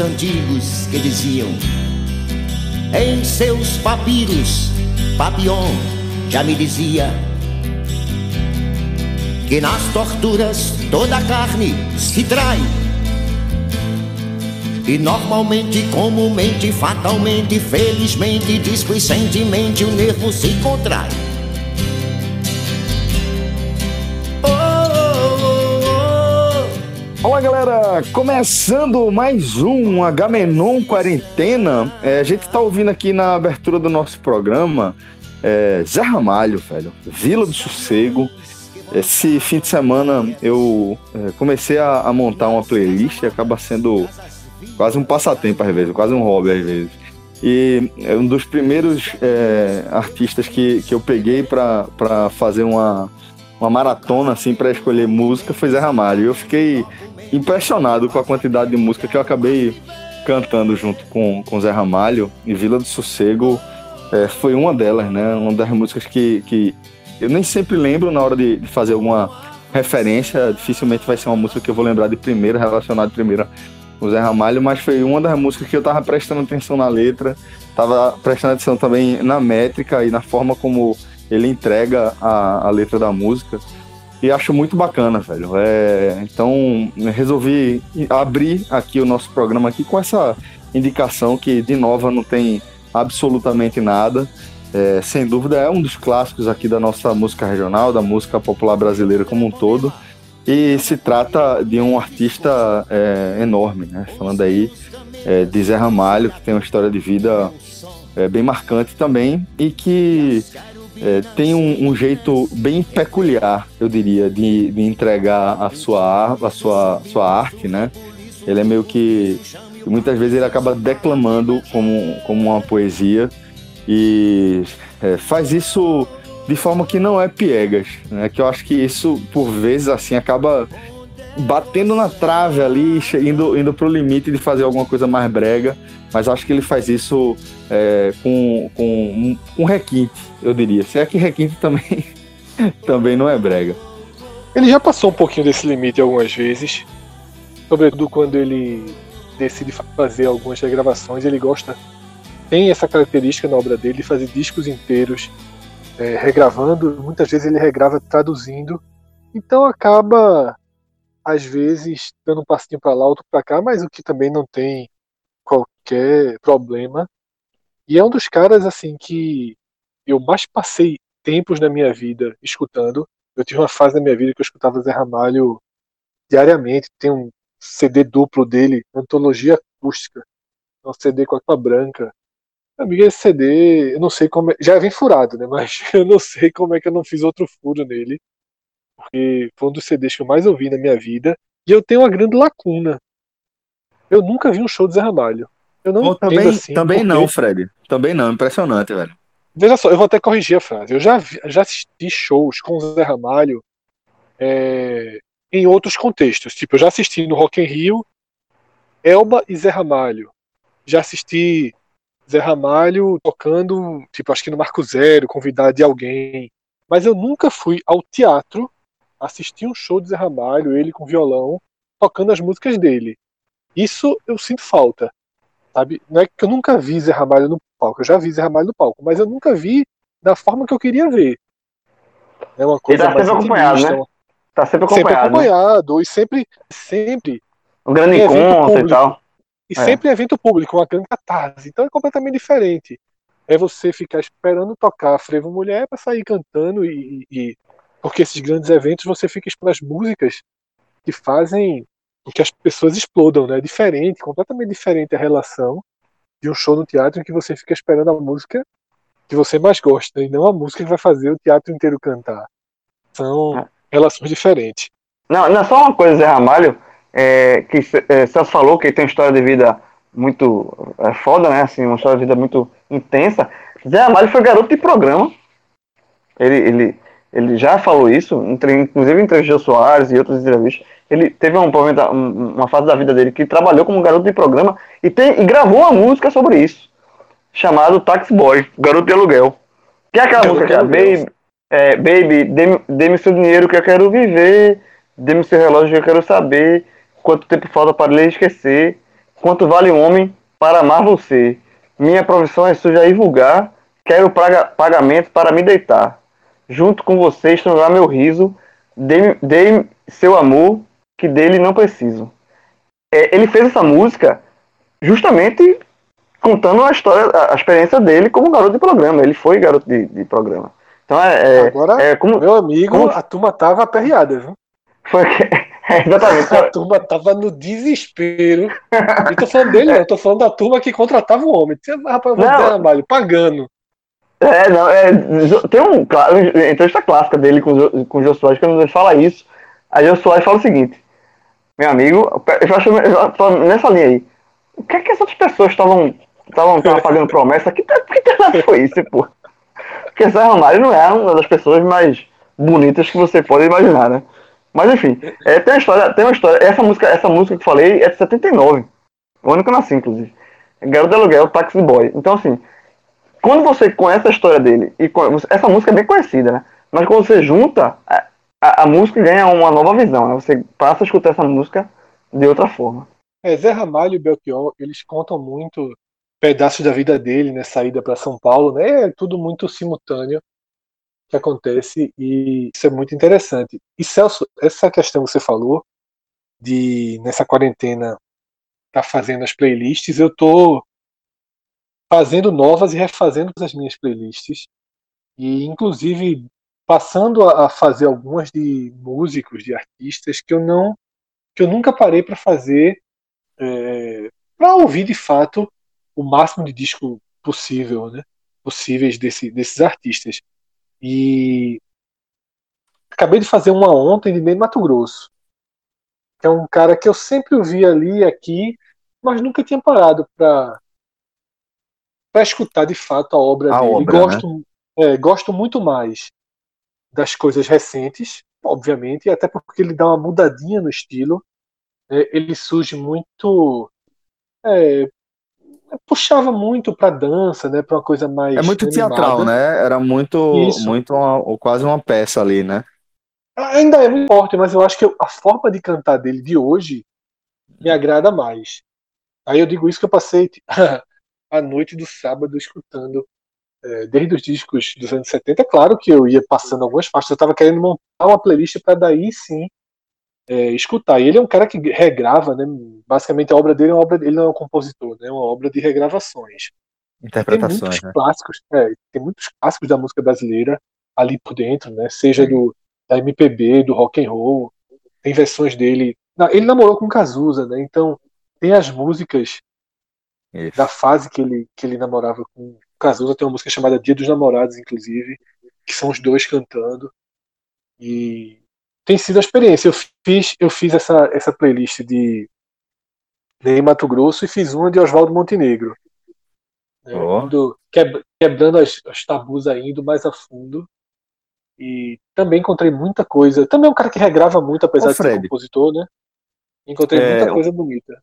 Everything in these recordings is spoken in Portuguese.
Antigos que diziam em seus papiros, Papion já me dizia que nas torturas toda carne se trai. E normalmente, comumente, fatalmente, felizmente, displicentemente o nervo se contrai. Fala galera, começando mais um Agamenon Quarentena. É, a gente está ouvindo aqui na abertura do nosso programa é, Zé Ramalho, velho, Vila do Sossego. Esse fim de semana eu é, comecei a, a, montar uma playlist e acaba sendo quase um passatempo às vezes, quase um hobby às vezes. E é um dos primeiros é, artistas que, que eu peguei para fazer uma, uma maratona assim para escolher música foi Zé Ramalho. Eu fiquei impressionado com a quantidade de música que eu acabei cantando junto com, com Zé Ramalho. E Vila do Sossego é, foi uma delas, né? Uma das músicas que, que eu nem sempre lembro na hora de, de, fazer alguma referência. Dificilmente vai ser uma música que eu vou lembrar de primeira, relacionada de primeira com Zé Ramalho, mas foi uma das músicas que eu tava prestando atenção na letra, tava prestando atenção também na métrica e na forma como ele entrega a, a letra da música. E acho muito bacana, velho. É, então, resolvi abrir aqui o nosso programa aqui com essa indicação que de nova não tem absolutamente nada. É, sem dúvida é um dos clássicos aqui da nossa música regional, da música popular brasileira como um todo. E se trata de um artista é, enorme, né? Falando aí é, de Zé Ramalho, que tem uma história de vida é, bem marcante também e que é, tem um, um, jeito bem peculiar, eu diria, de, de entregar a sua, a sua, sua arte, né? Ele é meio que. Muitas vezes ele acaba declamando como, como uma poesia e é, faz isso de forma que não é piegas, né? Que eu acho que isso, por vezes, assim, acaba batendo na trave ali, indo, indo pro limite de fazer alguma coisa mais brega, mas acho que ele faz isso é, com, com um requinte, eu diria. Se é que requinte também, também não é brega. Ele já passou um pouquinho desse limite algumas vezes, sobretudo quando ele decide fazer algumas regravações, ele gosta, tem essa característica na obra dele de fazer discos inteiros, é, regravando, muitas vezes ele regrava traduzindo, então acaba às vezes dando um passinho para lá, outro para cá, mas o que também não tem qualquer problema. E é um dos caras assim que eu mais passei tempos na minha vida escutando. Eu tive uma fase na minha vida que eu escutava Zé Ramalho diariamente. Tem um CD duplo dele, Antologia Acústica. É um CD com a capa branca. Amiga, esse CD, eu não sei como é, já vem furado, né? Mas eu não sei como é que eu não fiz outro furo nele porque foi um dos CDs que eu mais ouvi na minha vida. E eu tenho uma grande lacuna. Eu nunca vi um show de Zé Ramalho. Eu não Bom, também, assim, também porque... não, Fred. Também não, impressionante, velho. Veja só, eu vou até corrigir a frase. Eu já, vi, já assisti shows com o Zé Ramalho é, em outros contextos. Tipo, eu já assisti no Rock in Rio, Elba e Zé Ramalho. Já assisti Zé Ramalho tocando, tipo, acho que no Marco Zero, convidado de alguém. Mas eu nunca fui ao teatro assistir um show de Zé Ramalho, ele com violão, tocando as músicas dele. Isso eu sinto falta. Sabe? Não é que eu nunca vi Zé Ramalho no palco, eu já vi Zé Ramalho no palco, mas eu nunca vi da forma que eu queria ver. É uma coisa Ele tá sempre acompanhado, né? Tá sempre acompanhado. Sempre acompanhado, né? e sempre, sempre. Um grande encontro e tal. E é. sempre evento público, uma grande catarse. Então é completamente diferente. É você ficar esperando tocar Frevo Mulher para sair cantando e, e, Porque esses grandes eventos você fica esperando as músicas que fazem com que as pessoas explodam, né? É diferente, completamente diferente a relação de um show no teatro em que você fica esperando a música que você mais gosta e não a música que vai fazer o teatro inteiro cantar. São é. relações diferentes. Não, não, só uma coisa, Zé Ramalho, é, que é, Celso falou que ele tem uma história de vida muito é, foda, né? Assim, uma história de vida muito intensa. Zé Ramalho foi garoto de programa. Ele, ele, ele já falou isso, inclusive em entrevistas Soares e outras entrevistas. Ele teve um, uma fase da vida dele que trabalhou como garoto de programa e, tem, e gravou uma música sobre isso, chamado Taxi Boy, Garoto de Aluguel. Que é aquela garoto música que é Baby, é, Baby dê-me dê seu dinheiro que eu quero viver, dê-me seu relógio que eu quero saber, quanto tempo falta para lhe esquecer, quanto vale um homem para amar você. Minha profissão é suja e vulgar, quero paga, pagamento para me deitar. Junto com você estrangular meu riso, dê-me seu amor que dele não preciso. É, ele fez essa música justamente contando a história, a experiência dele como garoto de programa. Ele foi garoto de, de programa. Então é, é Agora, é como, meu amigo, como... a turma tava aperreada, viu? Foi é, exatamente. A turma tava no desespero. E tô falando dele, não, tô falando da turma que contratava o homem. Rapaz, eu vou não. trabalho, pagando. É, não, é, tem um, uma entrevista clássica dele com, com o Jô Soares, quando ele fala isso. Aí o Soares fala o seguinte: Meu amigo, eu acho, nessa linha aí, o que é que as outras pessoas estavam estavam fazendo promessa? Que, que nada foi isso, pô? Porque Zé Ramalho não é uma das pessoas mais bonitas que você pode imaginar, né? Mas enfim, é, tem uma história, tem uma história. Essa música, essa música que eu falei é de 79. O ano que eu nasci, inclusive. Garoto de Aluguel, Taxi Boy. Então, assim, quando você conhece a história dele, e essa música é bem conhecida, né? Mas quando você junta, a, a, música ganha uma nova visão, né? Você passa a escutar essa música de outra forma. É, Zé Ramalho e Belchior, eles contam muito pedaços da vida dele, né? Saída para São Paulo, né? É tudo muito simultâneo que acontece e isso é muito interessante. E Celso, essa questão que você falou de nessa quarentena tá fazendo as playlists, eu tô fazendo novas e refazendo as minhas playlists e inclusive passando a fazer algumas de músicos, de artistas que eu não que eu nunca parei para fazer é, para ouvir de fato o máximo de disco possível, né? Possíveis desse, desses artistas. E acabei de fazer uma ontem de Ney Mato Grosso. Que é um cara que eu sempre ouvi ali aqui, mas nunca tinha parado para para escutar de fato a obra a dele. Obra, gosto, né? é, gosto muito mais das coisas recentes, obviamente, até porque ele dá uma mudadinha no estilo. É, ele surge muito é, puxava muito para dança, né, para uma coisa mais É muito animada. teatral, né? Era muito Isso. muito uma, quase uma peça ali, né? Ainda é muito forte, mas eu acho que a forma de cantar dele de hoje me agrada mais. Aí eu digo isso que eu passei a noite do sábado escutando é, desde os discos dos anos 70. Claro que eu ia passando algumas faixas, eu estava querendo montar uma playlist para daí sim é, escutar. E ele é um cara que regrava, né? Basicamente a obra dele é uma obra, ele não é um compositor, né? É uma obra de regravações. Interpretações. Tem muitos né? clássicos, é, tem muitos clássicos da música brasileira ali por dentro, né? Seja do da MPB, do rock and roll, tem versões dele. Ele namorou com Cazuza, né? Então tem as músicas Isso. da fase que ele que ele namorava com Cazuza. Tem uma música chamada Dia dos Namorados, inclusive, que são os dois cantando. E tem sido a experiência. Eu fiz, eu fiz essa, essa playlist de Ney Mato Grosso e fiz uma de Oswaldo Montenegro. É, oh. indo, quebrando as, as tabus aí, indo mais a fundo. E também encontrei muita coisa. Também é um cara que regrava muito, apesar Ô, de ser compositor, né? Encontrei é, muita coisa bonita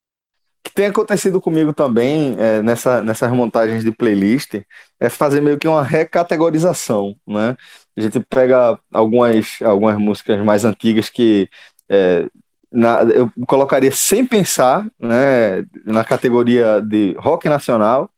que tem acontecido comigo também é, nessa, nessas montagens de playlist é fazer meio que uma recategorização, né? A gente pega algumas, algumas músicas mais antigas que é, na, eu colocaria sem pensar né, na categoria de rock nacional,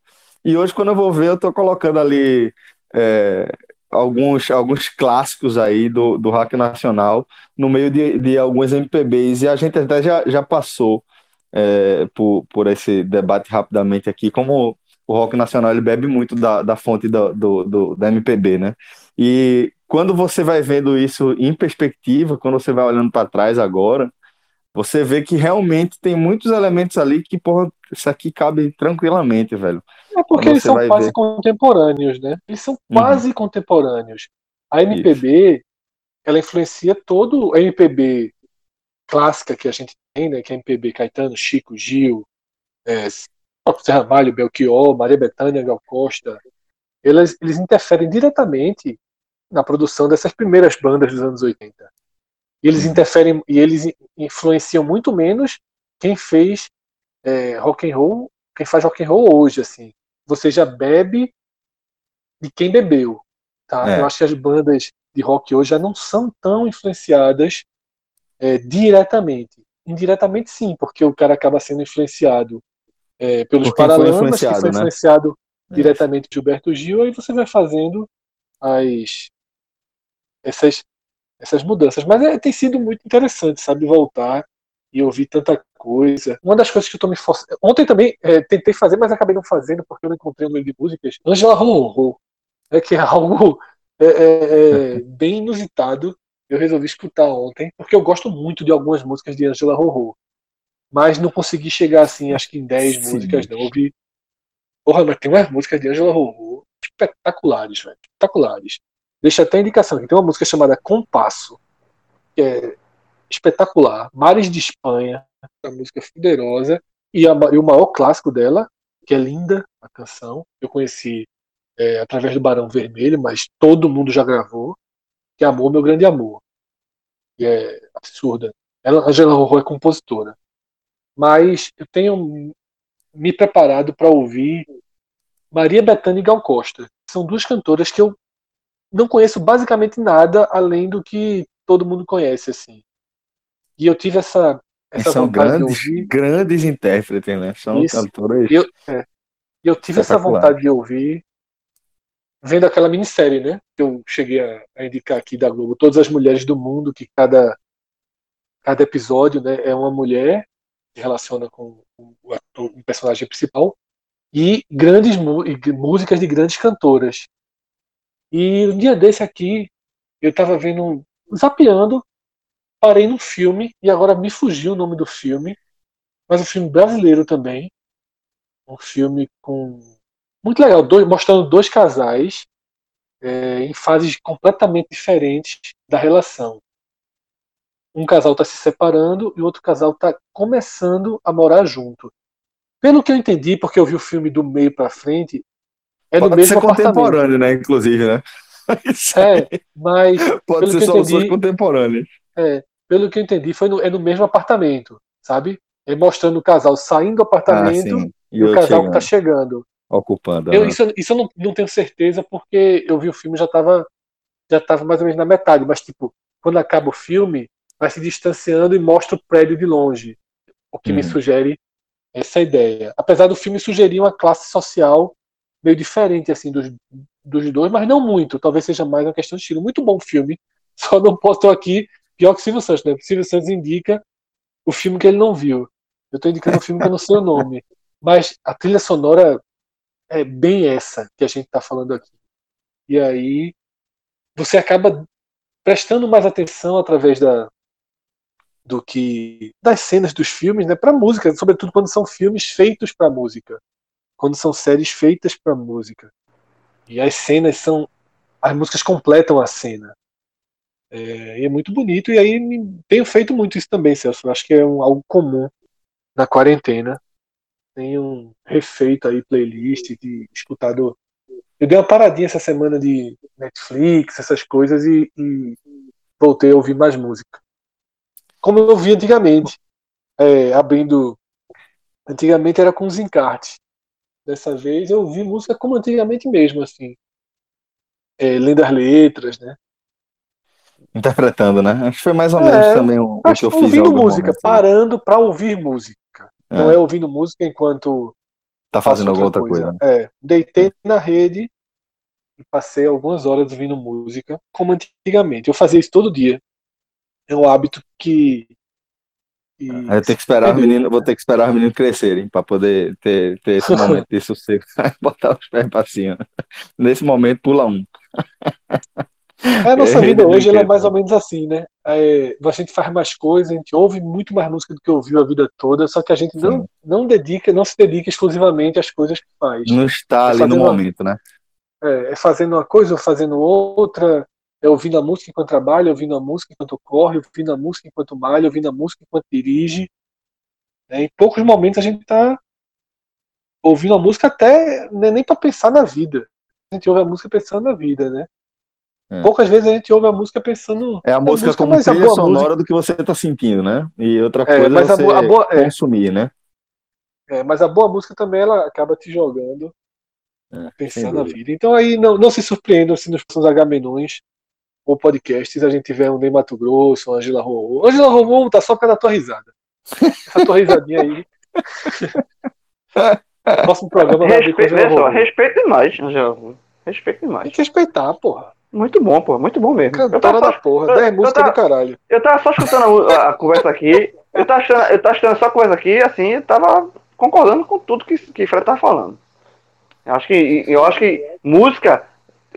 e hoje, quando eu vou ver, eu estou colocando ali é, alguns, alguns clássicos aí do, do rock nacional no meio de, de alguns MPBs, e a gente até já, já passou é, por, por esse debate rapidamente aqui, como o rock nacional ele bebe muito da, da fonte do, do, do, da MPB, né? E quando você vai vendo isso em perspectiva, quando você vai olhando para trás agora, você vê que realmente tem muitos elementos ali que, porra, isso aqui cabe tranquilamente, velho. É porque eles são quase ver. contemporâneos, né? Eles são uhum. quase uhum. contemporâneos. A MPB, isso. ela influencia todo a MPB clássica que a gente né? Que é MPB Caetano, Chico, Gil, é, Zé Ramalho, Belchior, Maria Bethânia, Gal Costa. Eles, eles interferem diretamente na produção dessas primeiras bandas dos anos 80. E eles interferem e eles influenciam muito menos quem fez é, rock and roll, quem faz rock and roll hoje, assim. Você já bebe de quem bebeu, tá? É. Eu acho que as bandas de rock hoje já não são tão influenciadas é, diretamente. Indiretamente sim, porque o cara acaba sendo influenciado é, pelos paralamas, que foi influenciado né? diretamente por Gilberto Gil, e você vai fazendo as essas essas mudanças. Mas é, tem sido muito interessante, sabe, voltar e ouvir tanta coisa. Uma das coisas que eu tô me forçando. Ontem também é, tentei fazer, mas acabei não fazendo porque eu não encontrei um meio de músicas. Angela Rorô, é que é algo é, é, é bem inusitado. Eu resolvi escutar ontem, porque eu gosto muito de algumas músicas de Angela Rorô. Mas não consegui chegar assim, acho que em 10 músicas, não. Ouvi. Porra, mas tem umas músicas de Angela Rorô espetaculares, velho. Espetaculares. Deixa até a indicação aqui. Tem uma música chamada Compasso, que é espetacular. Mares de Espanha, uma música poderosa. E, a, e, o maior clássico dela, que é linda, a canção. Eu conheci é, através do Barão Vermelho, mas todo mundo já gravou. Que é Amor, Meu Grande Amor. E é absurda. Ela, Angela Rorô é compositora. Mas eu tenho me preparado para ouvir Maria Bethânia e Gal Costa. São duas cantoras que eu não conheço basicamente nada além do que todo mundo conhece, assim. E eu tive essa, essa São grandes, grandes intérpretes, né? São Isso. cantores. E eu, é, eu tive essa vontade de ouvir vendo aquela minissérie, né? Que eu cheguei a, a, indicar aqui da Globo, Todas as Mulheres do Mundo, que cada, cada episódio né, é uma mulher que relaciona com o, ator, o personagem principal e grandes e músicas de grandes cantoras. E um dia desse aqui, eu tava vendo, zapeando, parei num filme, e agora me fugiu o nome do filme, mas um filme brasileiro também. Um filme com. Muito legal, dois, mostrando dois casais é, em fases completamente diferentes da relação. Um casal está se separando e o outro casal está começando a morar junto. Pelo que eu entendi, porque eu vi o filme do meio para frente, é Pode no mesmo ser contemporâneo, né? Inclusive, né? é, mas. Pode ser soluções contemporâneas. É, pelo que eu entendi, foi no, é no mesmo apartamento, sabe? É mostrando o casal saindo do apartamento ah, e, e, o casal chegando. que tá chegando. Ocupando. Eu, né? Isso, isso eu não, não tenho certeza, porque eu vi o filme já tava, já tava mais ou menos na metade, mas tipo, quando acaba o filme, vai se distanciando e mostra o prédio de longe. O que hum. me sugere essa ideia. Apesar do filme sugerir uma classe social meio diferente assim dos, dos dois, mas não muito. Talvez seja mais uma questão de estilo. Muito bom filme. Só não posso aqui pior que Silvio Santos, né? Silvio Santos indica o filme que ele não viu. Eu estou indicando um filme que eu não sei o nome. Mas a trilha sonora é bem essa que a gente está falando aqui. E aí você acaba prestando mais atenção através da do que das cenas dos filmes, né, para música, sobretudo quando são filmes feitos para música quando são séries feitas para música. E as cenas são. As músicas completam a cena. É, e é muito bonito. E aí tenho feito muito isso também, Celso. Acho que é um, algo comum na quarentena. Tenho refeito aí playlist, de escutado. Eu dei uma paradinha essa semana de Netflix, essas coisas, e, e voltei a ouvir mais música. Como eu ouvia antigamente, é, abrindo. Antigamente era com os encartes. Dessa vez eu ouvi música como antigamente mesmo, assim. É, lendo as letras, né? Interpretando, né? Acho que foi mais ou menos é, também o, que eu fiz. Ouvindo música, momento, parando para ouvir música. É. Não é ouvindo música enquanto. Tá fazendo alguma outra coisa. coisa. É. Deitei na rede e passei algumas horas ouvindo música, como antigamente. Eu fazia isso todo dia. É um hábito que E... Eu tenho que esperar os meninos, vou ter que esperar os meninos crescerem para poder ter, ter esse momento de sossego. Botar os pés para cima. Nesse momento, pula um. É, a nossa vida hoje é mais ou menos assim, né? É, a gente faz mais coisas, a gente ouve muito mais música do que ouviu a vida toda, só que a gente não, não dedica, não se dedica exclusivamente às coisas que faz. Não está é ali no momento, né? É, é fazendo uma coisa ou fazendo outra, é ouvindo a música enquanto trabalha, ouvindo a música enquanto corre, ouvindo a música enquanto malha, ouvindo a música enquanto dirige. Né? Em poucos momentos a gente está ouvindo a música até né, nem para pensar na vida. A gente ouve a música pensando na vida, né? É. Poucas vezes a gente ouve a música pensando. É a música, música como trilha sonora música... do que você está sentindo, né? E outra é, coisa é, mas é você a boa, a boa, é. consumir, né? É, mas a boa música também ela acaba te jogando é, pensando na vida. Então aí não, não se surpreendam se nos próximos Agamenões ou podcasts a gente tiver um Ney Mato Grosso, um Angela Romão. Angela Romão tá só pela tua risada. Essa tua risadinha aí. Próximo programa vai Respe... ver com Respeito demais, Angela Romão. Respeito demais. Tem que respeitar, porra. Muito bom, pô. Muito bom mesmo. Cantora da porra. 10 músicas do caralho. Eu tava só escutando a, a conversa aqui. Eu tava, achando, eu tava achando só a conversa aqui, assim, eu tava concordando com tudo que, que Fred tá falando. Eu acho que, eu acho que música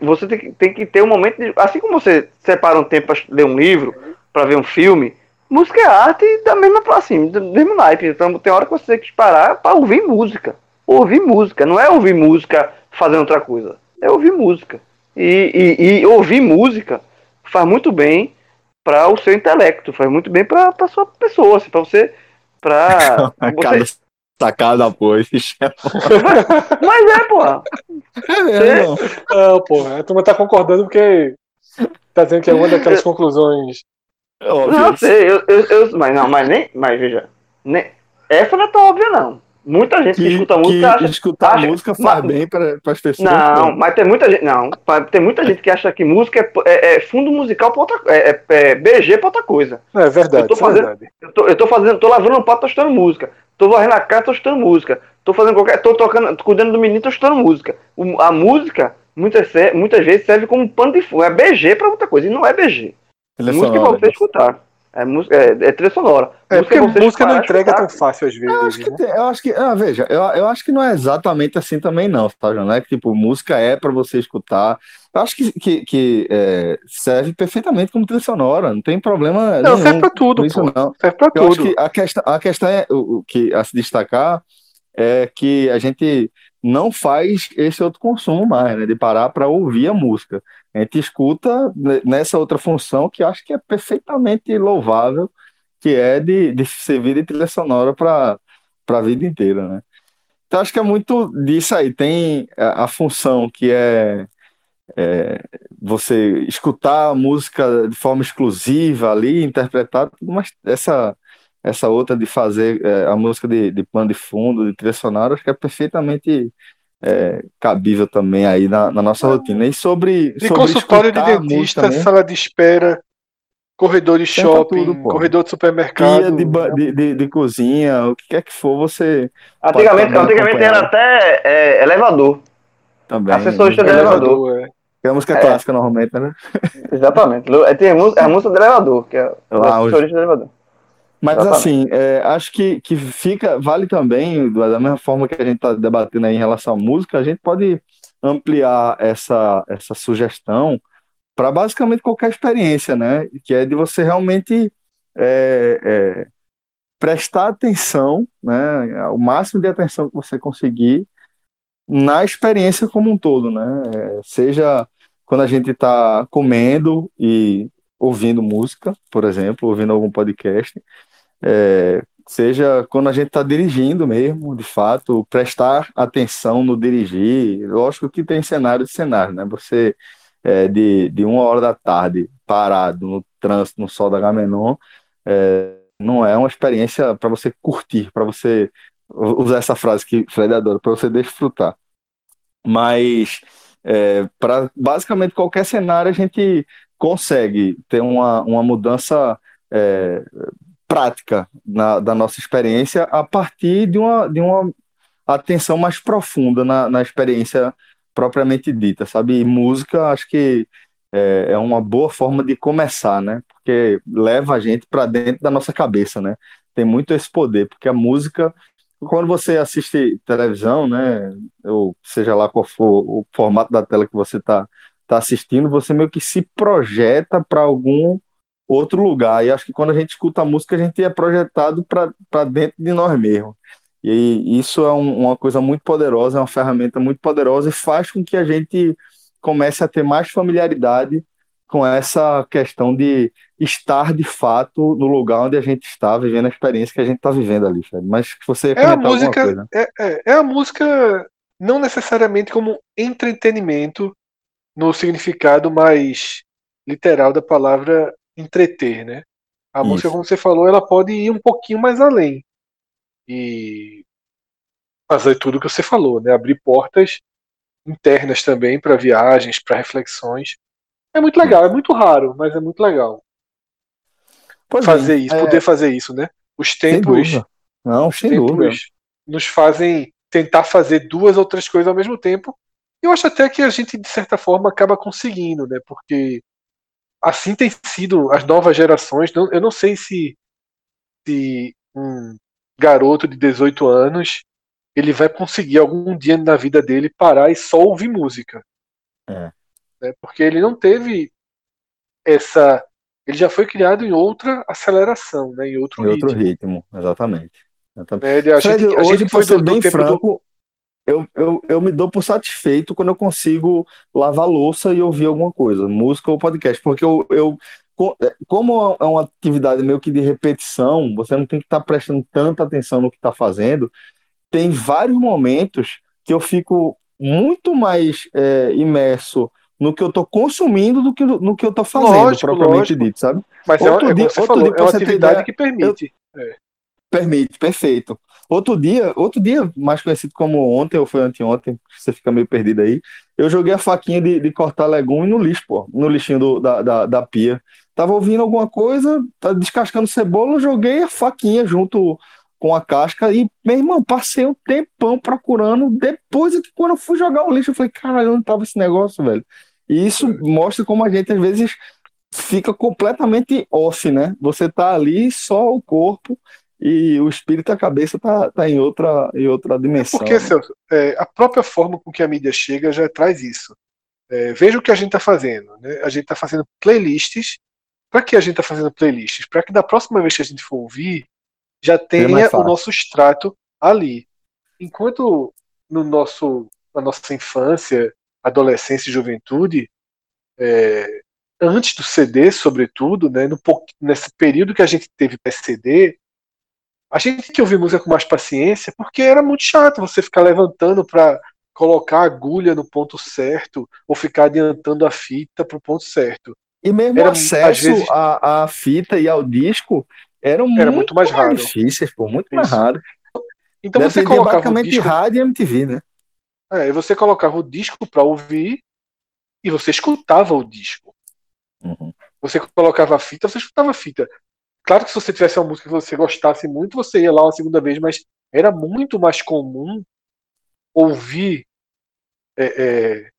você tem que, tem que ter um momento de, assim como você separa um tempo para ler um livro, para ver um filme, música é arte da mesma assim, do mesmo naipe. Então tem hora que você tem que parar para ouvir música. Ouvir música, não é ouvir música fazendo outra coisa, é ouvir música. E, e, e ouvir música faz muito bem para o seu intelecto, faz muito bem para a sua pessoa, assim, para você, para você sacada, pô. Mas é, porra. É mesmo. Não, porra. A turma tá concordando porque tá dizendo que é uma daquelas conclusões. Óbvio. Não, sei, eu, eu, eu, mas não, mas nem. Mas veja. Nem, essa não é tão óbvia, não. Muita gente que, que escuta música acha, escutar acha, música faz mas, bem para as pessoas. Não, mas tem muita gente. Não, tem muita gente que acha que música é, é, é fundo musical para outra é, é, é BG para outra coisa. É verdade. Eu tô fazendo, verdade. Eu tô, eu tô fazendo, tô lavando um pato, tô escutando música. Tô varrendo a casa, tô escutando música. Tô fazendo qualquer. tô tocando, tô cuidando do menino, tô escutando música. O, a música, muitas, muitas vezes, serve como pano de fundo. É BG para outra coisa. E não é BG. Música é pra você escutar. É, música, é, é trilha sonora. É música porque música não entrega tão fácil às vezes. Eu acho que, né? tem, eu acho que ah, veja, eu, eu acho que não é exatamente assim também, não, tá, Não é que tipo, música é para você escutar. Eu acho que, que, que é, serve perfeitamente como trilha sonora, não tem problema. Não, nenhum serve pra tudo, isso, pô. não. Serve pra eu tudo. Acho que a questão, a questão é o, o que a se destacar é que a gente não faz esse outro consumo mais, né? De parar para ouvir a música. A gente escuta nessa outra função que acho que é perfeitamente louvável, que é de, de servir de trilha sonora para a vida inteira, né? Então acho que é muito disso aí. Tem a, a função que é, é, você escutar a música de forma exclusiva ali, interpretar, mas essa essa outra de fazer é, a música de, de plano de fundo, de trilha sonora, acho que é perfeitamente é, cabível também aí na, na nossa rotina. E sobre. De sobre consultório de dentista, sala de espera, corredor de shopping, tudo, corredor de supermercado. De, de, de, de, cozinha, o que quer que for, você. Antigamente, antigamente era até é, elevador. Também. Assessorista de elevador. elevador é. Que é a música é. clássica normalmente, né? Exatamente. É, tem a música, a música do elevador, que é o assessorista de elevador. Mas Exatamente. assim, é, acho que, que fica, vale também, da mesma forma que a gente está debatendo aí em relação à música, a gente pode ampliar essa, essa sugestão para basicamente qualquer experiência, né? Que é de você realmente é, é, prestar atenção, né? O máximo de atenção que você conseguir na experiência como um todo, né? É, seja quando a gente está comendo e ouvindo música, por exemplo, ouvindo algum podcast, é, seja quando a gente está dirigindo mesmo, de fato, prestar atenção no dirigir. Lógico que tem cenário de cenário, né? Você é, de, de uma hora da tarde parado no trânsito, no sol da Gamenon, é, não é uma experiência para você curtir, para você usar essa frase que Fred adora, para você desfrutar. Mas é, para basicamente qualquer cenário a gente consegue ter uma, uma mudança é, prática na, da nossa experiência a partir de uma, de uma atenção mais profunda na, na experiência propriamente dita, sabe? E música, acho que é, é, uma boa forma de começar, né? Porque leva a gente para dentro da nossa cabeça, né? tem muito esse poder, porque a música, quando você assiste televisão, né, ou seja lá qual for o formato da tela que você está tá assistindo, você meio que se projeta para algum outro lugar. E acho que quando a gente escuta a música, a gente é projetado para dentro de nós mesmos. E isso é um, uma coisa muito poderosa, é uma ferramenta muito poderosa e faz com que a gente comece a ter mais familiaridade com essa questão de estar de fato no lugar onde a gente está, vivendo a experiência que a gente está vivendo ali, Fred. Mas você é a música, é, é, é, a música não necessariamente como entretenimento no significado mais literal da palavra entreter, né? A Isso. música, como você falou, ela pode ir um pouquinho mais além e fazer tudo o que você falou, né? Abrir portas internas também para viagens, para reflexões. É muito legal, é muito raro, mas é muito legal. Pois fazer é, isso, é... poder fazer isso, né? Os tempos. Não, os tempos nos fazem tentar fazer duas ou três coisas ao mesmo tempo. Eu acho até que a gente, de certa forma, acaba conseguindo, né? Porque assim tem sido as novas gerações. Eu não sei se, se um garoto de 18 anos ele vai conseguir algum dia na vida dele parar e só ouvir música. É né? porque ele não teve essa. Ele já foi criado em outra aceleração, né? em outro em ritmo. outro ritmo, exatamente. exatamente. É, ele, a Fred, gente, a hoje, foi ser bem franco, do... eu, eu, eu me dou por satisfeito quando eu consigo lavar louça e ouvir alguma coisa, música ou podcast, porque eu, eu é, como é uma atividade meio que de repetição, você não tem que estar tá prestando tanta atenção no que está fazendo. Tem vários momentos que eu fico muito mais é, imerso no que eu tô consumindo do que no que eu tô fazendo, lógico, propriamente lógico. dito, sabe? Mas outro é, dia, outro falou, dia, é uma atividade ideia, que permite. Eu, é. Permite, perfeito. Outro dia, outro dia, mais conhecido como ontem ou foi anteontem, você fica meio perdido aí, eu joguei a faquinha de, de cortar legume no lixo, pô, no lixinho do, da, da, da pia. Tava ouvindo alguma coisa, tá descascando cebola, joguei a faquinha junto com a casca e, meu irmão, passei um tempão procurando. Depois que quando eu fui jogar o lixo, eu falei, caralho, onde tava esse negócio, velho? E isso mostra como a gente às vezes fica completamente off, né? Você tá ali só o corpo e o espírito e a cabeça tá, tá em outra em outra dimensão. É porque, Celso, é, a própria forma com que a mídia chega já traz isso. É, veja o que a gente está fazendo. Né? A gente está fazendo playlists. Para que a gente está fazendo playlists? Para que da próxima vez que a gente for ouvir, já tenha o nosso extrato ali. Enquanto no nosso, na nossa infância adolescência e juventude, é, antes do CD, sobretudo, né, no, nesse período que a gente teve CD, a gente tinha que ouvir música com mais paciência, porque era muito chato você ficar levantando para colocar a agulha no ponto certo ou ficar adiantando a fita para o ponto certo. E mesmo era, acesso vezes, à, à fita e ao disco eram era muito, muito mais, mais raro. difíceis, pô, muito Isso. mais raro. Então você colocava basicamente disco... rádio e MTV, né? É, você colocava o disco para ouvir e você escutava o disco. Uhum. Você colocava a fita, você escutava a fita. Claro que se você tivesse uma música que você gostasse muito, você ia lá uma segunda vez, mas era muito mais comum ouvir é, é,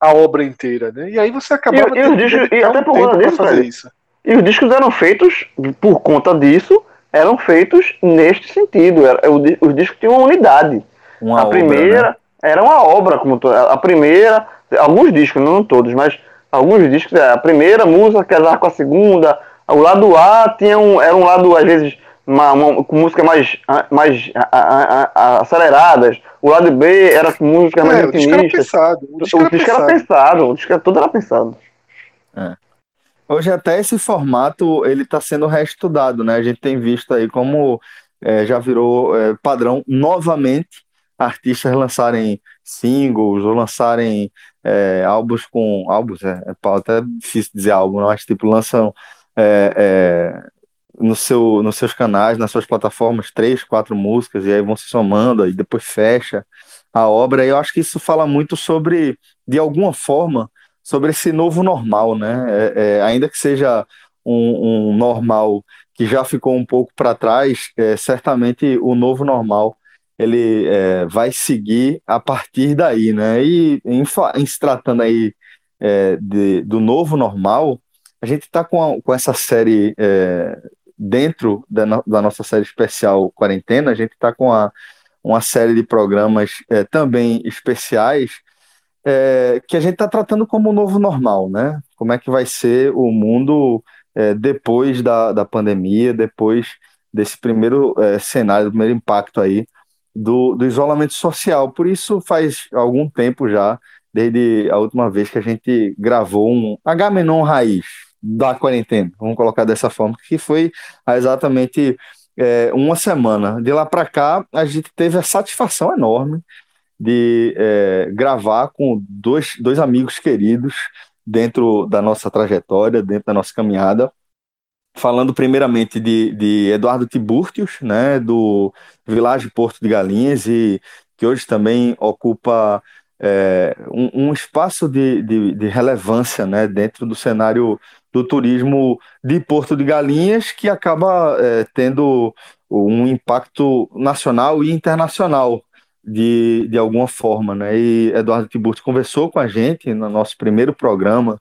a obra inteira, né? E aí você acabava e, e, discos, e até por conta disso, fazer isso. E os discos eram feitos por conta disso, eram feitos neste sentido. Era, os discos tinham uma unidade. Uma a obra, primeira né? era uma obra, como a primeira, alguns discos, não todos, mas alguns discos, é, a primeira música casar com a segunda, o lado A tinha um, era um lado, às vezes, uma, uma, com música mais, mais a, a, a, aceleradas, o lado B era com música é, mais intimistas. O disco era pensado. O disco, era, pensado, o disco era, tudo era pensado. É. Hoje até esse formato ele está sendo reestudado, né? A gente tem visto aí como é, já virou é, padrão novamente artistas lançarem singles ou lançarem é, álbuns com álbuns, é, é até difícil dizer álbum, não, mas tipo lançam é, é, no seu, nos seus canais, nas suas plataformas, três, quatro músicas e aí vão se somando e depois fecha a obra. E eu acho que isso fala muito sobre, de alguma forma, sobre esse novo normal, né? É, é, ainda que seja um, um, normal que já ficou um pouco para trás, é, certamente o novo normal ele é, vai seguir a partir daí, né? E em, em se tratando aí é, de, do novo normal, a gente está com, com essa série é, dentro da, no, da nossa série especial Quarentena, a gente está com a, uma série de programas é, também especiais é, que a gente está tratando como o novo normal, né? Como é que vai ser o mundo é, depois da, da pandemia, depois desse primeiro é, cenário, do primeiro impacto aí do, do isolamento social. Por isso, faz algum tempo já, desde a última vez que a gente gravou um Agamenon raiz da quarentena, vamos colocar dessa forma, que foi exatamente é, uma semana. De lá para cá, a gente teve a satisfação enorme de é, gravar com dois, dois amigos queridos dentro da nossa trajetória, dentro da nossa caminhada, falando primeiramente de, de Eduardo Tiburtius, né, do Vilagem Porto de Galinhas, e que hoje também ocupa é, um, um, espaço de, de, de, relevância né, dentro do cenário do turismo de Porto de Galinhas, que acaba é, tendo um impacto nacional e internacional de, de alguma forma. Né? E Eduardo Tiburcio conversou com a gente no nosso primeiro programa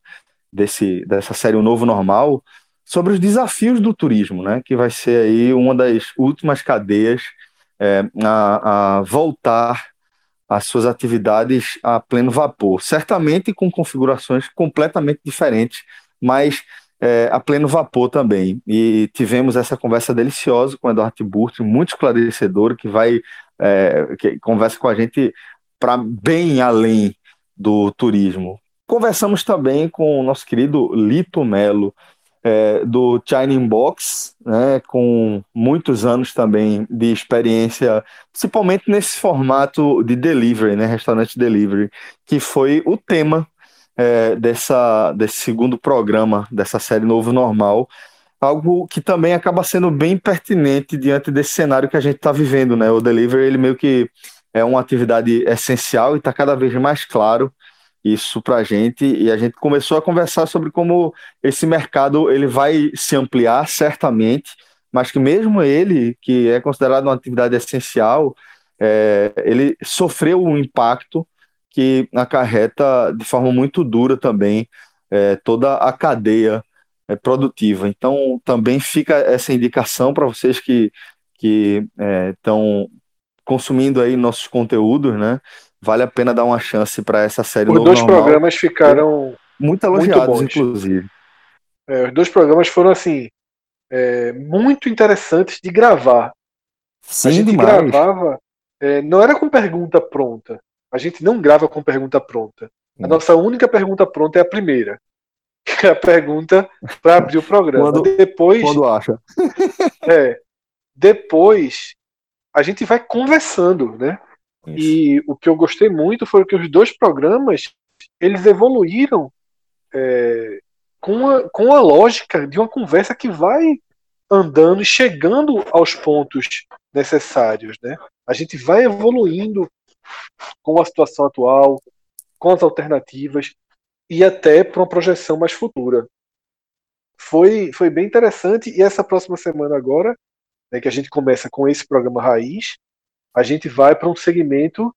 desse, dessa série O Novo Normal, sobre os desafios do turismo, né, que vai ser aí uma das últimas cadeias é, a, a, voltar às suas atividades a pleno vapor, certamente com configurações completamente diferentes, mas é, a pleno vapor também. E tivemos essa conversa deliciosa com o Eduardo Tiburcio, muito esclarecedora, que vai é, que conversa com a gente para bem além do turismo. Conversamos também com o nosso querido Lito Melo, é, do Shining Box, né, com muitos anos também de experiência, principalmente nesse formato de delivery, né, restaurante delivery, que foi o tema é, dessa, desse segundo programa, dessa série Novo Normal, algo que também acaba sendo bem pertinente diante desse cenário que a gente está vivendo, né? O delivery, ele meio que é uma atividade essencial e está cada vez mais claro isso para a gente e a gente começou a conversar sobre como esse mercado ele vai se ampliar certamente, mas que mesmo ele, que é considerado uma atividade essencial, é, ele sofreu um impacto que acarreta de forma muito dura também é, toda a cadeia é, produtiva. Então também fica essa indicação para vocês que que estão é, consumindo aí nossos conteúdos, né? vale a pena dar uma chance para essa série Os dois normal. programas ficaram muito elogiados, muito inclusive. É, os dois programas foram assim é, muito interessantes de gravar. Sim, a gente demais. gravava, é, não era com pergunta pronta. A gente não grava com pergunta pronta. A hum. nossa única pergunta pronta é a primeira. Que é a pergunta para abrir o programa. quando, depois, quando acha. é, depois a gente vai conversando, né? Isso. E o que eu gostei muito foi que os dois programas eles evoluíram é, com, a, com a lógica de uma conversa que vai andando e chegando aos pontos necessários. Né? A gente vai evoluindo com a situação atual, com as alternativas e até para uma projeção mais futura. Foi, foi bem interessante e essa próxima semana agora, né, que a gente começa com esse programa Raiz, a gente vai para um segmento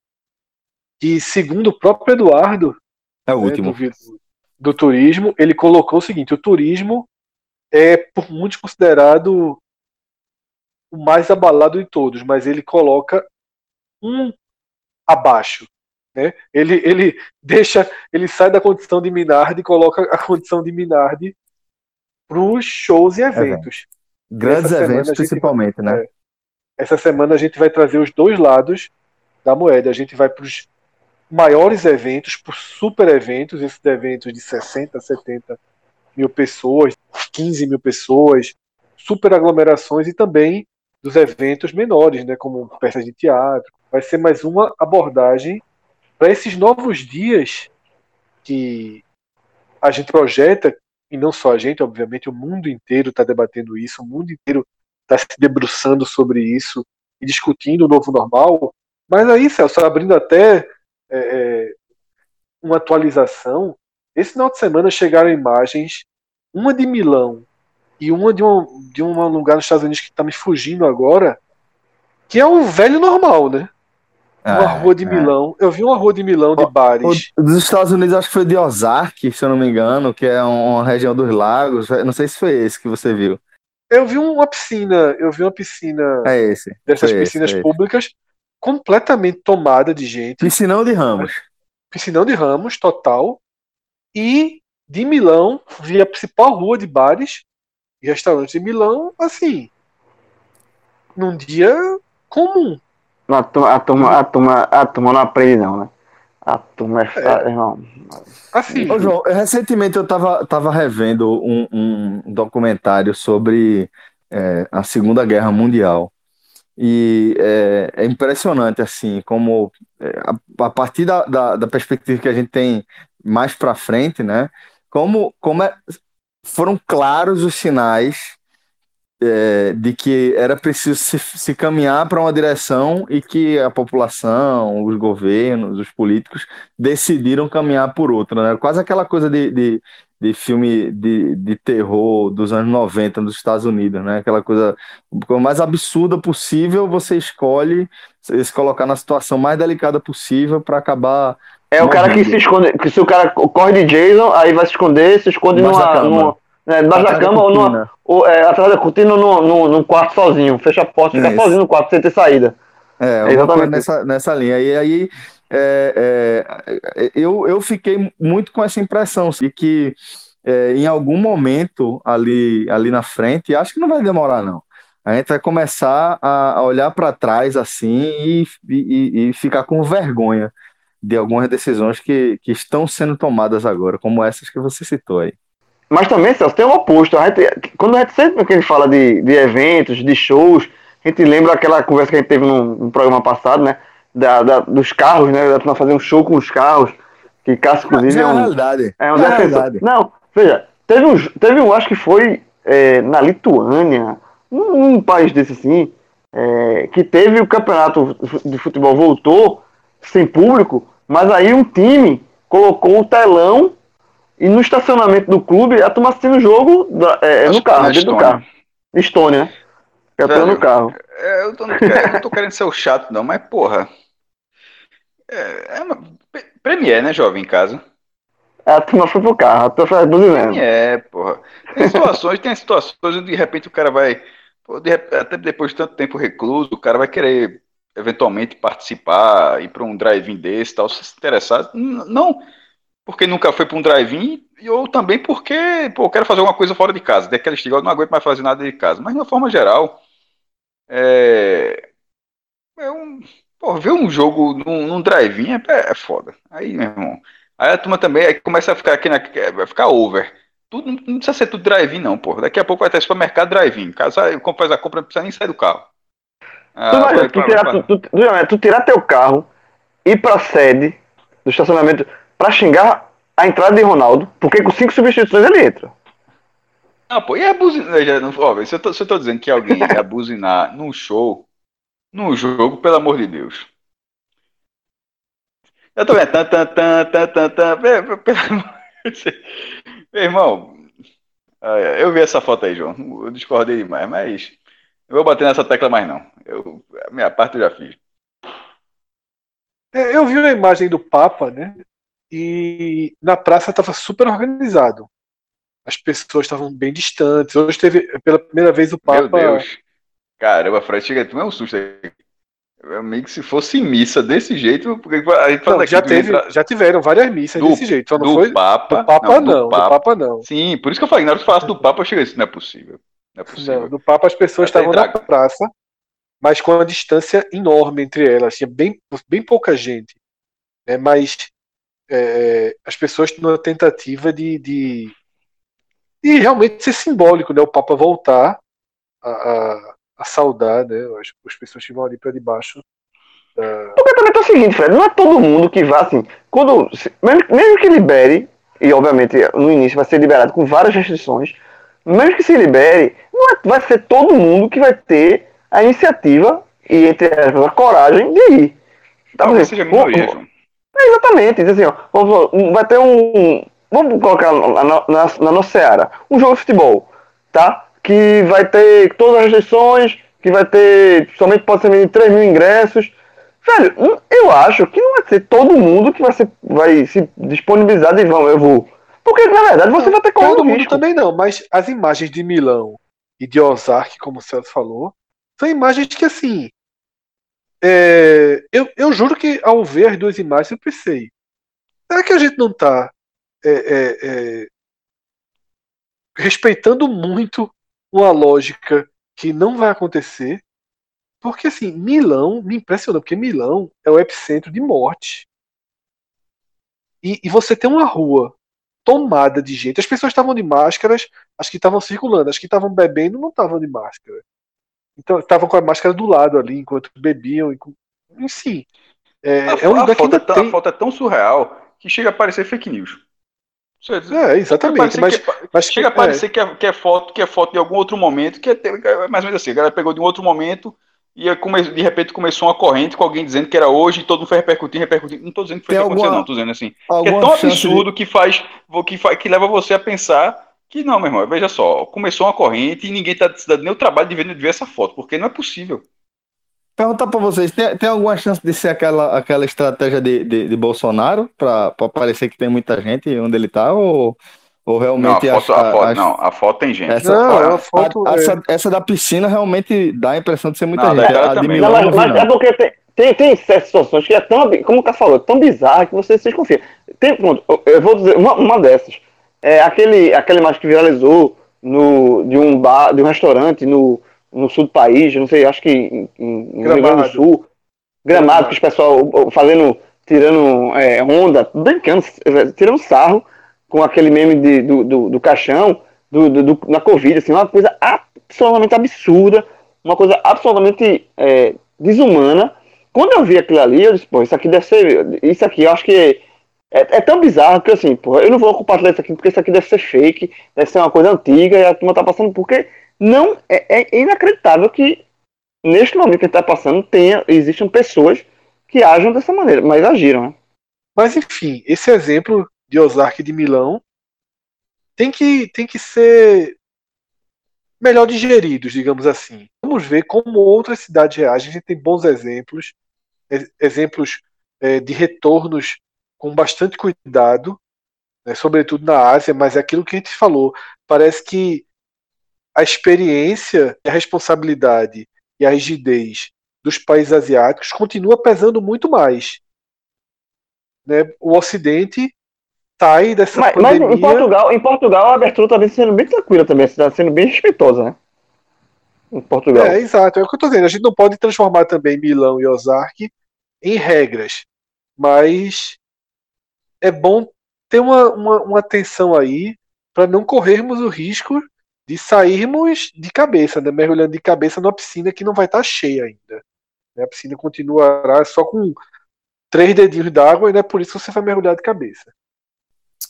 que, segundo o próprio Eduardo, é o né, último. Do, do, turismo, ele colocou o seguinte: o turismo é por muitos considerado o mais abalado de todos, mas ele coloca um abaixo. Né? Ele, ele deixa, ele sai da condição de Minardi e coloca a condição de Minardi para os shows e eventos. É, Grandes eventos, principalmente, né? É, essa semana a gente vai trazer os dois lados da moeda. A gente vai para os maiores eventos, para os super eventos, esses eventos de 60, 70 mil pessoas, 15 mil pessoas, super aglomerações e também dos eventos menores, né, como peças de teatro. Vai ser mais uma abordagem para esses novos dias que a gente projeta, e não só a gente, obviamente, o mundo inteiro está debatendo isso, o mundo inteiro está se debruçando sobre isso e discutindo o novo normal. Mas aí, Celso, abrindo até é, é, uma atualização, esse final de semana chegaram imagens, uma de Milão e uma de um, de um lugar nos Estados Unidos que está me fugindo agora, que é o velho normal, né? Uma ah, rua de é. Milão. Eu vi uma rua de Milão de bares. O, dos Estados Unidos, acho que foi de Ozark, se eu não me engano, que é uma região dos lagos. Não sei se foi esse que você viu. Eu vi uma piscina, eu vi uma piscina é esse, dessas piscinas esse, públicas completamente tomada de gente. Piscinão de Ramos. Piscinão de Ramos, total. E de Milão, via a principal rua de bares e restaurantes de Milão, assim, num dia comum. A turma, a turma, a turma, a turma não aprende não, né? A turma é, é. irmão. Assim, Ô, João, recentemente eu estava tava revendo um, um documentário sobre é, a Segunda Guerra Mundial. E é, é impressionante, assim, como é, a, a, partir da, da, da, perspectiva que a gente tem mais para frente, né? Como, como é, foram claros os sinais é, de que era preciso se, se caminhar para uma direção e que a população, os governos, os políticos decidiram caminhar por outra. Né? Quase aquela coisa de, de, de filme de, de terror dos anos 90 nos Estados Unidos, né? aquela coisa mais absurda possível, você escolhe se colocar na situação mais delicada possível para acabar. É o cara que se esconde, que se o cara corre de Jason, aí vai se esconder, se esconde numa, numa, é, debaixo da cama ou, numa, ou é, atrás da cortina num, num, num quarto sozinho. Fecha a porta e fica sozinho no quarto sem ter saída. É, é exatamente nessa, nessa linha. E aí é, é, eu, eu fiquei muito com essa impressão de que é, em algum momento ali, ali na frente, acho que não vai demorar, não. A gente vai começar a, olhar para trás assim e, e, e ficar com vergonha de algumas decisões que, que estão sendo tomadas agora, como essas que você citou aí. Mas também, Celso, tem o oposto. A gente, quando a gente sempre que a gente fala de, de eventos, de shows, a gente lembra aquela conversa que a gente teve no, no programa passado, né? Da, da, dos carros, né? Da fazer um show com os carros. Que Cássio, inclusive, é, é um. Realidade. É um é realidade. Não, veja, teve um, teve um, acho que foi é, na Lituânia, um, um, país desse assim, é, que teve o campeonato de futebol voltou sem público, mas aí um time colocou o telão e no estacionamento do clube, a turma assistindo o jogo é, no carro, dentro do carro. Estônia, né? Eu tô no carro. É, eu, tô, eu não tô querendo ser o chato, não, mas porra. É, é uma, Premier, né, jovem, em casa? É, a turma foi pro carro, a turma foi buzinando. É, porra. Tem situações, tem situações onde de repente o cara vai. Pô, de, até depois de tanto tempo recluso, o cara vai querer eventualmente participar, ir para um drive-in desse tal, se interessar. Não porque nunca foi para um drive-in, ou também porque, pô, eu quero fazer alguma coisa fora de casa. Daquela estilo, eu não aguento mais fazer nada de casa. Mas, de uma forma geral, é, é um, pô, ver um jogo num, num drive-in é, é, foda. Aí, meu irmão, aí a turma também aí começa a ficar aqui, na, vai ficar over. Tudo, não precisa ser tudo drive-in, não, pô. Daqui a pouco vai ter supermercado drive-in. Caso faz a compra, não precisa nem sair do carro. Ah, tu, vai, tu, tirar, tu, tu, tu, tirar teu carro, ir pra sede do estacionamento para xingar a entrada de Ronaldo, porque com cinco substituições ele entra. Não, pô, e abusinar. Não, ó, se, eu tô, se eu tô dizendo que alguém ia abusinar num show, num jogo, pelo amor de Deus. Eu tô vendo. Tan, tan, tan, tan, tan, tan, pelo Meu irmão, eu vi essa foto aí, João. Eu discordei demais, mas. Não vou bater nessa tecla mais, não. Eu, a minha parte eu já fiz. É, eu vi uma imagem do Papa, né? e na praça estava super organizado. As pessoas estavam bem distantes. Hoje teve pela primeira vez o Papa. Meu Deus. Caramba, Fred, chega, tu é um susto aí. Meio que se fosse missa desse jeito, porque a gente não, já, teve, entra... já tiveram várias missas do, desse jeito. Só não do foi Papa, do Papa não, do não, Papa, do Papa não. Sim, por isso que eu falei, na hora que falasse do Papa, eu cheguei assim, não é possível. Não é possível. Não, do Papa as pessoas estavam na praça, mas com uma distância enorme entre elas. Tinha bem, bem pouca gente. Né? Mas é, as pessoas numa tentativa de, de, de, realmente ser simbólico, né? O Papa voltar a, a, a saudar, né? As, as pessoas que vão ali para debaixo. Da... Porque também é o seguinte, Fred, não é todo mundo que vai assim. Quando, mesmo, mesmo que libere, e obviamente no início vai ser liberado com várias restrições, mesmo que se libere, não é, vai ser todo mundo que vai ter a iniciativa e entre aspas, a coragem de ir. Tá, Talvez seja minoria, João. É exatamente, assim, ó, vai ter um. Vamos colocar na, na, na nossa seara, um jogo de futebol, tá? Que vai ter todas as restrições, que vai ter. Somente pode ser vendido 3 mil ingressos. Velho, eu acho que não vai ser todo mundo que vai, ser, vai se disponibilizar de vão, eu vou. Porque na verdade você não, vai ter correr Todo mundo risco. também não, mas as imagens de Milão e de Ozark, como o Celso falou, são imagens que, assim, é, eu, eu juro que ao ver as duas imagens eu pensei, será que a gente não está é, é, é, respeitando muito uma lógica que não vai acontecer? Porque, assim, Milão me impressionou, porque Milão é o epicentro de morte. E, e você tem uma rua tomada de gente. As pessoas estavam de máscaras, as que estavam circulando, as que estavam bebendo não estavam de máscara. Então, estavam com a máscara do lado ali, enquanto bebiam. Enfim. É, a, é um lugar a, que foto é tão, tem... a foto é tão surreal que chega a parecer fake news. É, exatamente. Mas, que, mas chega a parecer é. que, é, que, é, foto, que é foto de algum outro momento, que é, é mais ou menos assim. A galera pegou de um outro momento e de repente começou uma corrente com alguém dizendo que era hoje e todo mundo foi repercutindo, repercutindo. Não estou dizendo que foi aconteceu, não. Estou dizendo assim. É tão absurdo de... que faz, que faz, que leva você a pensar que não, meu irmão, veja só, começou uma corrente e ninguém está se dando nem o trabalho de ver, de ver essa foto, porque não é possível. Perguntar para vocês, tem, tem alguma chance de ser aquela, aquela estratégia de, de, de Bolsonaro para parecer que tem muita gente onde ele está ou, ou realmente não, a foto, a, a foto, não, a foto tem gente. Essa, não, a, foto, essa, é... essa, da piscina realmente dá a impressão de ser muita não, gente. A de Milão, mas, mas é porque tem, tem, tem certas situações que é tão, como o cara falou, tão bizarra que você se desconfia. Tem, pronto, eu vou dizer uma, uma dessas. É, aquele, aquela imagem que viralizou no, de um bar, de um restaurante no, no sul do país, não sei, acho que em, em Rio Grande do Sul. Gramado, Gramado. que os pessoal fazendo, tirando é, onda, brincando, tirando sarro com aquele meme de, do, do, do caixão, do, do, na Covid, assim, uma coisa absolutamente absurda, uma coisa absolutamente é, desumana. Quando eu vi aquilo ali, eu disse, pô, isso aqui deve ser. Isso aqui eu acho que é, é, tão bizarro que assim, porra, eu não vou compartilhar isso aqui porque isso aqui deve ser fake, deve ser uma coisa antiga e a turma tá passando, porque não é, é inacreditável que neste momento que a gente tá passando tenha, existam pessoas que ajam dessa maneira, mas agiram, né? Mas enfim, esse exemplo de Ozark de Milão tem que, tem que ser melhor digeridos, digamos assim. Vamos ver como outras cidades reagem. A gente tem bons exemplos, exemplos é, de retornos com bastante cuidado, né, sobretudo na Ásia, mas é aquilo que a gente falou. Parece que a experiência, a responsabilidade e a rigidez dos países asiáticos continua pesando muito mais. Né? O Ocidente sai dessa mas, pandemia... Mas em Portugal, em Portugal a abertura está sendo bem tranquila também, está sendo bem respeitosa, né? Em Portugal. É, exato, é o que eu estou dizendo. A gente não pode transformar também Milão e Ozark em regras, mas é bom ter uma, uma, uma atenção aí para não corrermos o risco de sairmos de cabeça, né, mergulhando de cabeça numa piscina que não vai estar tá cheia ainda. Né, a piscina continuará só com três dedinhos d'água e não é por isso que você vai mergulhar de cabeça.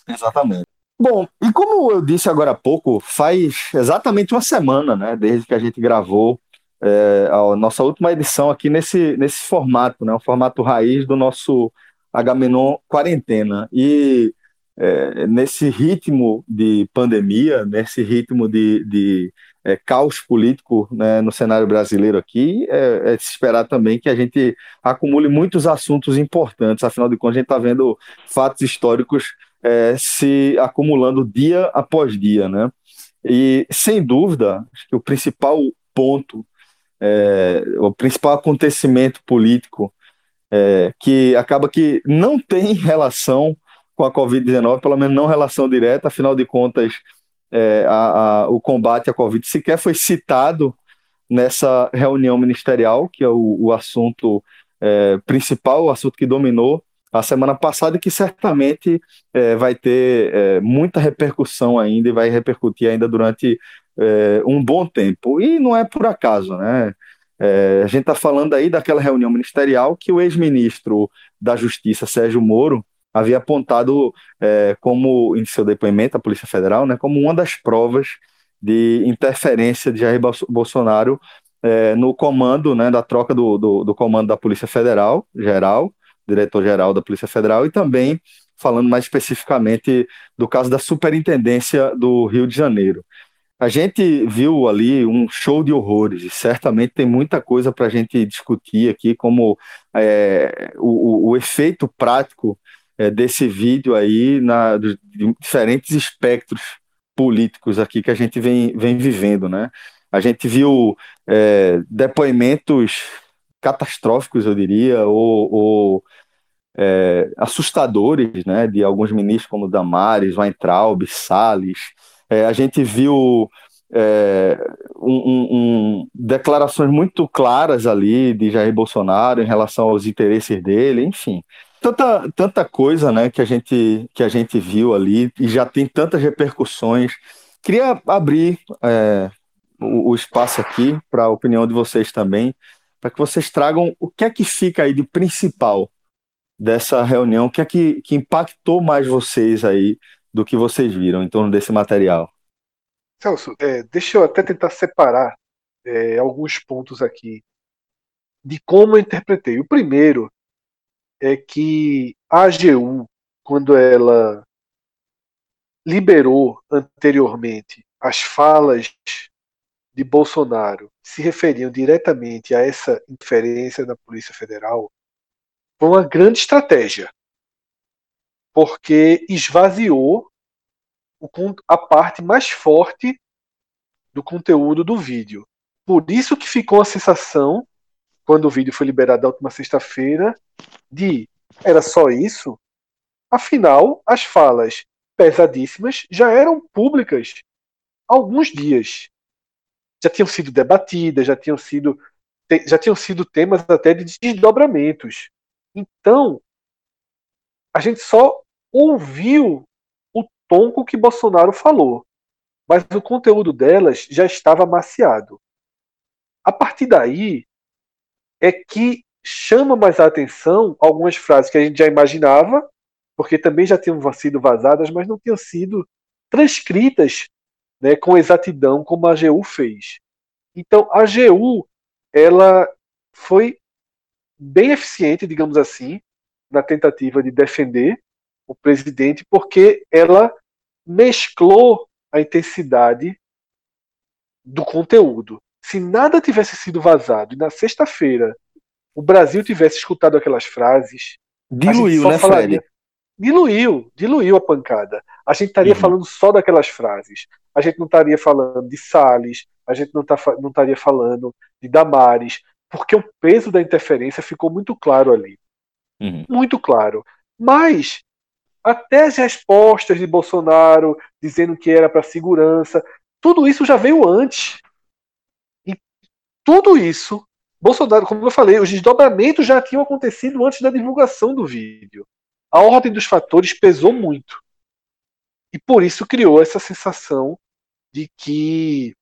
Exatamente. Bom, e como eu disse agora há pouco, faz exatamente uma semana, né, desde que a gente gravou é, a nossa última edição aqui nesse, nesse formato, né, o formato raiz do nosso Agamenon Quarentena. E é, nesse ritmo de pandemia, nesse ritmo de, de é, caos político né, no cenário brasileiro aqui, é, é, se esperar também que a gente acumule muitos assuntos importantes. Afinal de contas, a gente está vendo fatos históricos é, se acumulando dia após dia. Né? E, sem dúvida, acho que o principal ponto, é, o principal acontecimento político é, que acaba que não tem relação com a Covid-19, pelo menos não relação direta, afinal de contas, é, a, a, o combate à Covid sequer foi citado nessa reunião ministerial, que é o, o assunto é, principal, o assunto que dominou a semana passada e que certamente é, vai ter é, muita repercussão ainda e vai repercutir ainda durante é, um bom tempo. E não é por acaso, né? É, a gente está falando aí daquela reunião ministerial que o ex-ministro da Justiça, Sérgio Moro, havia apontado é, como, em seu depoimento à Polícia Federal, né, como uma das provas de interferência de Jair Bolsonaro é, no comando, né, da troca do, do, do comando da Polícia Federal, geral, diretor-geral da Polícia Federal, e também falando mais especificamente do caso da Superintendência do Rio de Janeiro. A gente viu ali um show de horrores, e certamente tem muita coisa para a gente discutir aqui, como é, o, o, efeito prático é, desse vídeo aí na, de diferentes espectros políticos aqui que a gente vem, vem vivendo, né? A gente viu é, depoimentos catastróficos, eu diria, ou, ou é, assustadores, né, de alguns ministros como Damares, Weintraub, Salles. É, a gente viu é, um, um, declarações muito claras ali de Jair Bolsonaro em relação aos interesses dele, enfim. Tanta, tanta coisa né, que, a gente, que a gente viu ali e já tem tantas repercussões. Queria abrir é, o, o espaço aqui para a opinião de vocês também, para que vocês tragam o que é que fica aí de principal dessa reunião, o que é que, que impactou mais vocês aí do que vocês viram em torno desse material. Celso, é, deixa eu até tentar separar é, alguns pontos aqui de como eu interpretei. O primeiro é que a AGU, quando ela liberou anteriormente as falas de Bolsonaro se referiam diretamente a essa interferência da Polícia Federal, foi uma grande estratégia, porque esvaziou a parte mais forte do conteúdo do vídeo. Por isso que ficou a sensação, quando o vídeo foi liberado na última sexta-feira, de era só isso? Afinal, as falas pesadíssimas já eram públicas há alguns dias. Já tinham sido debatidas, já tinham sido, já tinham sido temas até de desdobramentos. Então, a gente só ouviu o tom com que Bolsonaro falou, mas o conteúdo delas já estava amaciado. A partir daí é que chama mais a atenção algumas frases que a gente já imaginava, porque também já tinham sido vazadas, mas não tinham sido transcritas né, com exatidão como a AGU fez. Então, a AGU ela foi bem eficiente, digamos assim, na tentativa de defender o presidente, porque ela mesclou a intensidade do conteúdo. Se nada tivesse sido vazado e na sexta-feira o Brasil tivesse escutado aquelas frases. Diluiu, né, falaria, Fred? Diluiu, diluiu a pancada. A gente estaria uhum. falando só daquelas frases. A gente não estaria falando de Salles, a gente não, tá, não estaria falando de Damares, porque o peso da interferência ficou muito claro ali. Uhum. Muito claro. Mas até as respostas de Bolsonaro dizendo que era para segurança, tudo isso já veio antes. E tudo isso, Bolsonaro, como eu falei, os desdobramentos já tinham acontecido antes da divulgação do vídeo. A ordem dos fatores pesou muito. E por isso criou essa sensação de que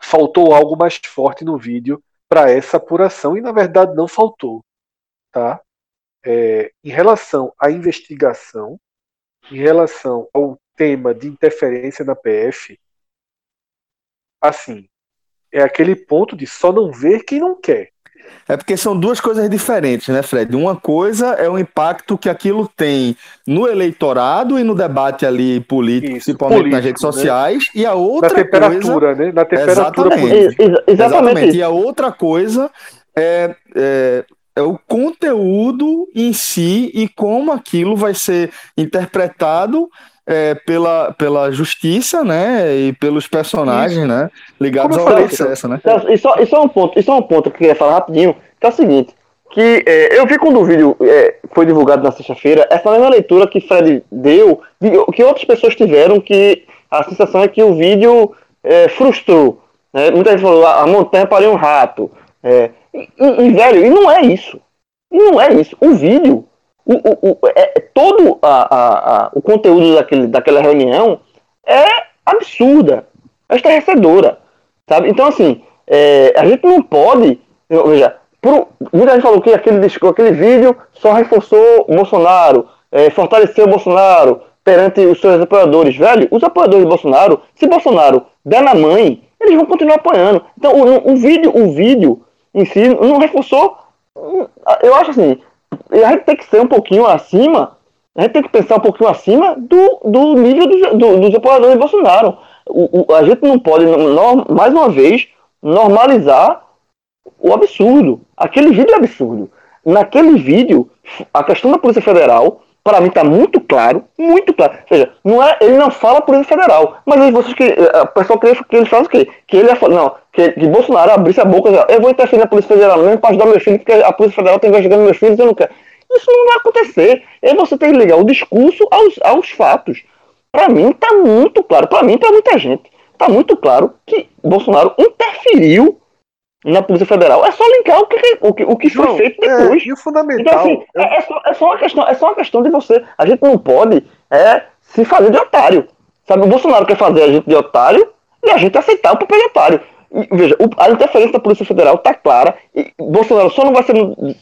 faltou algo mais forte no vídeo para essa apuração e na verdade não faltou, tá? É, em relação à investigação, em relação ao tema de interferência na PF, assim, é aquele ponto de só não ver quem não quer. É porque são duas coisas diferentes, né, Fred? Uma coisa é o impacto que aquilo tem no eleitorado e no debate ali político, Isso, principalmente político, nas redes né? sociais, e a outra Na temperatura, coisa... né? Na temperatura exatamente, política. Exatamente. exatamente. E a outra coisa é, é, é o conteúdo em si e como aquilo vai ser interpretado é, pela, pela justiça, né, e pelos personagens, né, ligados ao processo, né. Isso, isso, é um ponto, isso é um ponto que eu queria falar rapidinho, que é o seguinte, que é, eu vi quando o vídeo é, foi divulgado na sexta-feira, essa mesma leitura que Fred deu, que outras pessoas tiveram, que a sensação é que o vídeo é, frustrou, né, muita gente falou, a montanha pariu um rato, é, e, e, velho, e não é isso, e não é isso, o vídeo o, o, o, é, todo a, a, a, o conteúdo daquele, daquela reunião é absurda, é estarrecedora, sabe? Então, assim, é, a gente não pode, veja, por, muita gente falou que aquele, aquele vídeo só reforçou o Bolsonaro, é, fortaleceu o Bolsonaro perante os seus apoiadores. Velho, os apoiadores de Bolsonaro, se Bolsonaro der na mãe, eles vão continuar apoiando. Então, o, o vídeo, o vídeo em si não reforçou. Eu acho assim, a gente tem que ser um pouquinho acima, a gente tem que pensar um pouquinho acima do, do nível do, do, dos apoiadores de Bolsonaro. O, o, a gente não pode, no, mais uma vez, normalizar o absurdo. Aquele vídeo é absurdo. Naquele vídeo, a questão da Polícia Federal para mim está muito claro, muito claro. Ou seja, não é, ele não fala Polícia Federal, mas vocês que a pessoa queria que ele falasse o quê? Que ele não, que, que Bolsonaro abrisse a boca eu vou interferir na Polícia Federal mesmo para ajudar meus filhos, porque a Polícia Federal está investigando meus filhos, eu não quero. Isso não vai acontecer. E você tem que ligar o discurso aos, aos fatos. Para mim está muito claro, para mim, para muita gente, está muito claro que Bolsonaro interferiu na Polícia Federal. É só linkar o que, o que, o que foi feito é, depois. É, e o fundamental. Então, assim, é, é, só, é, só uma questão, é só uma questão de você. A gente não pode é, se fazer de otário. Sabe, o Bolsonaro quer fazer a gente de otário e a gente aceitar o papel de otário. E, veja, o, a interferência da Polícia Federal está clara e Bolsonaro só não vai ser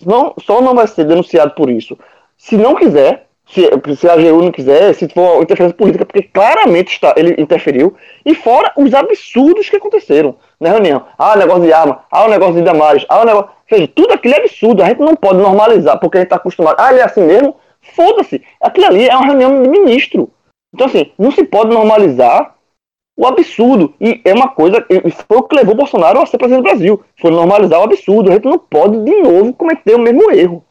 não, só não vai ser denunciado por isso se não quiser se, se a AGU não quiser, se for interferência política, porque claramente está, ele interferiu, e fora os absurdos que aconteceram na reunião. Ah, o negócio de arma, ah, o negócio de Damares, ah, o negócio. Seja, tudo aquilo é absurdo, a gente não pode normalizar, porque a gente está acostumado. Ah, ele é assim mesmo? Foda-se. Aquilo ali é uma reunião de ministro. Então, assim, não se pode normalizar o absurdo. E é uma coisa, foi o que levou o Bolsonaro a ser presidente do Brasil. Foi normalizar o absurdo. A gente não pode, de novo, cometer o mesmo erro.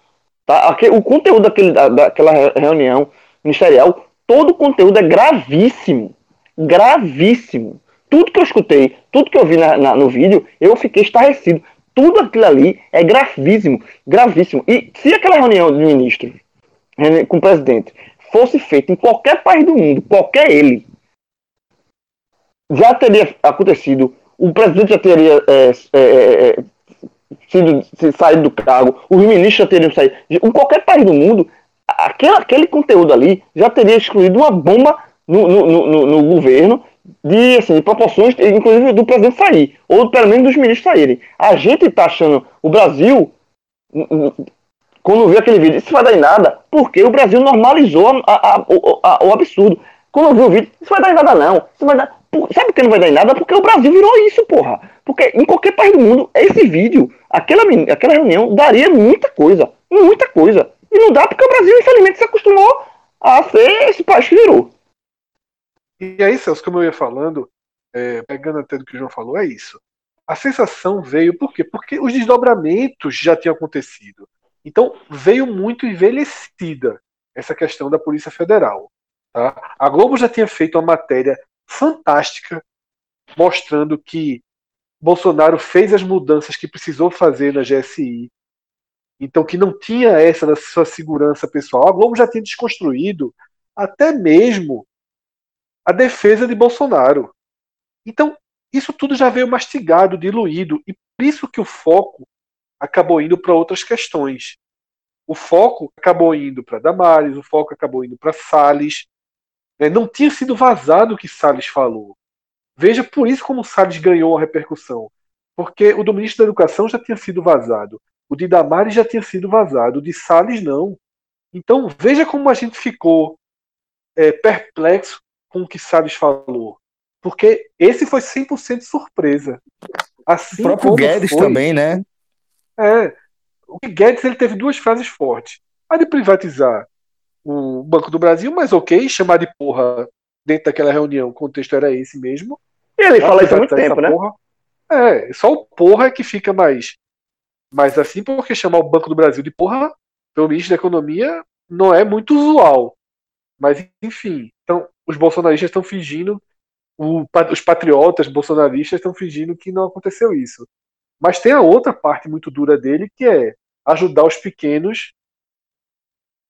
Tá? O conteúdo daquele, daquela reunião ministerial, todo o conteúdo é gravíssimo. Gravíssimo. Tudo que eu escutei, tudo que eu vi na, na, no vídeo, eu fiquei estarrecido. Tudo aquilo ali é gravíssimo, gravíssimo. E se aquela reunião de ministros com o presidente fosse feita em qualquer país do mundo, qualquer ele, já teria acontecido, o presidente já teria é, é, é, sido, saído do cargo, os ministros já teriam saído. Em qualquer país do mundo, aquele, aquele conteúdo ali já teria excluído uma bomba no, no, no, no governo de, assim, de proporções, inclusive do presidente sair, ou pelo menos dos ministros saírem. A gente está achando o Brasil, quando vê aquele vídeo, isso vai dar em nada, porque o Brasil normalizou a, a, a, o absurdo. Quando eu vi o vídeo, isso vai dar em nada não. Isso vai dar... Sabe que não vai dar em nada? Porque o Brasil virou isso, porra. Porque em qualquer país do mundo, esse vídeo, aquela, aquela reunião, daria muita coisa. Muita coisa. E não dá porque o Brasil, infelizmente, se acostumou a ser esse país que virou. E aí, Celso, como eu ia falando, é, pegando até do que o João falou, é isso. A sensação veio por quê? Porque os desdobramentos já tinham acontecido. Então, veio muito envelhecida essa questão da Polícia Federal. Tá? A Globo já tinha feito uma matéria fantástica mostrando que Bolsonaro fez as mudanças que precisou fazer na GSI. Então, que não tinha essa na sua segurança pessoal. A Globo já tinha desconstruído até mesmo a defesa de Bolsonaro. Então, isso tudo já veio mastigado, diluído, e por isso que o foco acabou indo para outras questões. O foco acabou indo para Damares, o foco acabou indo para Salles. Né? Não tinha sido vazado o que Salles falou. Veja por isso como Salles ganhou a repercussão. Porque o do ministro da Educação já tinha sido vazado. O de Damares já tinha sido vazado. O de Salles não. Então veja como a gente ficou é, perplexo com o que Salles falou. Porque esse foi 100% surpresa. Assim o próprio Guedes foi, também, né? É. O Guedes ele teve duas frases fortes. A de privatizar o Banco do Brasil, mas ok, chamar de porra dentro daquela reunião, o contexto era esse mesmo. E ele fala isso há muito tempo, né? Porra. É, só o porra é que fica mais, mais assim, porque chamar o Banco do Brasil de porra, pelo ministro da Economia, não é muito usual. Mas, enfim, então, os bolsonaristas estão fingindo, o, os patriotas bolsonaristas estão fingindo que não aconteceu isso. Mas tem a outra parte muito dura dele, que é ajudar os pequenos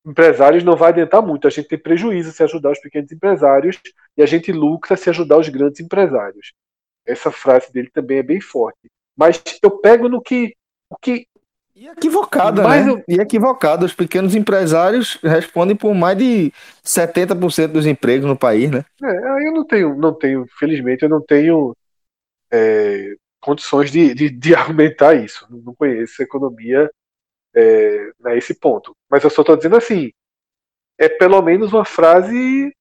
empresários não vai adiantar muito. A gente tem prejuízo se ajudar os pequenos empresários e a gente lucra se ajudar os grandes empresários. Essa frase dele também é bem forte. Mas eu pego no que. O que e equivocada, né? Eu... E equivocada. Os pequenos empresários respondem por mais de 70% dos empregos no país, né? É, eu não tenho, não tenho, felizmente, eu não tenho é, condições de, de, de, argumentar isso. Não conheço economia é, a esse ponto. Mas eu só estou dizendo assim, é pelo menos uma frase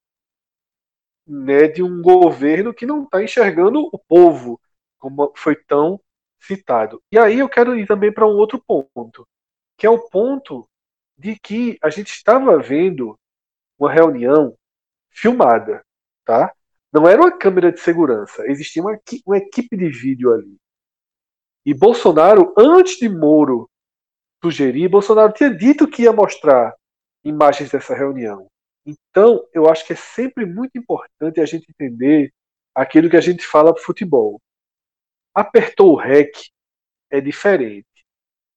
né, de um governo que não está enxergando o povo, como foi tão citado. E aí eu quero ir também para um outro ponto, que é o ponto de que a gente estava vendo uma reunião filmada, tá? Não era uma câmera de segurança, existia uma, uma equipe de vídeo ali. E Bolsonaro, antes de Moro sugerir, Bolsonaro tinha dito que ia mostrar imagens dessa reunião. Então, eu acho que é sempre muito importante a gente entender aquilo que a gente fala para futebol. Apertou o REC é diferente.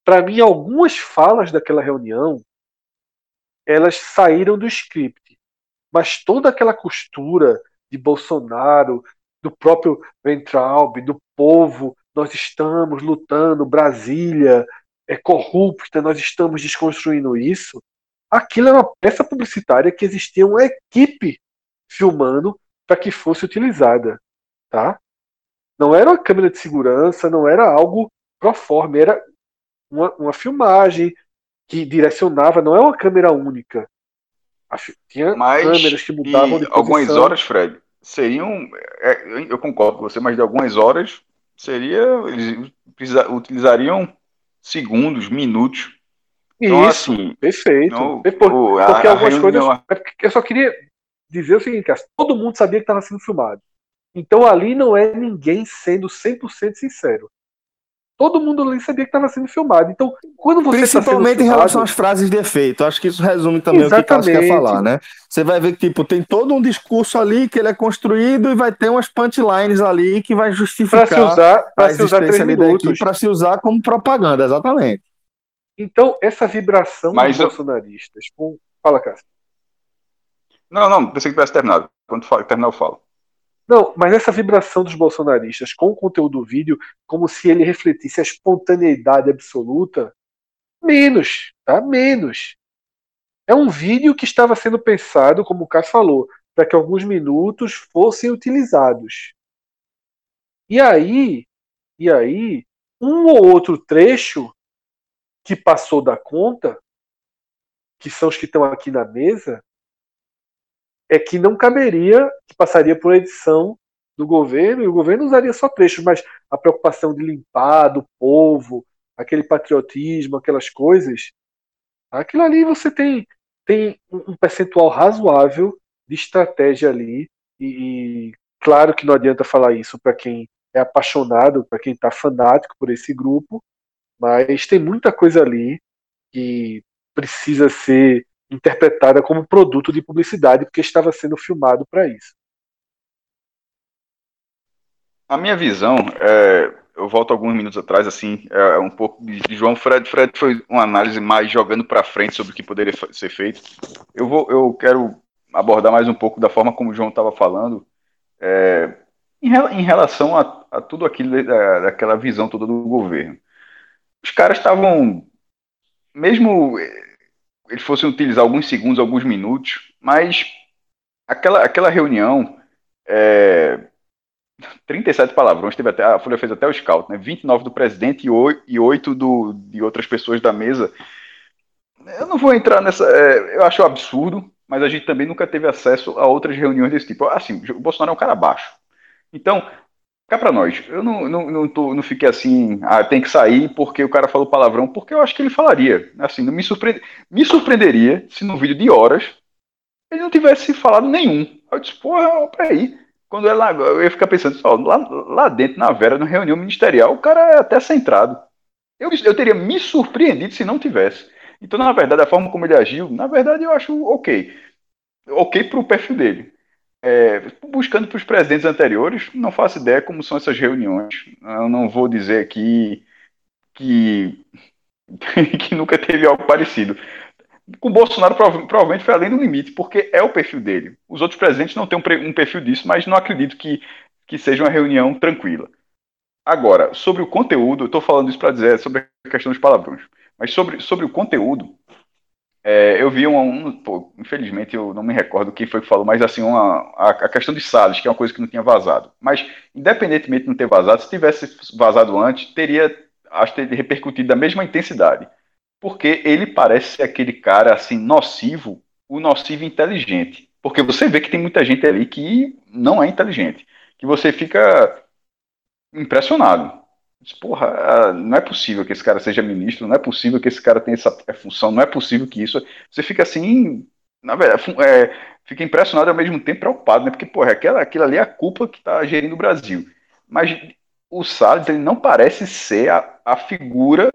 Para mim, algumas falas daquela reunião elas saíram do script, mas toda aquela costura de Bolsonaro, do próprio Ventralb, do povo, nós estamos lutando, Brasília é corrupta, nós estamos desconstruindo isso. Aquilo era uma peça publicitária que existia uma equipe filmando para que fosse utilizada, tá? Não era uma câmera de segurança, não era algo proforme, era uma, uma filmagem que direcionava, não é uma câmera única. Tinha mas câmeras que mudavam de Algumas horas, Fred, seriam. É, eu concordo com você, mas de algumas horas seria. Eles utilizariam segundos, minutos. Então, Isso, assim, perfeito. Não, porque a, algumas a coisas. É eu só queria dizer o seguinte, todo mundo sabia que estava sendo filmado. Então ali não é ninguém sendo 100% sincero. Todo mundo ali sabia que estava sendo filmado. Então, quando você tá Principalmente tá em relação às frases de efeito. Acho que isso resume também Exatamente. o que o Carlos quer falar, né? Você vai ver que, tipo, tem todo um discurso ali que ele é construído e vai ter umas punchlines ali que vai justificar pra se usar, pra a se usar para se usar como propaganda, exatamente. Então, essa vibração Mas dos eu... bolsonaristas com... Fala, Cássio. Não, não, pensei que tivesse terminado. Quando terminar, eu falo. Não, mas essa vibração dos bolsonaristas com o conteúdo do vídeo, como se ele refletisse a espontaneidade absoluta, menos, tá? Menos. É um vídeo que estava sendo pensado, como o Cássio falou, para que alguns minutos fossem utilizados. E aí, e aí, um ou outro trecho que passou da conta, que são os que estão aqui na mesa, é que não caberia, que passaria por edição do governo, e o governo usaria só trechos, mas a preocupação de limpar do povo, aquele patriotismo, aquelas coisas, aquilo ali você tem, tem um percentual razoável de estratégia ali, e, e claro que não adianta falar isso para quem é apaixonado, para quem está fanático por esse grupo, mas tem muita coisa ali que precisa ser interpretada como produto de publicidade, porque estava sendo filmado para isso. A minha visão, é, eu volto alguns minutos atrás, assim, é um pouco de, João Fred. Fred foi uma análise mais jogando para frente sobre o que poderia ser feito. Eu vou, eu quero abordar mais um pouco da forma como o João estava falando, é, em, em, relação a, a tudo aquilo da, daquela visão toda do governo. Os caras estavam, mesmo eles fossem utilizar alguns segundos, alguns minutos, mas aquela, aquela reunião, é, 37 palavrões, teve até, a Folha fez até o scout, né? 29 do presidente e 8 do, de outras pessoas da mesa. Eu não vou entrar nessa. É, eu acho absurdo, mas a gente também nunca teve acesso a outras reuniões desse tipo. Assim, o Bolsonaro é um cara baixo. Então, cá para nós, eu não, não, não, tô, não fiquei assim, ah, tem que sair porque o cara falou palavrão, porque eu acho que ele falaria. Assim, não me, surpreende, me surpreenderia se no vídeo de horas ele não tivesse falado nenhum. Eu disse, porra, peraí. Quando ela, eu ia ficar pensando, ó, lá, lá dentro, na Vera, na reunião ministerial, o cara é até centrado. Eu, eu teria me surpreendido se não tivesse. Então, na verdade, a forma como ele agiu, na verdade, eu acho ok. Ok pro perfil dele. É, buscando para os presidentes anteriores, não faço ideia como são essas reuniões. Eu não vou dizer aqui que, que nunca teve algo parecido. Com o Bolsonaro provavelmente foi além do limite, porque é o perfil dele. Os outros presidentes não têm um perfil disso, mas não acredito que, que seja uma reunião tranquila. Agora, sobre o conteúdo, eu estou falando isso para dizer sobre a questão dos palavrões, mas sobre, sobre o conteúdo, é, eu vi um, um pô, infelizmente eu não me recordo quem foi que falou, mas assim, uma, a, a, questão de Salles, que é uma coisa que não tinha vazado. Mas, independentemente de não ter vazado, se tivesse vazado antes, teria, acho teria repercutido da mesma intensidade. Porque ele parece ser aquele cara, assim, nocivo, o nocivo inteligente. Porque você vê que tem muita gente ali que não é inteligente. Que você fica impressionado. Porra, ah, não é possível que esse cara seja ministro, não é possível que esse cara tenha essa função, não é possível que isso. Você fica assim, na verdade, é, fica impressionado e ao mesmo tempo preocupado, né? Porque, porra, aquela, aquilo ali é a cúpula que está gerindo o Brasil. Mas o Salles, ele não parece ser a, a figura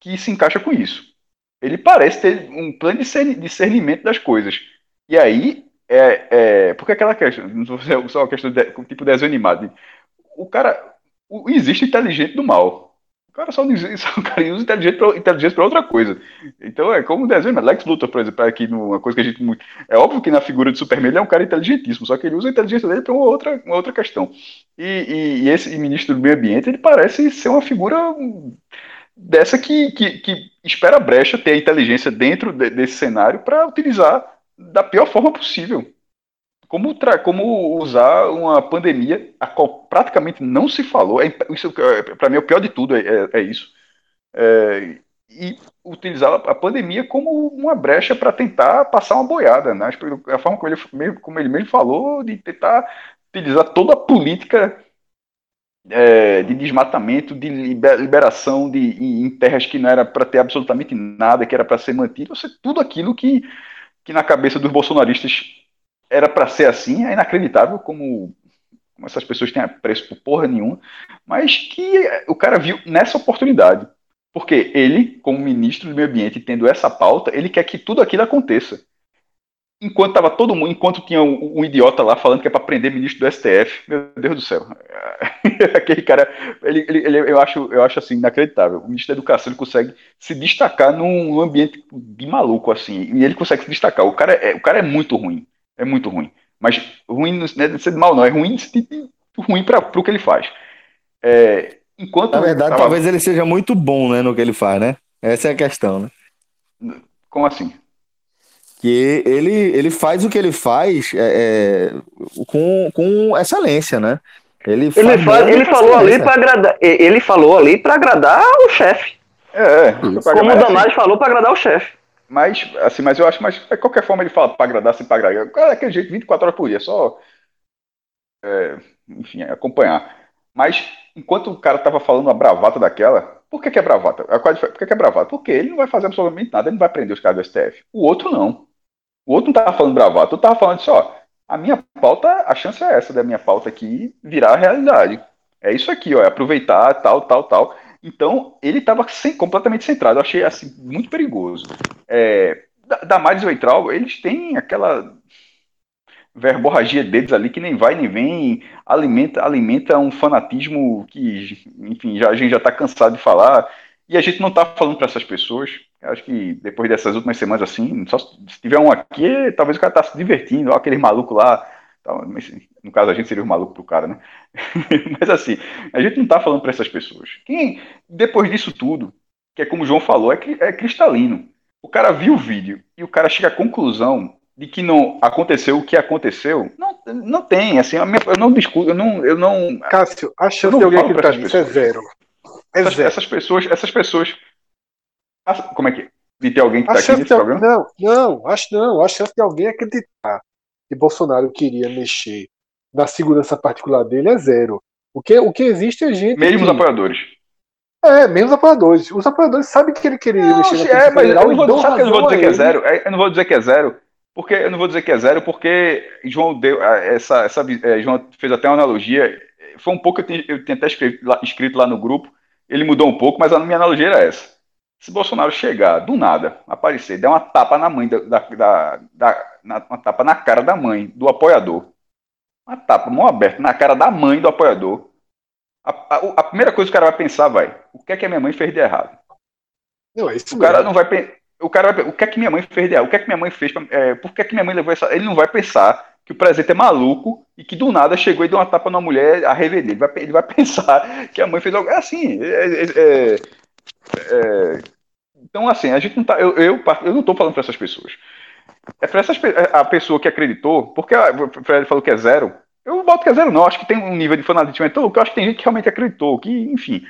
que se encaixa com isso. Ele parece ter um plano de discernimento das coisas. E aí, é, é porque aquela questão, não só uma questão de, tipo desenho animado. O cara, o, existe inteligente do mal. O cara só, só o cara usa inteligência para outra coisa. Então é como o desenho, Lex Luthor, por exemplo, aqui numa coisa que a gente é óbvio que na figura de Superman ele é um cara inteligentíssimo, só que ele usa a inteligência dele para uma outra, uma outra questão. E, e, e, esse ministro do meio ambiente ele parece ser uma figura dessa que, que, que espera brecha ter a inteligência dentro de, desse cenário para utilizar da pior forma possível. Como, como usar uma pandemia a qual praticamente não se falou, é, isso é, para mim é o pior de tudo, é, é, é isso. É, e utilizar a pandemia como uma brecha para tentar passar uma boiada, né? A forma como ele, como ele mesmo falou, de tentar utilizar toda a política é, de desmatamento, de liberação de, em terras que não era para ter absolutamente nada, que era para ser mantido, seja, tudo aquilo que, que na cabeça dos bolsonaristas era para ser assim, é inacreditável como, como essas pessoas têm preço por porra nenhuma, mas que o cara viu nessa oportunidade. Porque ele, como ministro do meio ambiente, tendo essa pauta, ele quer que tudo aquilo aconteça enquanto tava todo mundo, enquanto tinha um, um idiota lá falando que é para prender ministro do STF, meu Deus do céu. Aquele cara, ele, ele, ele, eu, acho, eu acho assim, inacreditável. O ministro da Educação ele consegue se destacar num ambiente de maluco, assim, e ele consegue se destacar. O cara é, o cara é muito ruim, é muito ruim. Mas ruim não é de ser mal, não, é ruim, ruim para o que ele faz. É, enquanto Na verdade, tava... talvez ele seja muito bom né, no que ele faz, né? Essa é a questão, né? Como assim? que ele, ele faz o que ele faz é, é, com, com excelência, né? Ele, ele, faz, ele falou ali para agradar, ele falou ali para agradar o chefe. É, é como o Damage falou para agradar o chefe. Mas, assim, mas eu acho, mas de qualquer forma ele fala para agradar, assim, para agradar. É aquele jeito 24 horas por dia, só. É, enfim, acompanhar. Mas, enquanto o cara tava falando a bravata daquela, por que, que é bravata? Por que, que é bravata? Porque ele não vai fazer absolutamente nada, ele não vai prender os caras do STF. O outro não. O outro não tava falando bravata, tu tava falando assim, ó, a minha pauta, a chance é essa da minha pauta aqui virar realidade. É isso aqui, ó, é aproveitar, tal, tal, tal. Então, ele estava completamente centrado. Eu achei assim muito perigoso. É, Damares e eles têm aquela verborragia deles ali que nem vai nem vem, alimenta, alimenta um fanatismo que, enfim, já, a gente já está cansado de falar. E a gente não está falando para essas pessoas. Acho que depois dessas últimas semanas assim, só se tiver um aqui, talvez o cara tá se divertindo, ó, aquele maluco lá. Tal, mas, no caso, a gente seria o maluco pro cara, né? mas assim, a gente não tá falando para essas pessoas. Quem, depois disso tudo, que é como o João falou, é, é cristalino. O cara viu o vídeo e o cara chega à conclusão de que não aconteceu o que aconteceu, não, não tem, assim, eu não discuto, eu não, eu não. Cássio, a chance de alguém acreditar nisso é zero. É essas, zero. essas pessoas, essas pessoas como é que. De ter alguém que está aqui nesse programa? Não, não, acho não. A chance de alguém acreditar que Bolsonaro queria mexer na segurança particular dele é zero. O que, o que existe é gente. Mesmo que... os apoiadores. É, menos apoiadores. Os apoiadores sabem que ele queria não, mexer na é, mas federal. Eu não vou, sabe que eu não vou dizer que é zero? Eu não vou dizer que é zero. Porque eu não vou dizer que é zero, porque João deu essa, essa é, João fez até uma analogia. Foi um pouco eu tinha, eu tinha até escrito lá, escrito lá no grupo. Ele mudou um pouco, mas a minha analogia era essa. Se Bolsonaro chegar do nada, aparecer, der uma tapa na mãe da, da, da, na, uma tapa na cara da mãe do apoiador, uma tapa, mão aberta na cara da mãe do apoiador, a, a, a, primeira coisa que o cara vai pensar vai, o que é que a minha mãe fez de errado? Não, é isso o cara não vai o cara vai, o que é que minha mãe fez de errado? O que é que minha mãe fez? Pra, é, por que é que minha mãe levou essa? Ele não vai pensar que o presidente é maluco e que do nada chegou e deu uma tapa na mulher a revelia. Ele vai, ele vai pensar que a mãe fez algo. É assim, é, é, é é, então, assim, a gente não tá. Eu, eu, eu não estou falando para essas pessoas. É para essas a pessoa que acreditou, porque o Fred falou que é zero. Eu boto que é zero, não. Acho que tem um nível de fanatismo. Então, eu acho que tem gente que realmente acreditou, que, enfim.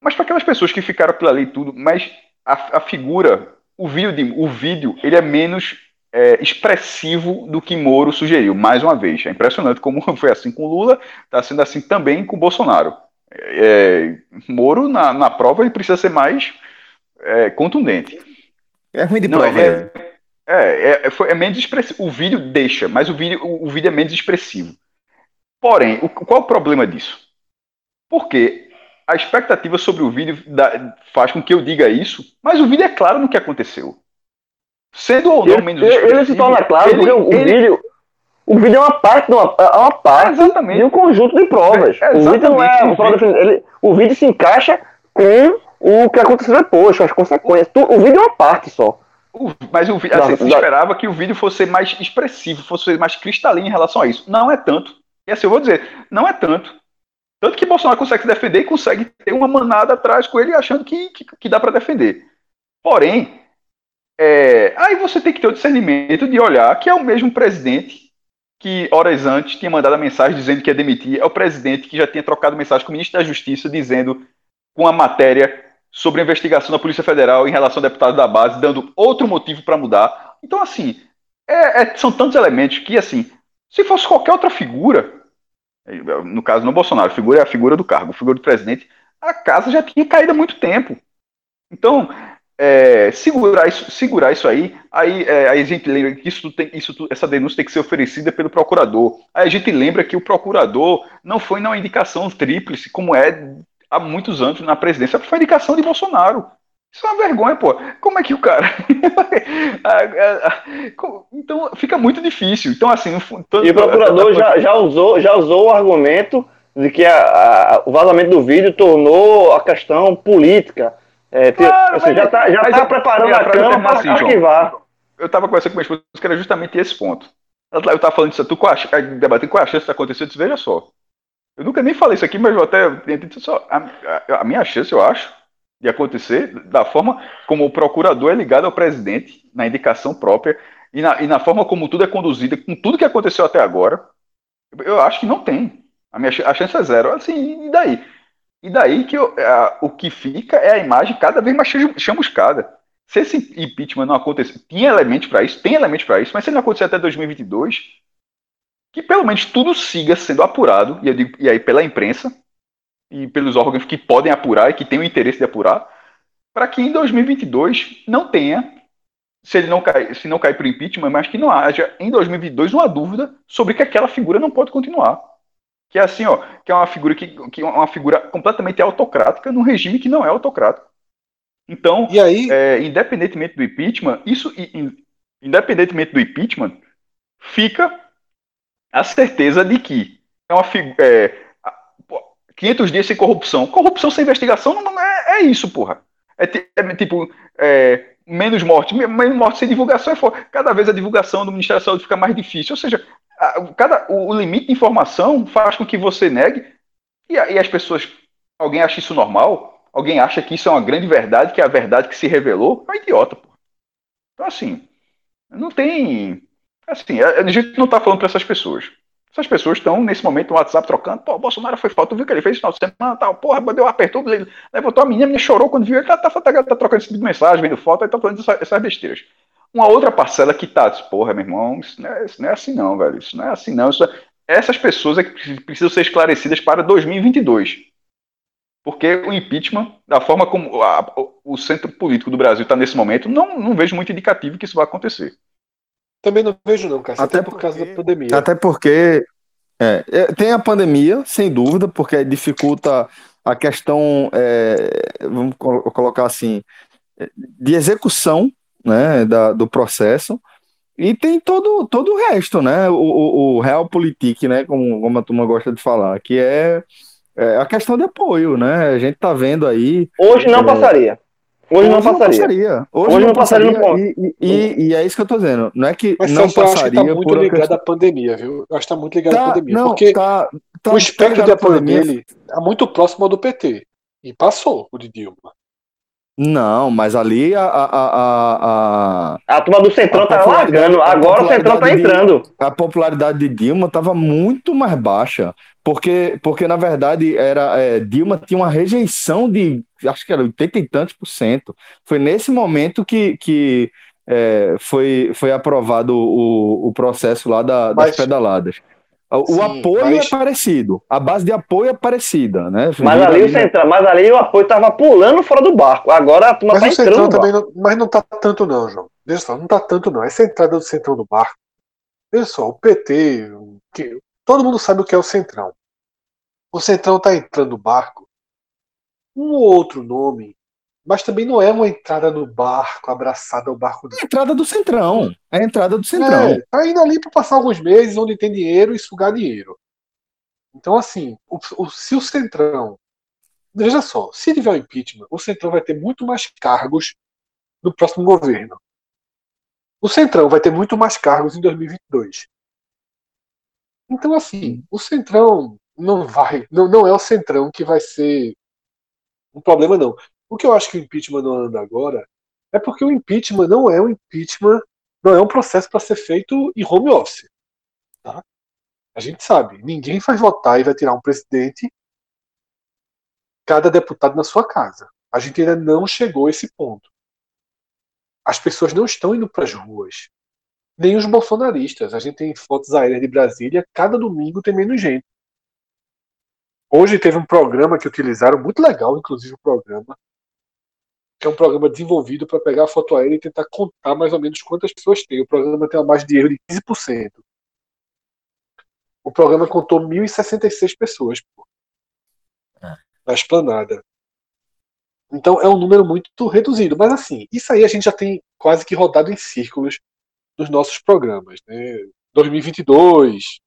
Mas para aquelas pessoas que ficaram pela lei tudo, mas a, a, figura, o vídeo, o vídeo, ele é menos é, expressivo do que Moro sugeriu, mais uma vez. É impressionante como foi assim com Lula, está sendo assim também com Bolsonaro é, Moro, na, na prova, ele precisa ser mais é, contundente. É ruim de Não, prova. É, é, é, é, menos expressivo. O vídeo deixa, mas o vídeo, o, o vídeo é menos expressivo. Porém, o, qual é o problema disso? Porque a expectativa sobre o vídeo da, faz com que eu diga isso, mas o vídeo é claro no que aconteceu. Sendo ou não ele, menos ele, ele se torna claro ele, porque o, ele, vídeo o vídeo é uma parte, de uma, é uma parte exatamente. de um conjunto de provas. É, o vídeo não é vídeo. Ele, o vídeo se encaixa com o que aconteceu depois, com as consequências. O vídeo é uma parte só. Mas o, assim, se esperava que o vídeo fosse mais expressivo, fosse mais cristalino em relação a isso. Não é tanto. E assim, eu vou dizer, não é tanto. Tanto que Bolsonaro consegue se defender e consegue ter uma manada atrás com ele achando que, que, que dá para defender. Porém, é, aí você tem que ter o discernimento de olhar que é o mesmo presidente que horas antes tinha mandado a mensagem dizendo que ia demitir. É o presidente que já tinha trocado mensagem com o ministro da Justiça dizendo com a matéria sobre a investigação da Polícia Federal em relação ao deputado da base, dando outro motivo para mudar. Então, assim, é, é, são tantos elementos que, assim, se fosse qualquer outra figura, no caso não Bolsonaro, figura é a figura do cargo, a figura do presidente, a casa já tinha caído há muito tempo. Então, é, segurar, isso, segurar isso aí, aí, é, a gente lembra que isso tem, isso, essa denúncia tem que ser oferecida pelo procurador. Aí a gente lembra que o procurador não foi na indicação tríplice, como é há muitos anos na presidência, foi indicação de Bolsonaro. Isso é uma vergonha, pô. Como é que o cara. então fica muito difícil. Então, assim. E o procurador já, já, usou, já usou o argumento de que a, a, o vazamento do vídeo tornou a questão política. É, claro, já está já tá preparando a cama para assim, arquivar. Eu estava conversando com minha esposa que era justamente esse ponto. Eu estava falando isso, tu qual a, debatendo é a chance de acontecer, eu disse, veja só. Eu nunca nem falei isso aqui, mas eu até só, a, a, a minha chance, eu acho, de acontecer da forma como o procurador é ligado ao presidente, na indicação própria, e na, e na forma como tudo é conduzido, com tudo que aconteceu até agora, eu acho que não tem. A minha a chance é zero. Assim, e daí? E daí que eu, a, o que fica é a imagem cada vez mais chamuscada. Se esse impeachment não acontecer, tinha elementos para isso, tem elementos para isso, mas se não acontecer até 2022, que pelo menos tudo siga sendo apurado, e, digo, e aí pela imprensa, e pelos órgãos que podem apurar e que têm o interesse de apurar, para que em 2022 não tenha, se ele não cai, se não cair para o impeachment, mas que não haja em 2022 uma dúvida sobre que aquela figura não pode continuar que é assim, ó, que é uma figura que, que é uma figura completamente autocrática num regime que não é autocrático. Então, e aí, é, independentemente do impeachment, isso, independentemente do impeachment, fica a certeza de que é uma figura. É, 500 dias sem corrupção. Corrupção sem investigação não é, é isso, porra. É, é tipo, é, menos morte, menos morte sem divulgação. É cada vez a divulgação do Ministério da Saúde fica mais difícil. Ou seja, cada, o, limite de informação faz com que você negue e, e as pessoas. Alguém acha isso normal? Alguém acha que isso é uma grande verdade, que é a verdade que se revelou? É um idiota, pô. Então, assim, não tem. Assim, a, gente não está falando para essas pessoas. Essas pessoas estão, nesse momento, no WhatsApp trocando. Pô, Bolsonaro foi falta, viu que ele fez final de semana tal. Porra, deu, apertou, levantou a menina, a menina chorou quando viu. Ele tá, tá, tá, tá trocando esse tipo de mensagem, vendo foto, aí tá falando essas besteiras. Uma outra parcela que tá, porra, meu irmão, isso não, é, isso não é assim não, velho. Isso não é assim não. Isso é... Essas pessoas é que precisam ser esclarecidas para 2022. Porque o impeachment, da forma como a, o centro político do Brasil está nesse momento, não, não vejo muito indicativo que isso vai acontecer. Também não vejo, não, cara. Até, até por causa da pandemia. Até porque é, é, tem a pandemia, sem dúvida, porque dificulta a questão, é, vamos colocar assim, de execução né, da, do processo. E tem todo, todo o resto, né? O, o, o realpolitik, né? Como, como a turma gosta de falar, que é, é, a questão de apoio, né? A gente tá vendo aí. Hoje não é, passaria. Hoje, não passaria. passaria. Hoje, Hoje não, passaria. passaria e, e, e, é isso que eu tô dizendo. Não é que Mas não passaria. Acho que tá muito ligado questão... à pandemia, viu? Eu acho que tá muito ligado tá, à pandemia. Não, porque tá, tá, o espectro de apoio dele é muito próximo ao do PT. E passou o de Dilma. Não, mas ali a. A, a, a, a turma do Centrão tá largando, agora o Centrão tá entrando. De, a popularidade de Dilma estava muito mais baixa, porque, porque na verdade era é, Dilma tinha uma rejeição de, acho que era 80 e tantos por cento. Foi nesse momento que, que é, foi, foi aprovado o, o processo lá da, das pedaladas. O Sim, apoio mas... é parecido, a base de apoio é parecida, né? Mas ali, o central, mas ali o apoio tava pulando fora do barco. Agora a turma mas tá entrando. Também não, mas não tá tanto, não, João. Deixa só, não tá tanto, não. Essa entrada do centrão do barco. Veja só, o PT, que, todo mundo sabe o que é o centrão. O centrão tá entrando no barco um outro nome, mas também não é uma entrada no barco, abraçada ao barco. É a entrada do Centrão. É a entrada do Centrão. É, tá indo ali para passar alguns meses onde tem dinheiro e sugar dinheiro. Então, assim, o, o, se o Centrão. Veja só, se tiver o impeachment, o Centrão vai ter muito mais cargos no próximo governo. O Centrão vai ter muito mais cargos em 2022. Então, assim, o Centrão não vai. Não, não é o Centrão que vai ser um problema, não. O que eu acho que o impeachment não anda agora é porque o impeachment não é um impeachment, não é um processo para ser feito em home office. Tá? A gente sabe, ninguém vai votar e vai tirar um presidente, cada deputado na sua casa. A gente ainda não chegou a esse ponto. As pessoas não estão indo para as ruas. Nem os bolsonaristas. A gente tem fotos aéreas de Brasília, cada domingo tem menos gente. Hoje teve um programa que utilizaram, muito legal, inclusive o programa, que é um programa desenvolvido para pegar a foto aérea e tentar contar mais ou menos quantas pessoas tem. O programa tem uma margem de erro de 15%. O programa contou 1.066 pessoas pô, é. na esplanada. Então é um número muito reduzido. Mas assim, isso aí a gente já tem quase que rodado em círculos nos nossos programas. Né? 2022,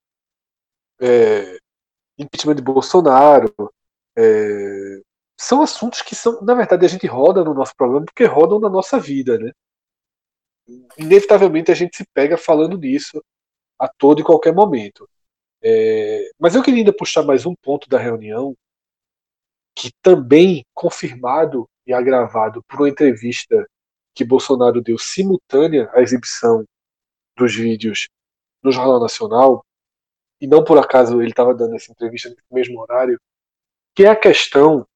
é, impeachment de Bolsonaro. É, são assuntos que são, na verdade, a gente roda no nosso programa porque rodam na nossa vida, né? Inevitavelmente a gente se pega falando disso a todo e qualquer momento. É, mas eu queria ainda puxar mais um ponto da reunião, que também confirmado e agravado por uma entrevista que Bolsonaro deu simultânea à exibição dos vídeos no Jornal Nacional, e não por acaso ele estava dando essa entrevista no mesmo horário, que é a questão,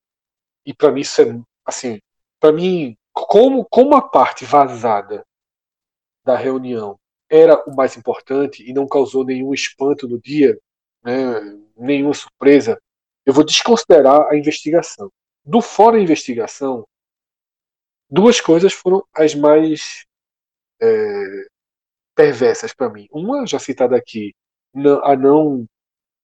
e para mim isso é assim, para mim, como, como a parte vazada da reunião era o mais importante e não causou nenhum espanto no dia, né, nenhuma surpresa, eu vou desconsiderar a investigação. Do fora investigação, duas coisas foram as mais é, perversas para mim. Uma, já citada aqui, a não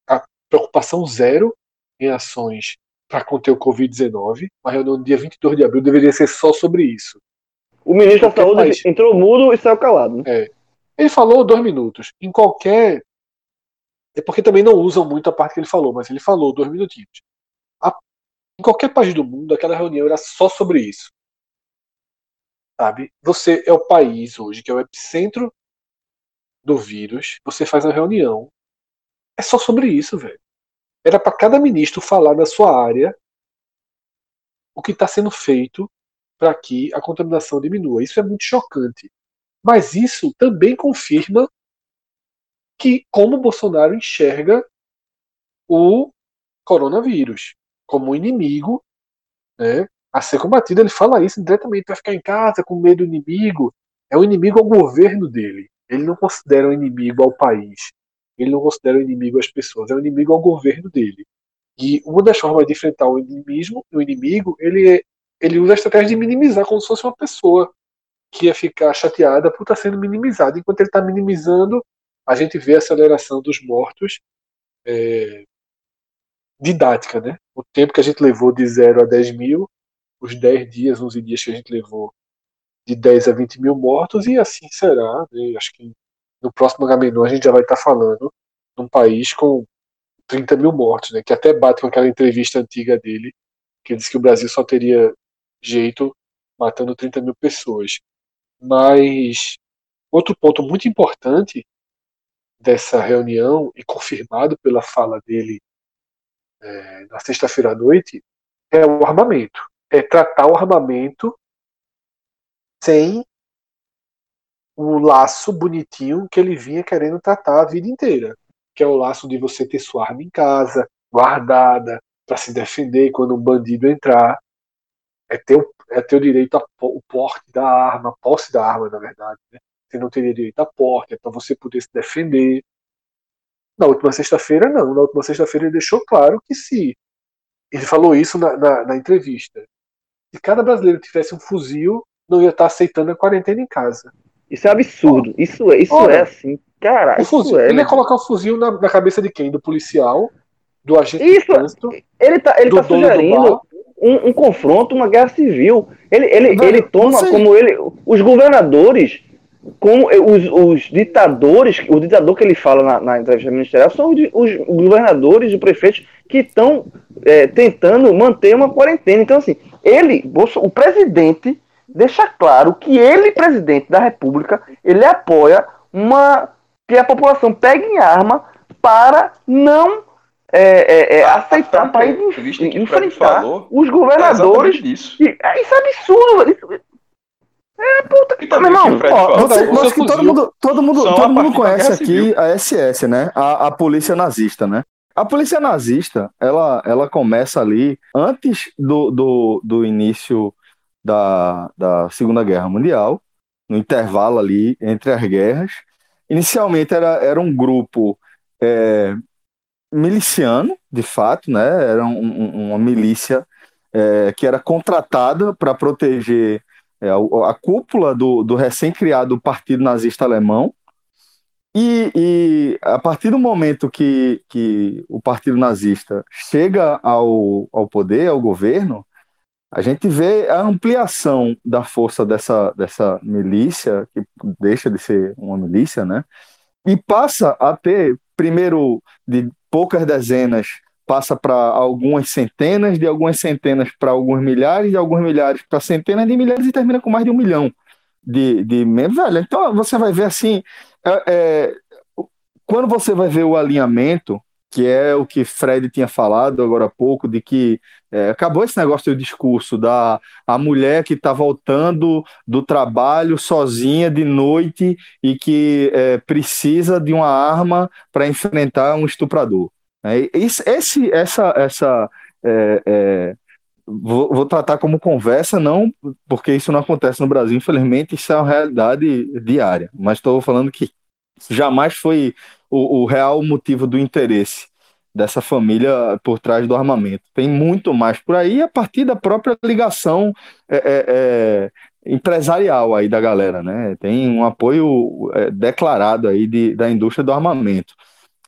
a preocupação zero em ações para conter o Covid-19. A reunião no dia 22 de abril deveria ser só sobre isso. O ministro da Saúde país. entrou mudo e saiu calado. Né? É. Ele falou dois minutos. Em qualquer. É porque também não usam muito a parte que ele falou, mas ele falou dois minutinhos. A... Em qualquer país do mundo, aquela reunião era só sobre isso. Sabe? Você é o país hoje que é o epicentro do vírus, você faz uma reunião. É só sobre isso, velho. Era para cada ministro falar na sua área o que está sendo feito para que a contaminação diminua. Isso é muito chocante. Mas isso também confirma que como Bolsonaro enxerga o coronavírus como um inimigo né, a ser combatido. Ele fala isso diretamente, vai ficar em casa com medo do inimigo. É um inimigo ao governo dele. Ele não considera um inimigo ao país. Ele não considera um inimigo às pessoas. É um inimigo ao governo dele. E uma das formas de enfrentar o inimigo, o inimigo, ele, ele usa a estratégia de minimizar como se fosse uma pessoa que ia ficar chateada por estar sendo minimizada. Enquanto ele está minimizando, a gente vê a aceleração dos mortos é, didática, né? O tempo que a gente levou de 0 a 10 mil, os 10 dias, 11 dias que a gente levou de 10 a 20 mil mortos, e assim será. Né? Acho que no próximo Agamenon a gente já vai estar falando num país com 30 mil mortos, né? que até bate com aquela entrevista antiga dele, que disse que o Brasil só teria jeito matando 30 mil pessoas. Mas outro ponto muito importante dessa reunião, e confirmado pela fala dele é, na sexta-feira à noite, é o armamento. É tratar o armamento sem o laço bonitinho que ele vinha querendo tratar a vida inteira, que é o laço de você ter sua arma em casa, guardada, para se defender quando um bandido entrar. É ter, o, é direito ao porte da arma, a posse da arma, na verdade. Né? Você não teria direito a porte, é para você poder se defender. Na última sexta-feira, não. Na última sexta-feira ele deixou claro que se. Ele falou isso na, na, na entrevista. Se cada brasileiro tivesse um fuzil, não ia estar aceitando a quarentena em casa. Isso é absurdo. Isso, é, isso é assim. Cara, o fuzil, é, ele ia colocar o fuzil na, na, cabeça de quem? Do policial, do agente isso, trânsito. Ele tá, ele tá sugerindo. um, um confronto, uma guerra civil. Ele, ele, ele toma como ele. Os governadores, como os, os ditadores, o ditador que ele fala na, na entrevista ministerial são os, os governadores e prefeitos que estão é, tentando manter uma quarentena. Então, assim, ele, o presidente, deixa claro que ele, presidente da República, ele apoia uma que a população pegue em arma para não é, é, é, ah, aceitar para enfrentar falou, os governadores. É isso. E, é, isso é absurdo. Isso, é puta que pariu. Irmão, você, que todo mundo, todo mundo, todo mundo conhece aqui a SS, né? A, a polícia nazista, né? A polícia nazista, ela, ela começa ali antes do, do, do início da, da Segunda Guerra Mundial, no intervalo ali entre as guerras. Inicialmente era, era um grupo é, miliciano, de fato, né? Era um, um, uma milícia é, que era contratada para proteger é, a, a, cúpula do, do recém-criado Partido Nazista Alemão. E, e, a partir do momento que, que o Partido Nazista chega ao, ao poder, ao governo, a gente vê a ampliação da força dessa, dessa milícia, que deixa de ser uma milícia, né? E passa a ter, primeiro, de poucas dezenas passa para algumas centenas, de algumas centenas para alguns milhares, de alguns milhares para centenas de milhares e termina com mais de um milhão de, de membros. Velho, então você vai ver assim, é, é, quando você vai ver o alinhamento, que é o que Fred tinha falado agora há pouco, de que é, acabou esse negócio do discurso da a mulher que está voltando do trabalho sozinha de noite e que é, precisa de uma arma para enfrentar um estuprador. É, esse, essa, essa é, é, vou, vou, tratar como conversa, não porque isso não acontece no Brasil, infelizmente isso é uma realidade diária, mas estou falando que jamais foi o, o real motivo do interesse dessa família por trás do armamento. Tem muito mais por aí a partir da própria ligação é, é, é, empresarial aí da galera, né? Tem um apoio é, declarado aí de, da indústria do armamento.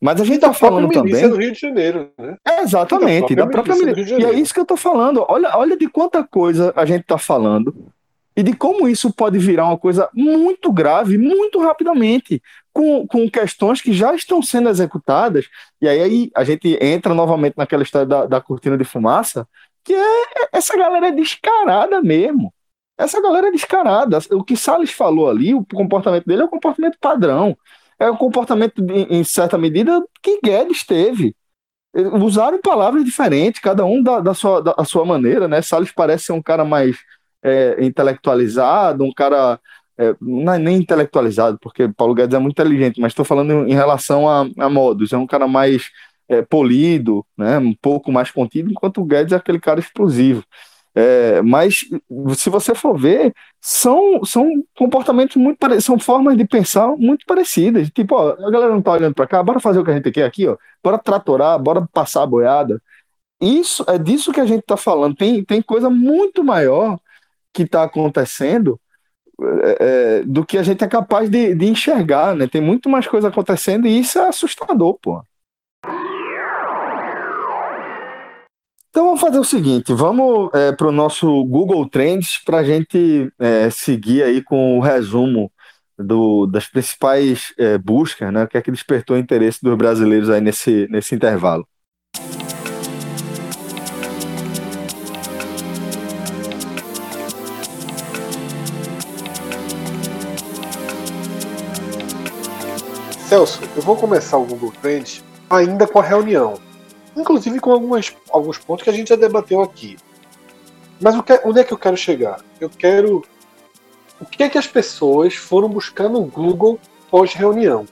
Mas a gente está falando também. do Rio de Janeiro, né? É, exatamente, da própria, da própria milícia. E é isso que eu estou falando. Olha, olha de quanta coisa a gente está falando e de como isso pode virar uma coisa muito grave, muito rapidamente, com, com questões que já estão sendo executadas. E aí, aí a gente entra novamente naquela história da, da cortina de fumaça, que é essa galera é descarada mesmo. Essa galera é descarada. O que Salles falou ali, o comportamento dele é o comportamento padrão. É o comportamento, em certa medida, que Guedes teve. Usaram palavras diferentes, cada um da, da, sua, da sua maneira, né? Salles parece ser um cara mais é, intelectualizado, um cara. É, não é nem intelectualizado, porque Paulo Guedes é muito inteligente, mas estou falando em relação a, a, modos. É um cara mais é, polido, né, um pouco mais contido, enquanto o Guedes é aquele cara explosivo. É, mas se você for ver, são, são comportamentos muito parecidos, são formas de pensar muito parecidas. Tipo, ó, a galera não tá olhando para cá, bora fazer o que a gente quer aqui, ó, bora tratorar, bora passar a boiada. Isso é disso que a gente está falando. Tem, tem coisa muito maior que está acontecendo é, é, do que a gente é capaz de, de enxergar, né? Tem muito mais coisa acontecendo e isso é assustador, pô. Então vamos fazer o seguinte, vamos é, para o nosso Google Trends para a gente é, seguir aí com o resumo do, das principais é, buscas, né? O que é que despertou o interesse dos brasileiros aí nesse, nesse intervalo. Celso, eu vou começar o Google Trends ainda com a reunião. Inclusive com algumas, alguns pontos que a gente já debateu aqui. Mas que, onde é que eu quero chegar? Eu quero. O que é que as pessoas foram buscar no Google pós-reunião?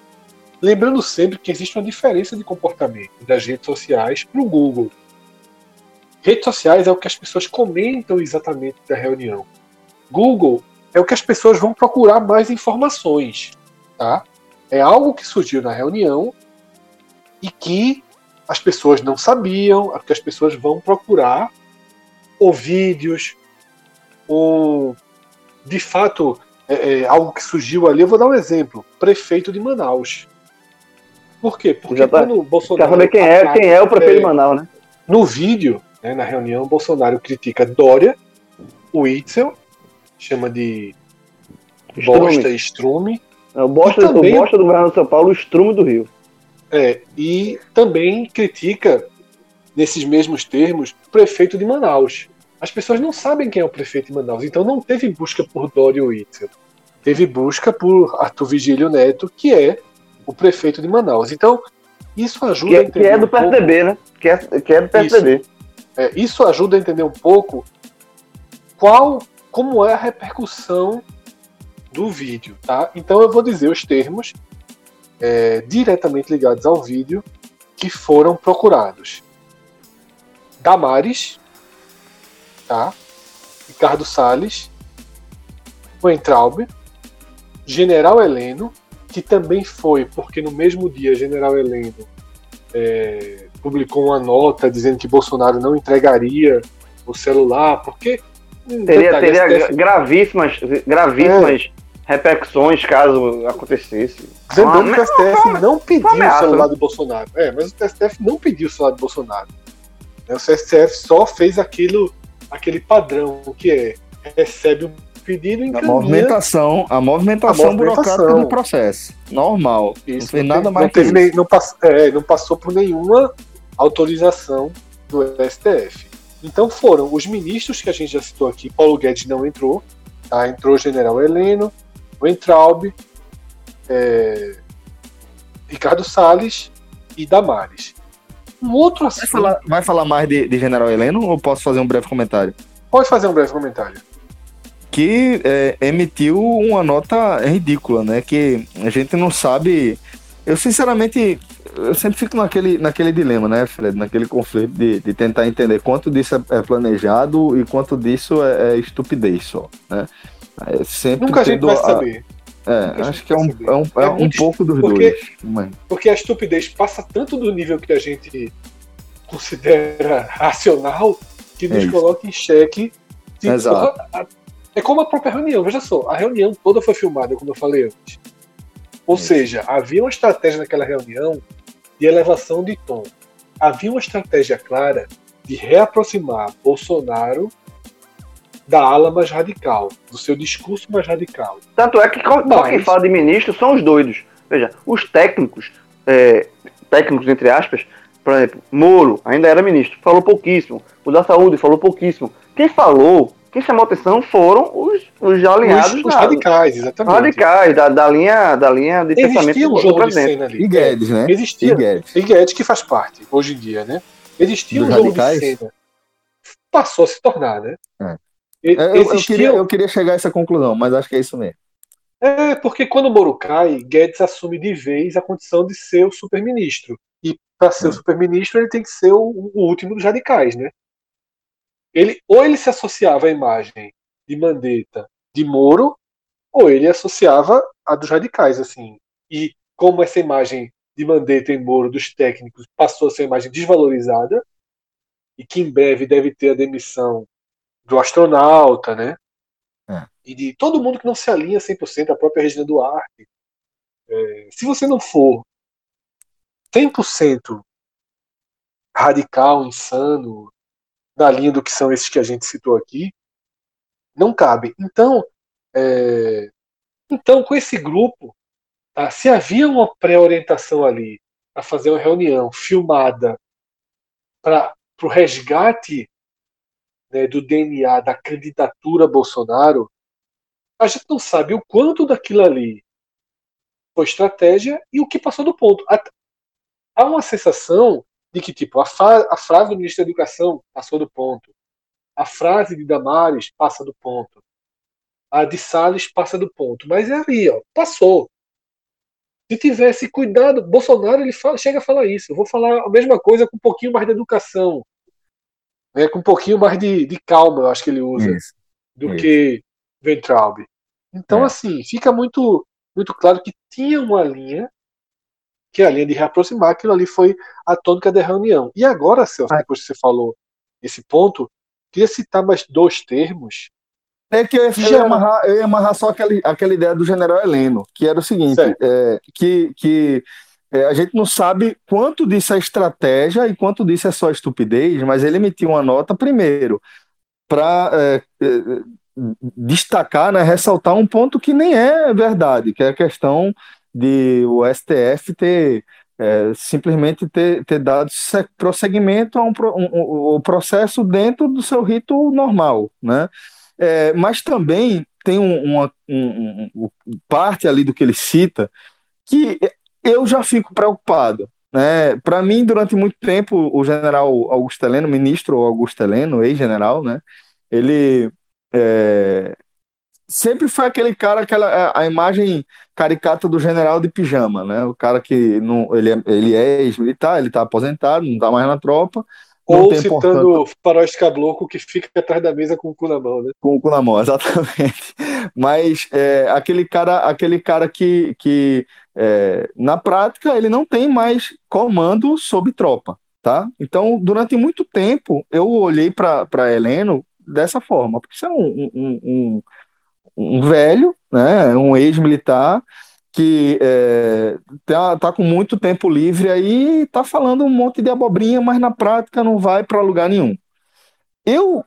Lembrando sempre que existe uma diferença de comportamento das redes sociais para o Google. Redes sociais é o que as pessoas comentam exatamente da reunião. Google é o que as pessoas vão procurar mais informações, tá? É algo que surgiu na reunião e que as pessoas não sabiam, que as pessoas vão procurar ou vídeos, ou de fato é, é, algo que surgiu ali. Eu vou dar um exemplo: prefeito de Manaus. Por quê? Porque Já tá, quando o Bolsonaro. Quer saber quem é, quem é o prefeito é, de Manaus, né? No vídeo, Né? Na reunião, Bolsonaro critica Dória, o Itzel, chama de bosta e estrume. É, o bosta, também, o bosta do governo de São Paulo, o estrume do Rio. É, e também critica, nesses mesmos termos, o prefeito de Manaus. As pessoas não sabem quem é o prefeito de Manaus, então não teve busca por Dória ou Itzel. Teve busca por Arthur Vigílio Neto, que é o prefeito de Manaus. Então, isso ajuda que, a entender. Que é do um PSDB, pouco... né? Que é, que é do PSDB. Isso, é, isso ajuda a entender um pouco qual, como é a repercussão do vídeo, tá? Então eu vou dizer os termos é, diretamente ligados ao vídeo que foram procurados. Damares, tá? Ricardo Salles, Weintraub, General Heleno, que também foi, porque no mesmo dia General Heleno é, publicou uma nota dizendo que Bolsonaro não entregaria o celular, porque teria, detalhe, teria STF... gravíssimas, gravíssimas é. Repercussões caso acontecesse. Lembrando que o STF não pediu ameaça, o celular né? do Bolsonaro. É, mas o STF não pediu o celular do Bolsonaro. O STF só fez aquilo, aquele padrão que é recebe um pedido em a movimentação, a movimentação, a movimentação burocrática do processo. Normal. Isso, não fez não nada mais não, teve nem, não, pass, é, não passou por nenhuma autorização do STF. Então foram os ministros que a gente já citou aqui, Paulo Guedes não entrou, tá? entrou o general Heleno, o Entraub, é, Ricardo Salles e Damares. Um outro assunto... Vai falar, vai falar mais de, de, general Heleno ou posso fazer um breve comentário? Pode fazer um breve comentário. Que é, emitiu uma nota ridícula, né? Que a gente não sabe. Eu sinceramente eu sempre fico naquele, naquele dilema, né, Fred? Naquele conflito de, de tentar entender quanto disso é, é planejado e quanto disso é, é estupidez só, né? É sempre Nunca a gente vai a... saber. É, acho que é um, é um, é, é um pouco dos porque, dois. Mas... Porque a estupidez passa tanto do nível que a gente considera racional que nos é coloca em xeque. Exato. É como a própria reunião, veja só, a reunião toda foi filmada, como eu falei antes. Ou seja, havia uma estratégia naquela reunião de elevação de tom. Havia uma estratégia clara de reaproximar Bolsonaro da ala mais radical, do seu discurso mais radical. Tanto é que quando Mas... quem fala de ministro são os doidos. Veja, os técnicos, é, técnicos entre aspas, por exemplo, Moro ainda era ministro, falou pouquíssimo. O da saúde falou pouquíssimo. Quem falou quem chamou atenção foram os, os alinhados. Os, os da, radicais, exatamente. Radicais, da, da, linha, da linha de Existia pensamento um jogo do. De cena ali. E Guedes, né? Existia. E Guedes. e Guedes, que faz parte, hoje em dia, né? Existia Dos um jogo radicais? de cena. Passou a se tornar, né? É. Eu, eu, queria, eu queria chegar a essa conclusão, mas acho que é isso mesmo. É, porque quando o Moro cai, Guedes assume de vez a condição de ser o super-ministro. E para ser o super-ministro, ele tem que ser o, o último dos radicais, né? ele ou ele se associava à imagem de Mandetta de Moro, ou ele associava a dos radicais, assim. E como essa imagem de Mandetta e Moro dos técnicos passou a ser uma imagem desvalorizada, e que em breve deve ter a demissão do astronauta, né? É. E de todo mundo que não se alinha 100%, a própria Regina Duarte. É, se você não for 100% radical, insano, da linha do que são esses que a gente citou aqui, não cabe. Então, é, então com esse grupo, tá, se havia uma pré-orientação ali para fazer uma reunião filmada para o resgate né, do DNA da candidatura Bolsonaro, a gente não sabe o quanto daquilo ali foi estratégia e o que passou do ponto. Há uma sensação de que, tipo, a, a frase do ministro da Educação passou do ponto, a frase de Damares passa do ponto, a de Salles passa do ponto, mas é ali, ó, passou. Se tivesse cuidado, Bolsonaro ele fala, chega a falar isso. Eu vou falar a mesma coisa com um pouquinho mais de educação, né, com um pouquinho mais de, de calma, eu acho que ele usa, isso, do isso. que Ventralb. Então, é. assim, fica muito, muito claro que tinha uma linha que é a linha de reaproximar, aquilo ali foi a tônica da reunião. E agora, Celso, ah. depois que você falou esse ponto, queria citar mais dois termos. É que eu ia, eu ia, amarrar, eu ia amarrar só aquela, aquela ideia do general Heleno, que era o seguinte, é, que, que a gente não sabe quanto disso é estratégia e quanto disso é só estupidez, mas ele emitiu uma nota primeiro para é, é, destacar, né, ressaltar um ponto que nem é verdade, que é a questão de o STF ter é, simplesmente ter, ter dado prosseguimento a um, um, um, processo dentro do seu rito normal, né? É, mas também tem uma um, parte ali do que ele cita que eu já fico preocupado. Né? Para mim, durante muito tempo, o general Augusto Heleno, ministro Augusto Heleno, ex-general, né? ele é, sempre foi aquele cara, aquela a imagem caricata do general de pijama, né? O cara que não, ele é, ele é ex-militar, ele está aposentado, não está mais na tropa. Ou citando o Faroeste Cabloco que fica atrás da mesa com o cu na mão, né? Com o cu na mão, exatamente. Mas é, aquele cara, aquele cara que, que é, na prática ele não tem mais comando sob tropa, tá? Então, durante muito tempo eu olhei para Heleno dessa forma, porque isso é um, um, um um velho, né, um ex-militar, que é, tá, tá, com muito tempo livre aí tá falando um monte de abobrinha, mas na prática não vai para lugar nenhum. Eu,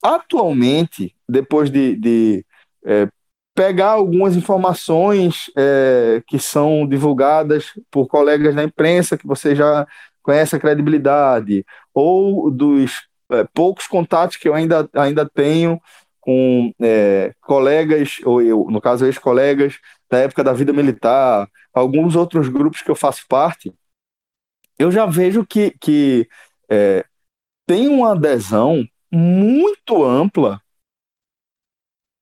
atualmente, depois de, de é, pegar algumas informações é, que são divulgadas por colegas da imprensa, que você já conhece a credibilidade, ou dos é, poucos contatos que eu ainda, ainda tenho com é, colegas, ou eu, no caso, ex-colegas da época da vida militar, alguns outros grupos que eu faço parte, eu já vejo que, que é, tem uma adesão muito ampla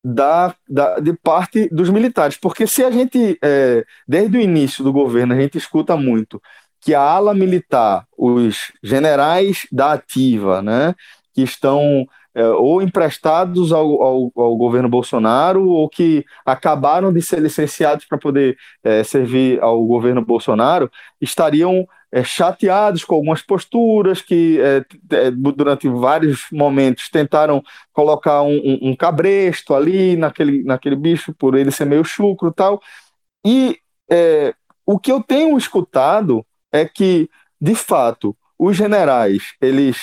da, da, de parte dos militares, porque se a gente, é, desde o início do governo, a gente escuta muito que a ala militar, os generais da ativa, né, que estão é, ou emprestados ao, ao, ao, governo Bolsonaro ou que acabaram de ser licenciados para poder é, servir ao governo Bolsonaro, estariam é, chateados com algumas posturas que é, é, durante vários momentos tentaram colocar um, um, um, cabresto ali naquele, naquele bicho por ele ser meio chucro tal. E é, o que eu tenho escutado é que, de fato, os generais, eles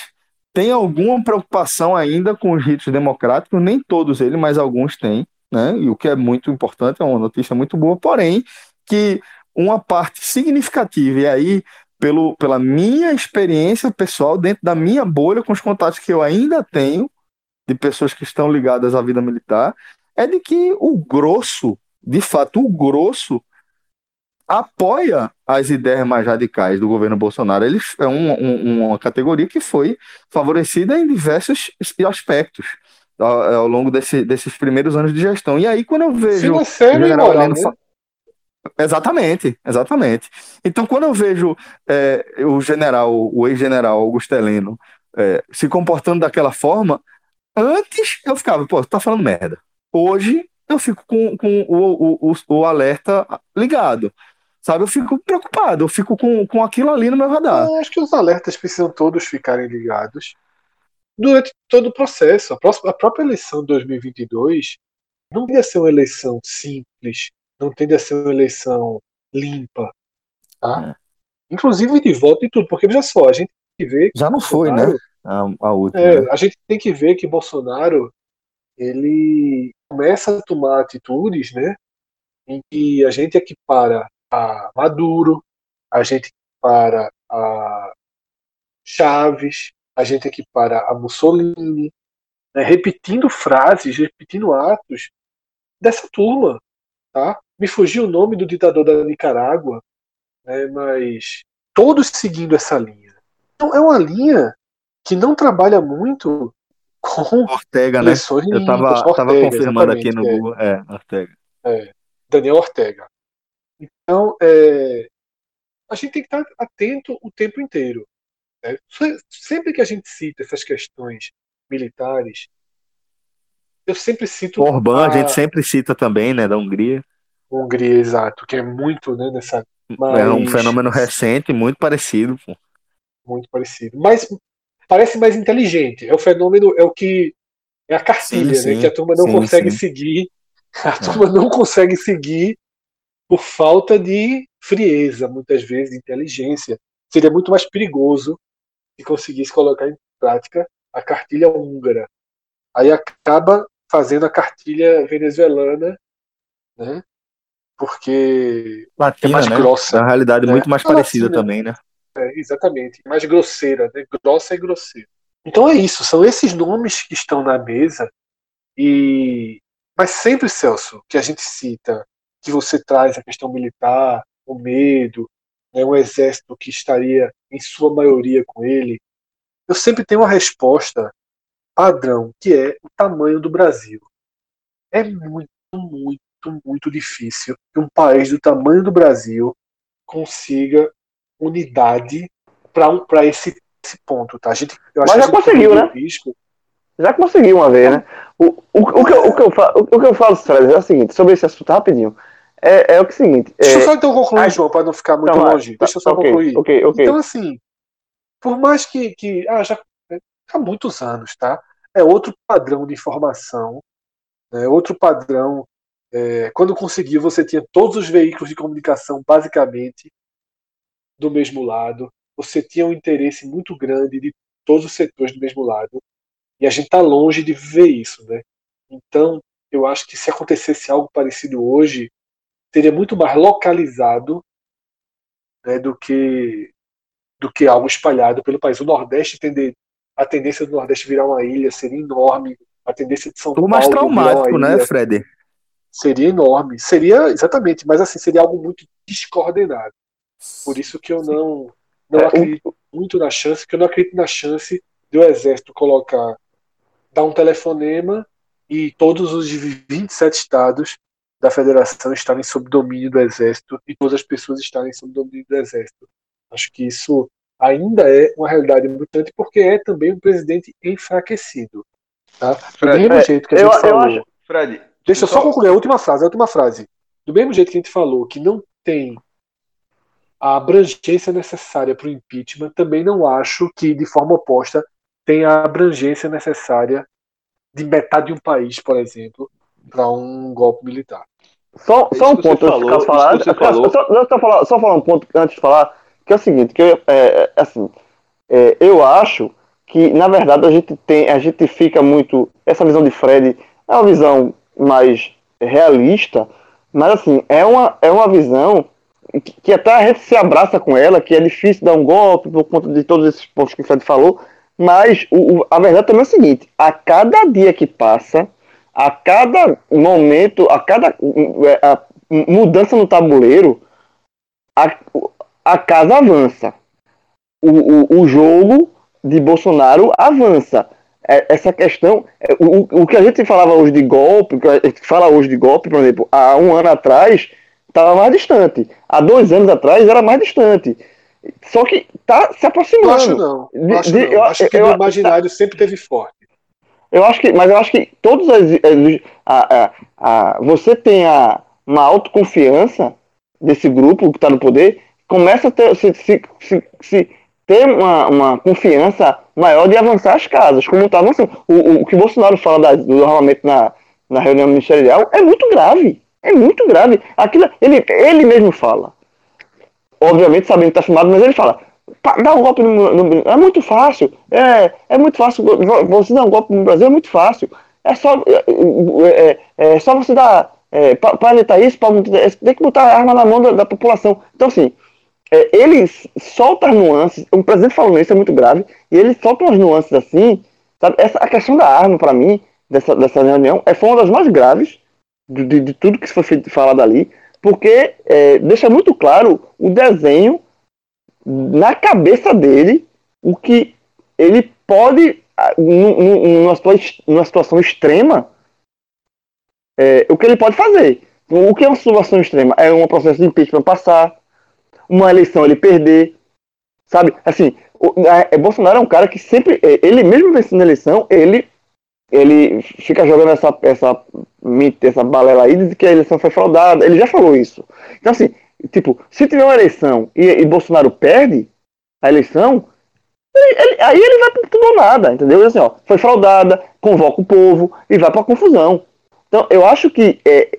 tem alguma preocupação ainda com os ritos democráticos, nem todos eles, mas alguns têm, né? E o que é muito importante, é uma notícia muito boa, porém, que uma parte significativa, e aí, pelo, pela minha experiência pessoal, dentro da minha bolha, com os contatos que eu ainda tenho, de pessoas que estão ligadas à vida militar, é de que o grosso, de fato, o grosso apoia as ideias mais radicais do governo Bolsonaro. Ele é um, um, uma categoria que foi favorecida em diversos aspectos ao, ao longo desse, desses primeiros anos de gestão. E aí, quando eu vejo. Financeiro e moral, né? Exatamente, exatamente. Então, quando eu vejo é, o general, o ex-general Augusto Heleno, é, se comportando daquela forma, antes eu ficava, pô, tá falando merda. Hoje eu fico com, com o, o, o, o alerta ligado. Sabe, eu fico preocupado, eu fico com, com aquilo ali no meu radar. Eu acho que os alertas precisam todos ficarem ligados durante todo o processo. A, próxima, a própria eleição de 2022 não tende a ser uma eleição simples, não tende a ser uma eleição limpa. Tá? É. Inclusive de voto e tudo, porque veja só, a gente tem que ver. Já não foi, né? A, a última. É, a gente tem que ver que Bolsonaro ele começa a tomar atitudes, né? Em que a gente equipara a Maduro, a gente equipara a Chaves, a gente equipara a Mussolini, né, repetindo frases, repetindo atos dessa turma. Tá? Me fugiu o nome do ditador da Nicarágua, né, mas todos seguindo essa linha. Então é uma linha que não trabalha muito com Ortega, né? Eu estava confirmando aqui no é. Google. É, Ortega. É, Daniel Ortega. Então, é, a gente tem que estar atento o tempo inteiro. Né? Sempre que a gente cita essas questões militares, eu sempre cito. Orbán, a... a gente sempre cita também, né, da Hungria. Hungria, exato, que é muito, né, nessa. Mas... É um fenômeno recente, muito parecido. Pô. Muito parecido. Mas parece mais inteligente. É o fenômeno, é o que. É a cartilha, sim, né? Sim, que a turma não sim, consegue seguir. A turma não consegue seguir por falta de frieza, muitas vezes, de inteligência. Seria muito mais perigoso se conseguisse colocar em prática a cartilha húngara. Aí acaba fazendo a cartilha venezuelana, né? Porque Latina, é mais né? grossa. Na realidade, né? muito mais a parecida latina, também, né? É, exatamente, mais grosseira, né? grossa e grosseira. Então é isso, são esses nomes que estão na mesa e mas sempre Celso que a gente cita que você traz a questão militar, o medo, né, um exército que estaria em sua maioria com ele, eu sempre tenho uma resposta padrão, que é o tamanho do Brasil. É muito, muito, muito difícil que um país do tamanho do Brasil consiga unidade para esse, esse ponto, tá? A gente, eu acho Mas já conseguiu, né? Risco. Já conseguiu uma vez, né? O, o, o, que, eu, o, que eu falo, o que eu falo, Fred, é o seguinte, sobre esse assunto rapidinho. É, é o seguinte. Deixa eu é, só então concluir, João, para não ficar muito então, longe. Tá, Deixa eu só okay, concluir. Okay, okay. Então, assim, por mais que. que ah, já há muitos anos, tá? É outro padrão de informação, é outro padrão. É, quando conseguiu, você tinha todos os veículos de comunicação basicamente do mesmo lado, você tinha um interesse muito grande de todos os setores do mesmo lado, e a gente está longe de ver isso, né? Então, eu acho que se acontecesse algo parecido hoje, seria muito mais localizado né, do que do que algo espalhado pelo país. O Nordeste tender, a tendência do Nordeste virar uma ilha seria enorme, a tendência de São Tudo Paulo mais traumático, né, Fred? Seria enorme, seria exatamente, mas assim seria algo muito descoordenado. Por isso que eu não não é, acredito muito na chance, que eu não acredito na chance do exército colocar dar um telefonema e todos os 27 estados da federação estarem sob domínio do exército e todas as pessoas estarem sob domínio do exército. Acho que isso ainda é uma realidade importante porque é também um presidente enfraquecido. Tá? Do mesmo é, jeito que a gente eu, falou. Eu acho, Fred, deixa eu só concluir a última frase, a última frase. Do mesmo jeito que a gente falou que não tem a abrangência necessária para o impeachment, também não acho que, de forma oposta, tem a abrangência necessária de metade de um país, por exemplo, para um golpe militar. Só, só um ponto antes de falar. Só, só, falar, só falar um ponto antes de falar, que é o seguinte, que eu, é, é, assim, é, eu acho que, na verdade, a gente tem, a gente fica muito. Essa visão de Fred é uma visão mais realista, mas assim, é uma, é uma visão que, que até a gente se abraça com ela, que é difícil dar um golpe por conta de todos esses pontos que o Fred falou, mas o, a verdade também é o seguinte: a cada dia que passa, a cada momento, a cada é, a mudança no tabuleiro, a, a casa avança. O, o, o jogo de Bolsonaro avança. É, essa questão, é, o, o que a gente falava hoje de golpe, o que a gente fala hoje de golpe, por exemplo, há um ano atrás, estava mais distante. Há dois anos atrás era mais distante. Só que tá se aproximando. Não acho não. De, acho, de, não. Eu, acho que eu, o imaginário tá, sempre teve forte. Eu acho que, mas eu acho que todos as, as a, a, a, você tem a, uma autoconfiança desse grupo que está no poder, começa a ter, se, se, se, se ter uma, uma, confiança maior de avançar as casas, como está avançando. O, o, que Bolsonaro fala da, do armamento na, na reunião ministerial é muito grave. É muito grave. Aquilo, ele, ele mesmo fala. Obviamente sabendo que está filmado, mas ele fala: Dar um golpe no, no, é muito fácil. É, é muito fácil. Você dar um golpe no Brasil é muito fácil. É só, é, é, é, é só você dar. É, para evitar isso, pra, tem que botar a arma na mão da, da população. Então, assim, é, ele solta as nuances. O presidente falou isso, é muito grave. E ele solta umas nuances assim. Sabe? Essa, a questão da arma, para mim, dessa, dessa reunião, é, foi uma das mais graves de, de, de tudo que foi falado ali. Porque é, deixa muito claro o desenho na cabeça dele o que ele pode, numa, situação extrema, é, o que ele pode fazer. O que é uma situação extrema? É um processo de impeachment passar, uma eleição ele perder, sabe? Assim, o, a, Bolsonaro é um cara que sempre, é, ele mesmo vencendo a eleição, ele ele fica jogando essa, essa, essa balela aí de que a eleição foi fraudada. Ele já falou isso. Então, assim, Tipo, se tiver uma eleição e, e Bolsonaro perde a eleição, ele, ele, aí ele vai por tudo ou nada, entendeu? Assim, ó, foi fraudada, convoca o povo e vai pra confusão. Então, eu acho que é,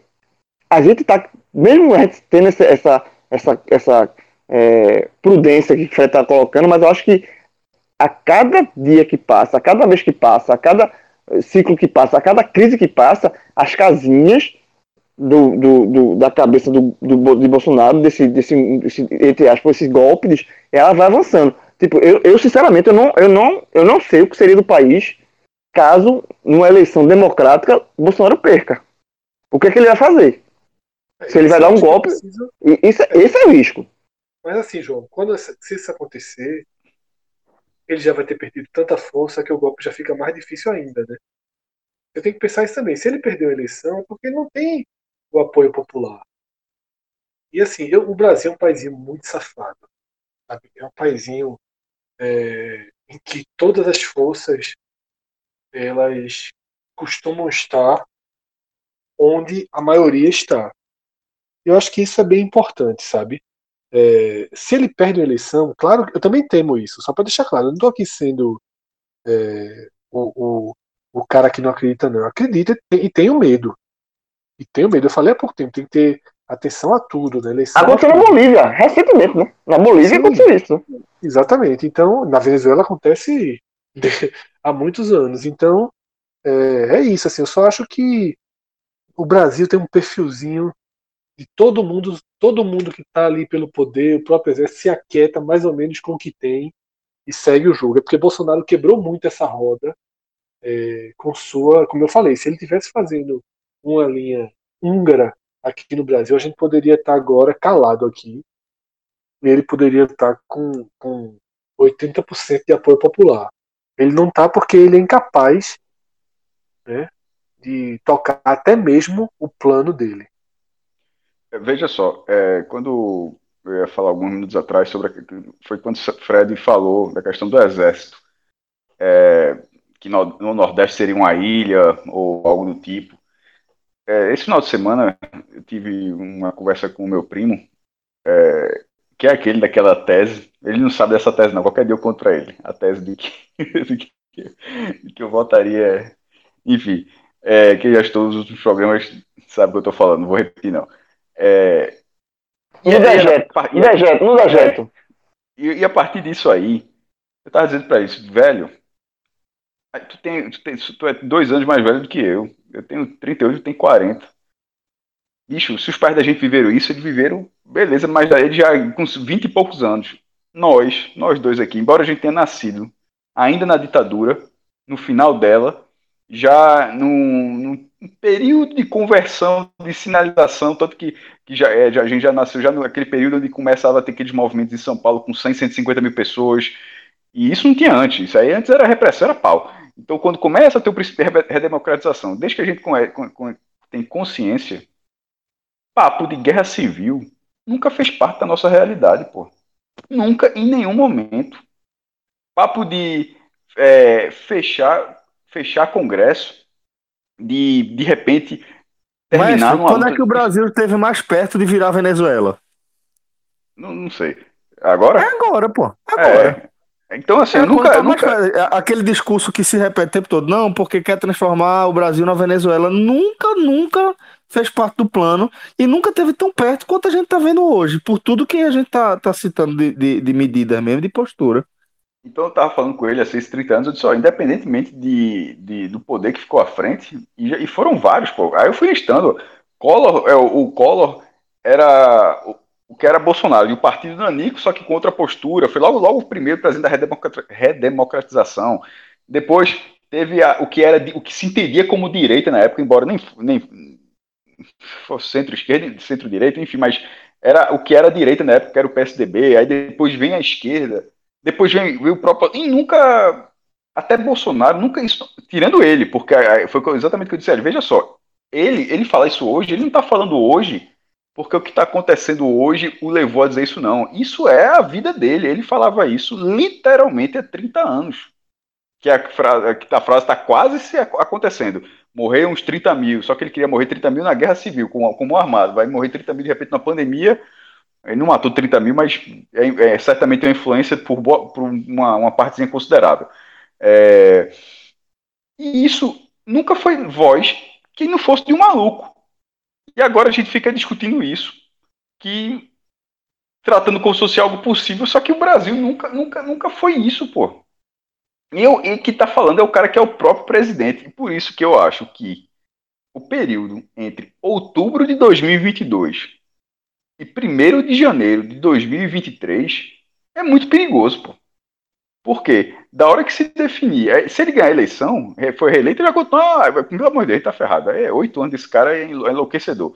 a gente tá, mesmo a gente tendo essa, essa, essa, essa é, prudência que o Fred está colocando, mas eu acho que a cada dia que passa, a cada vez que passa, a cada ciclo que passa, a cada crise que passa, as casinhas do, do, do da cabeça do, do, de Bolsonaro, desse, desse, desse, entre aspas, esses golpes, ela vai avançando. Tipo, eu, eu sinceramente, eu não, eu, não, eu não sei o que seria do país caso, numa eleição democrática, Bolsonaro perca. O que, é que ele vai fazer? Se ele vai dar um golpe. Precisa... Isso, esse é o risco. Mas assim, João, quando se isso acontecer, ele já vai ter perdido tanta força que o golpe já fica mais difícil ainda, né? Eu tenho que pensar isso também. Se ele perdeu a eleição, é porque não tem o apoio popular. E assim, eu, o Brasil é um país muito safado. Sabe? É um país é, em que todas as forças elas costumam estar onde a maioria está. Eu acho que isso é bem importante, sabe? É, se ele perde a eleição, claro, eu também temo isso, só para deixar claro, eu não estou aqui sendo é, o, o, o, cara que não acredita, não. Acredita e tenho medo. E tenho medo. Eu falei há pouco tempo, tem que ter atenção a tudo, né? Eleição aconteceu na Bolívia, recentemente, né? Na Bolívia Sim, aconteceu isso. Exatamente. Então, na Venezuela acontece há muitos anos. Então, é, é isso. Assim, eu só acho que o Brasil tem um perfilzinho de todo mundo, todo mundo que está ali pelo poder, o próprio exército se aquieta mais ou menos com o que tem e segue o jogo. É porque Bolsonaro quebrou muito essa roda é, com sua, como eu falei, se ele tivesse fazendo uma linha húngara aqui no Brasil, a gente poderia estar tá agora calado aqui e ele poderia estar tá com, com 80% de apoio popular. Ele não está porque ele é incapaz né, de tocar até mesmo o plano dele. Veja só, é, quando eu ia falar alguns minutos atrás sobre foi quando Fred falou da questão do exército, é, que no, no, Nordeste seria uma ilha ou algo do tipo. É, esse final de semana eu tive uma conversa com o meu primo, é, que é aquele daquela tese. Ele não sabe dessa tese não. Qualquer dia eu conto para ele a tese de que, de que, de que eu votaria, enfim, é, que já estou nos programas sabe o que eu estou falando. Não vou repetir não. É, e, no dejeto, e, dejeto, no dejeto. E, e, a partir disso aí, eu tava dizendo para isso, velho, tu, tem, tu, tem, tu é dois anos mais velho do que eu. Eu tenho 38, tu tem 40. Bicho, se os pais da gente viveram isso, eles viveram, beleza, mas daí já com 20 e poucos anos. Nós, nós dois aqui, embora a gente tenha nascido ainda na ditadura, no final dela, já num, num período de conversão, de sinalização, tanto que, que já, é, já, a gente já nasceu já naquele período onde começava a ter aqueles movimentos em São Paulo com 100, 150 mil pessoas, e isso não tinha antes, isso aí antes era repressão, era pau. Então, quando começa a ter o princípio de redemocratização, desde que a gente tem consciência, papo de guerra civil nunca fez parte da nossa realidade, pô. Nunca, em nenhum momento. Papo de é, fechar, fechar congresso, de, de repente, terminar Mas, quando é que o Brasil esteve mais perto de virar Venezuela? Não, não sei. Agora? É agora, pô. Agora. É. Então, assim, é, nunca, tá nunca... É, aquele discurso que se repete o tempo todo, não, porque quer transformar o Brasil na Venezuela, nunca, nunca fez parte do plano e nunca teve tão perto quanto a gente está vendo hoje, por tudo que a gente está tá citando de, de, de medidas mesmo, de postura. Então eu estava falando com ele há 6, 30 anos, eu disse, ó, independentemente de, de, do poder que ficou à frente, e, e foram vários, pô. Aí eu fui listando. Collor, é, o, o Collor era o, o, que era Bolsonaro, e o partido Nanico, só que com outra postura. Foi logo, logo o primeiro presidente da redemocratização. Depois teve a, o que era o que se entendia como direita na época, embora nem, nem fosse centro-esquerda, centro-direita, enfim, mas era o que era direita na época, que era o PSDB, aí depois vem a esquerda depois vem, o próprio. E nunca. Até Bolsonaro, nunca isso. Tirando ele, porque foi exatamente o que eu disse. Veja só, ele, ele fala isso hoje, ele não está falando hoje porque o que está acontecendo hoje o levou a dizer isso, não. Isso é a vida dele. Ele falava isso literalmente há 30 anos. Que a a frase está quase se acontecendo. Morrer uns 30 mil, só que ele queria morrer 30 mil na guerra civil, como, como armado. Vai morrer 30 mil de repente na pandemia, ele não matou 30 mil, mas é, é certamente uma influência por, por uma, uma partezinha considerável. É, e isso nunca foi voz que não fosse de um maluco. E agora a gente fica discutindo isso, que tratando como se fosse algo possível, só que o Brasil nunca, nunca, nunca foi isso, pô. E, eu, e que tá falando é o cara que é o próprio presidente. E por isso que eu acho que o período entre outubro de 2022 e 1 de janeiro de 2023 é muito perigoso, pô. Por quê? Da hora que se definir, é, se ele ganhar a eleição, é, foi reeleito, ele vai continuar. Ah, pelo amor de Deus, ele tá ferrado. É oito anos desse cara é enlouquecedor.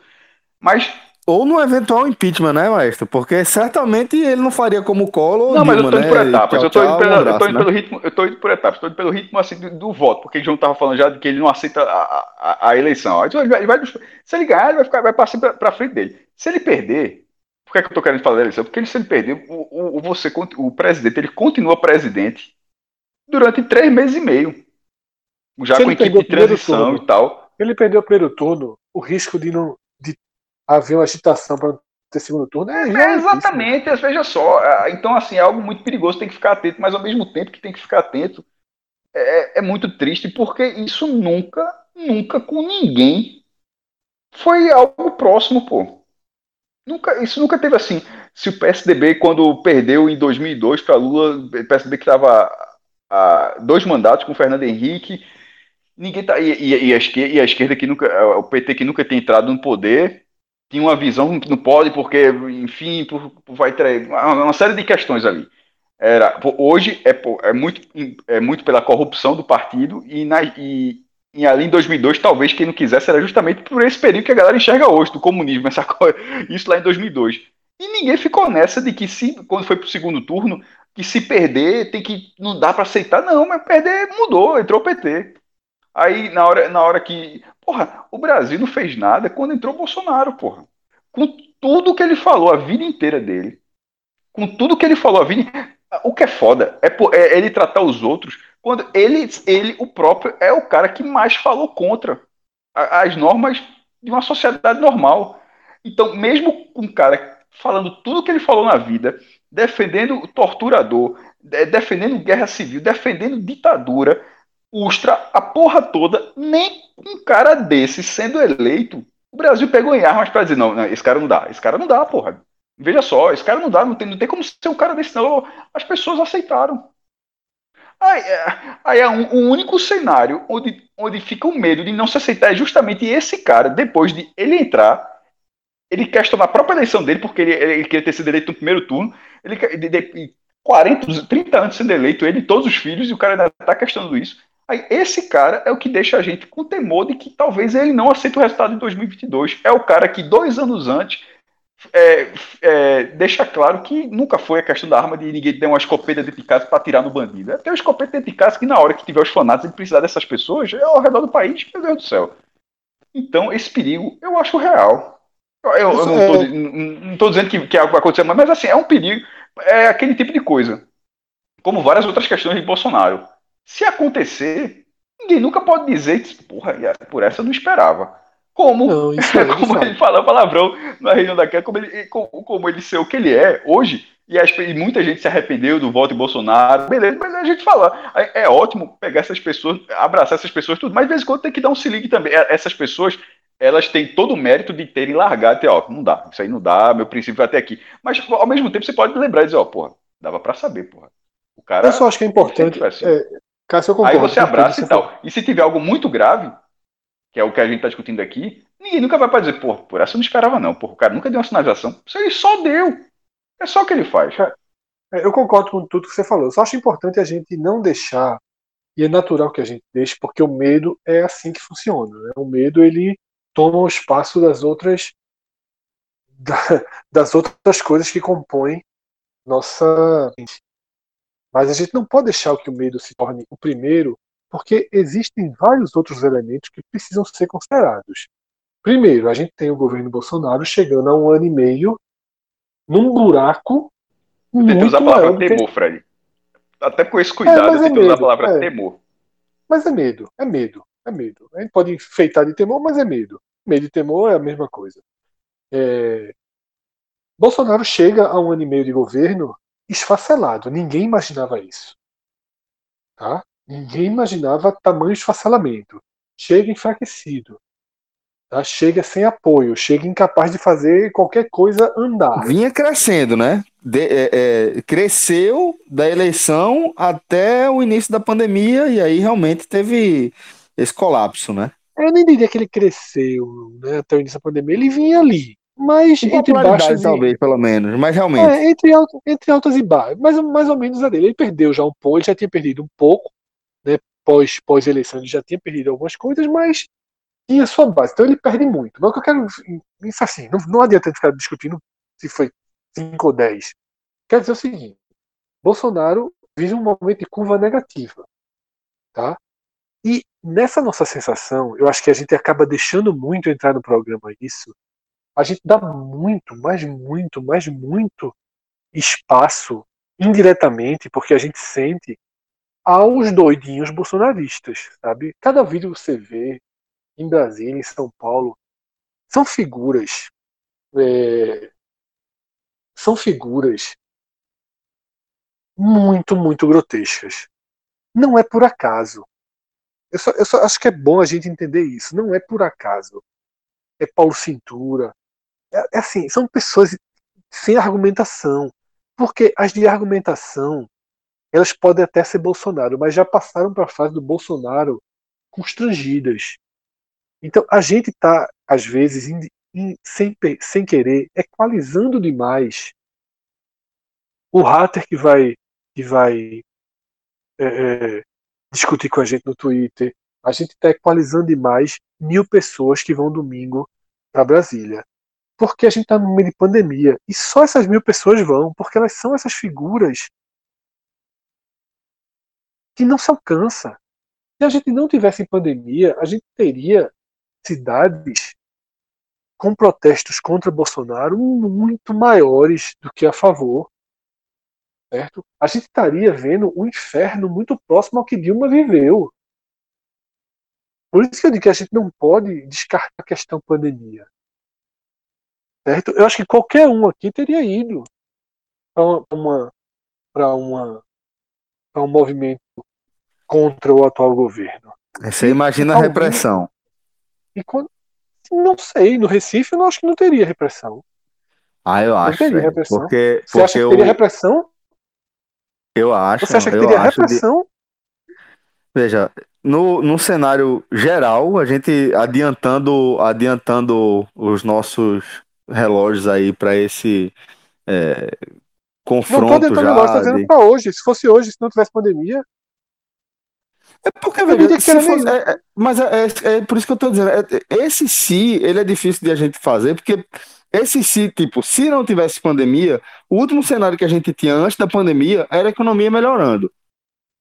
Mas ou no eventual impeachment, né, maestro? Porque certamente ele não faria como Collor. Não, mas eu tô indo né? por etapas. Tchau, eu tô indo, eu né? pelo ritmo, eu tô indo por etapas, tô indo pelo ritmo assim do, do voto, porque o João tava falando já de que ele não aceita a, a, a eleição. Ele vai, ele vai, se ele ganhar, ele vai, ficar, vai passar pra, pra frente dele. Se ele perder, por que, é que eu tô querendo falar da eleição? Porque ele, se ele perder, o, o, você, o presidente, ele continua presidente durante três meses e meio. Já se com equipe de transição turno, e tal. Ele perdeu o primeiro turno, o risco de não haver uma agitação para ter segundo turno. É, é, é exatamente, difícil, veja só. É, então, assim, é algo muito perigoso, tem que ficar atento, mas ao mesmo tempo que tem que ficar atento, é, é muito triste, porque isso nunca, nunca com ninguém foi algo próximo, pô. Nunca, isso nunca teve assim. Se o PSDB, quando perdeu em 2002 para Lula, o PSDB que estava a dois mandatos com o Fernando Henrique, ninguém tá. E, e, e, a esquerda, e a esquerda que nunca. O PT que nunca tem entrado no poder, tinha uma visão que não pode, porque, enfim, por, por vai ter uma, série de questões ali. Era, hoje é, é, muito, é muito pela corrupção do partido e, na, e, e ali em 2002, talvez quem não quisesse era justamente por esse período que a galera enxerga hoje, do comunismo, essa coisa, isso lá em 2002. E ninguém ficou nessa de que se, quando foi pro segundo turno, que se perder tem que, não dá para aceitar, não, mas perder mudou, entrou o PT. Aí, na hora, na hora que. Porra, o Brasil não fez nada quando entrou Bolsonaro, porra. Com tudo que ele falou a vida inteira dele. Com tudo que ele falou a vida. O que é foda é, é ele tratar os outros quando ele, ele, o próprio, é o cara que mais falou contra as normas de uma sociedade normal. Então, mesmo com um cara falando tudo que ele falou na vida, defendendo o torturador, defendendo guerra civil, defendendo ditadura, Ustra a porra toda, nem um cara desse sendo eleito, o Brasil pegou em armas para dizer, não, não, esse cara não dá, esse cara não dá, porra. Veja só, esse cara não dá, não tem, não tem como ser um cara desse, não. As pessoas aceitaram. Aí, é, aí é um, um, único cenário onde, onde fica o medo de não se aceitar é justamente esse cara, depois de ele entrar, ele questionar a própria eleição dele, porque ele, ele queria ter sido eleito no primeiro turno, ele de, de 40, 30 anos sendo eleito, ele e todos os filhos, e o cara ainda está questionando isso. Aí, esse cara é o que deixa a gente com temor de que talvez ele não aceite o resultado de 2022. É o cara que dois anos antes é, é, deixa claro que nunca foi a questão da arma de ninguém ter uma escopeta dentro de casa para atirar no bandido. É ter uma escopeta dentro de casa que na hora que tiver os fanatos ele precisar dessas pessoas é ao redor do país, meu Deus do céu. Então, esse perigo eu acho real. Eu, eu não estou dizendo que, que é algo vai acontecer, mas assim, é um perigo. É aquele tipo de coisa. Como várias outras questões de Bolsonaro se acontecer, ninguém nunca pode dizer que, porra, por essa eu não esperava. Como, não, isso é, como ele fala palavrão na região daquela, como ele, como, como ele ser o que ele é hoje, e, as, e, muita gente se arrependeu do voto de Bolsonaro, beleza, mas a gente fala, é, é, ótimo pegar essas pessoas, abraçar essas pessoas, tudo, mas de vez em quando tem que dar um se ligue também. É, essas pessoas, elas têm todo o mérito de terem largado, ter, ó, não dá, isso aí não dá, meu princípio vai até aqui. Mas ao mesmo tempo você pode lembrar e dizer, ó, porra, dava para saber, porra. O cara. Eu só acho que é importante. É, Cássio, eu concordo. Aí você abraça e tal. E se tiver algo muito grave, que é o que a gente está discutindo aqui, ninguém nunca vai dizer, pô, por essa eu não esperava não, pô, o cara nunca deu uma sinalização. Isso aí só deu. É só o que ele faz. É, eu concordo com tudo que você falou. Eu só acho importante a gente não deixar, e é natural que a gente deixe, porque o medo é assim que funciona. Né? O medo, ele toma o espaço das outras das outras coisas que compõem nossa mas a gente não pode deixar que o medo se torne o primeiro, porque existem vários outros elementos que precisam ser considerados. Primeiro, a gente tem o governo Bolsonaro chegando a um ano e meio num buraco. Eu tentei usar a palavra temor, que... Fred. Até com esse cuidado, é, tentei é usar a palavra é. temor. Mas é medo, é medo, é medo. A gente pode enfeitar de temor, mas é medo. Medo e temor é a mesma coisa. É... Bolsonaro chega a um ano e meio de governo esfacelado. Ninguém imaginava isso. Tá? Ninguém imaginava tamanho esfacelamento. Chega enfraquecido. Tá? Chega sem apoio, chega incapaz de fazer qualquer coisa andar. Vinha crescendo, né? De, é, é, cresceu da eleição até o início da pandemia e aí realmente teve esse colapso, né? Eu nem diria que ele cresceu né, até o início da pandemia, ele vinha ali. Mas entre baixas talvez, pelo menos, mas realmente. É, entre, altas, entre altas e baixas, mais, mais ou menos a dele. Ele perdeu já um pouco, ele já tinha perdido um pouco, né? Pós, pós eleição, ele já tinha perdido algumas coisas, mas tinha sua base. Então ele perde muito. Mas o que eu quero. Isso assim, não, não adianta ficar discutindo se foi 5 ou 10. Quer dizer o seguinte: Bolsonaro vive um momento de curva negativa. Tá? E nessa nossa sensação, eu acho que a gente acaba deixando muito entrar no programa isso. A gente dá muito, mas muito, mas muito espaço indiretamente, porque a gente sente aos doidinhos bolsonaristas, sabe? Cada vídeo que você vê, em Brasília, em São Paulo, são figuras. É, são figuras muito, muito grotescas. Não é por acaso. Eu só, eu só acho que é bom a gente entender isso. Não é por acaso. É Paulo Cintura. É, é assim, são pessoas sem argumentação. Porque as de argumentação, elas podem até ser Bolsonaro, mas já passaram para a fase do Bolsonaro constrangidas. Então a gente está, às vezes, in, in, sem, sem querer, equalizando demais o hater que vai, que vai é, é, discutir com a gente no Twitter. A gente está equalizando demais mil pessoas que vão domingo para Brasília. Porque a gente está no meio de pandemia. E só essas mil pessoas vão, porque elas são essas figuras que não se alcança. Se a gente não tivesse pandemia, a gente teria cidades com protestos contra Bolsonaro muito maiores do que a favor. Certo? A gente estaria vendo um inferno muito próximo ao que Dilma viveu. Por isso que eu digo que a gente não pode descartar a questão pandemia. Certo? Eu acho que qualquer um aqui teria ido para uma, para uma, para um movimento contra o atual governo. Você imagina a repressão. E quando. Não sei, no Recife eu acho que não teria repressão. Ah, eu acho. Não teria repressão. Porque, Você acha que teria repressão? Eu acho. Você acha que teria repressão? De... Veja, no, no cenário geral, a gente adiantando, adiantando os nossos relógios aí para esse é, confronto não tô adiantando já. Relógio, tô dizendo de... para hoje. Se fosse hoje, se não tivesse pandemia, é porque, velho, se fosse, é, é, mas é, é, é, por isso que eu tô dizendo, é, esse se, ele é difícil de a gente fazer, porque esse se, tipo, se não tivesse pandemia, o último cenário que a gente tinha antes da pandemia era a economia melhorando.